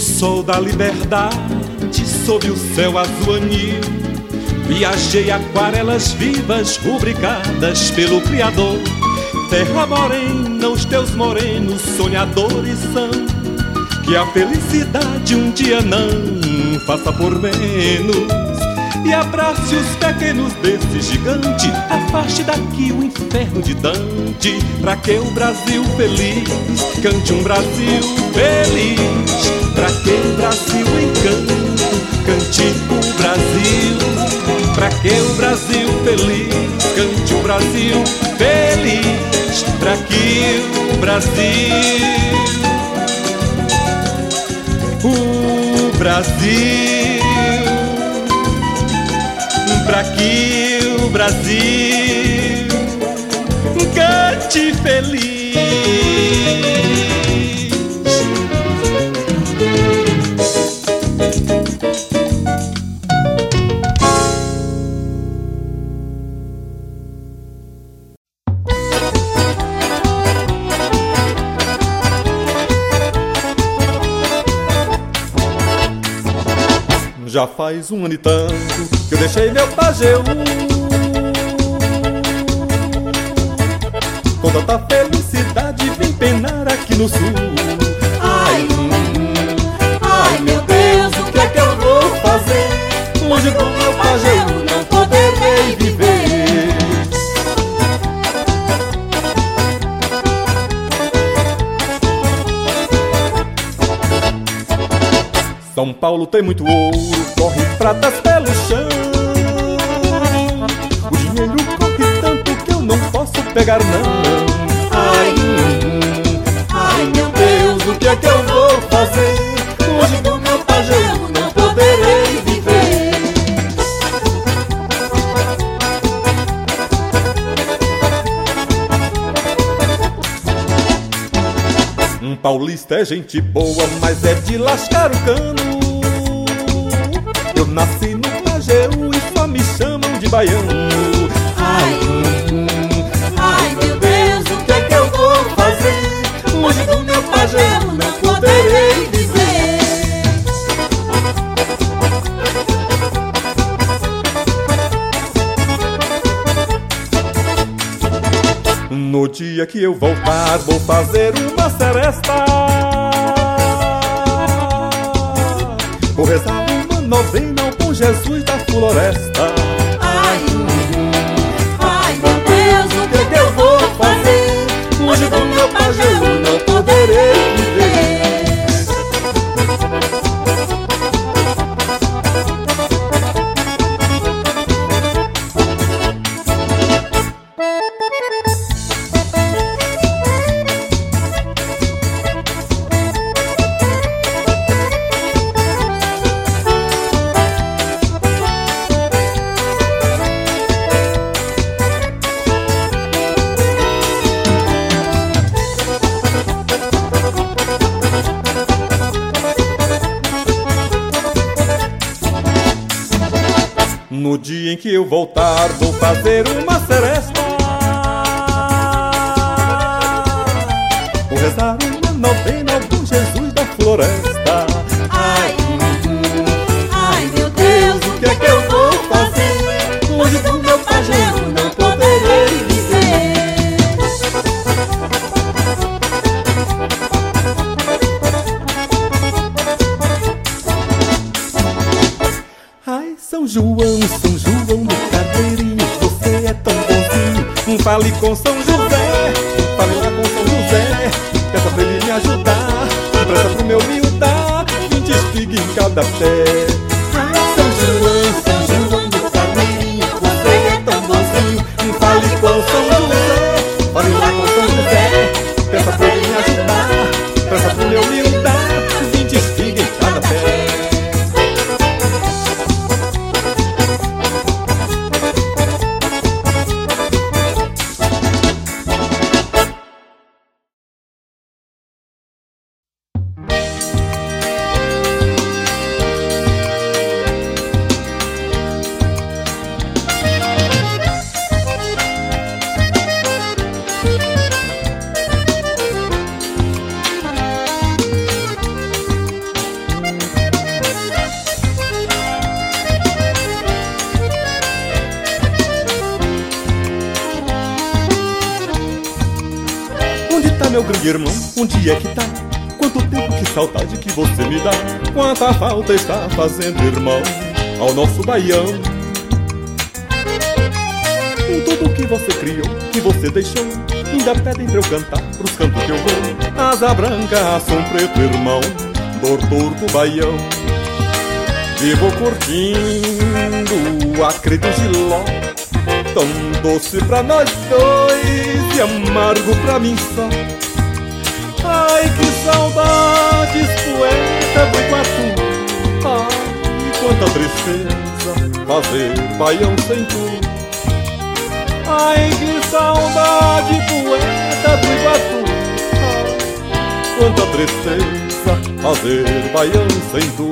Sol da liberdade, sob o céu azul anil. Viajei aquarelas vivas, rubricadas pelo Criador. Terra morena, os teus morenos sonhadores são. Que a felicidade um dia não faça por menos. E abrace os pequenos desse gigante. Afaste daqui o inferno de Dante. Pra que o Brasil feliz cante um Brasil feliz? Pra que o Brasil encanto cante o Brasil? Pra que o Brasil feliz cante o Brasil feliz? Pra que o Brasil, o Brasil, Brasil cante feliz? Já faz um ano e tanto que eu deixei meu Pajeú tanta felicidade vim penar aqui no sul Ai, ai meu Deus, o que é que eu vou fazer? Longe do meu Pajeú não poderei viver São Paulo tem muito ouro, corre pratas pelo chão. O dinheiro corre tanto que eu não posso pegar não. Deus, o que é eu vou fazer? Longe do meu Pajeú não poderei viver. Um paulista é gente boa, mas é de lascar o cano. Que eu voltar, vou fazer uma seresta. Vou rezar uma novena ao bom Jesus 20 espigas em cada pé. Falta está fazendo, irmão, ao nosso baião. Tudo que você criou, que você deixou Ainda pedem pra eu cantar pros cantos que eu vou. Asa branca, ação preto, irmão, dor torto, baião. Vivo curtindo a do giló. Tão doce pra nós dois e amargo pra mim só. Ai, que saudades, poeta do Iguatu. Ai, quanta tristeza fazer baião sem tu. Ai, que saudade, poeta do Iguatu Ai, quanta tristeza fazer baião sem tu.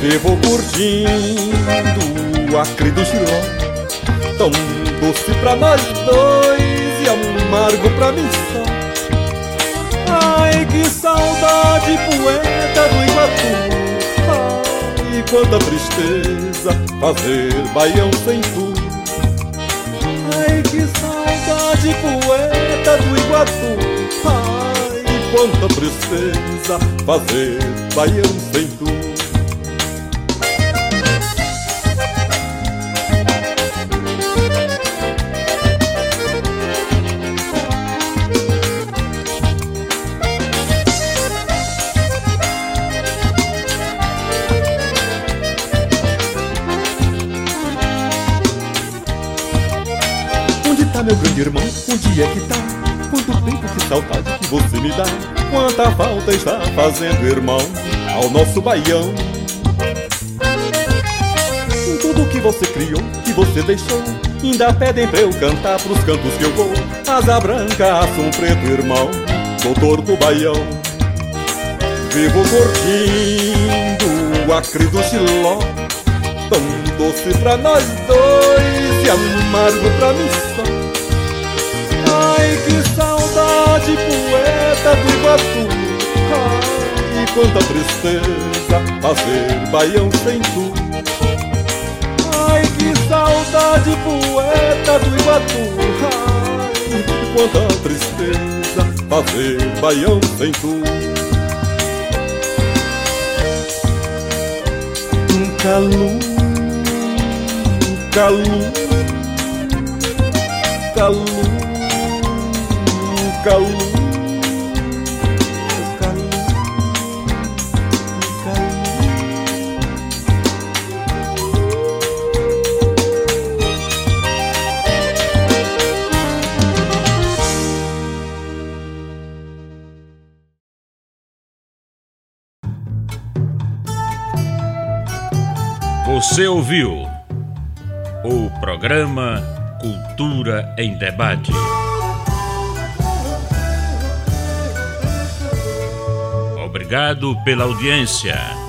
Vivo curtindo acre do Giló Tão doce pra nós dois e amargo pra mim só. Ai, que saudade, poeta do Iguatu. Ai, quanta tristeza fazer baião sem tu. Ai, que saudade, poeta do Iguatu. Ai, quanta tristeza fazer baião sem tu irmão, onde é que tá? Quanto tempo, que saudade que você me dá? Quanta falta está fazendo, irmão, ao nosso baião? Tudo que você criou, que você deixou Ainda pedem pra eu cantar pros cantos que eu vou. Asa branca, aço preto, irmão, doutor do baião. Vivo curtindo o acre do Tão doce pra nós dois e amargo pra mim só saudade, poeta do Iguatu Ai, quanta tristeza fazer baião sem tu. Ai, que saudade, poeta do Iguatu Ai, quanta tristeza fazer baião sem tu. Calu, calu, calu calu, Você ouviu o programa Cultura em Debate. Obrigado pela audiência.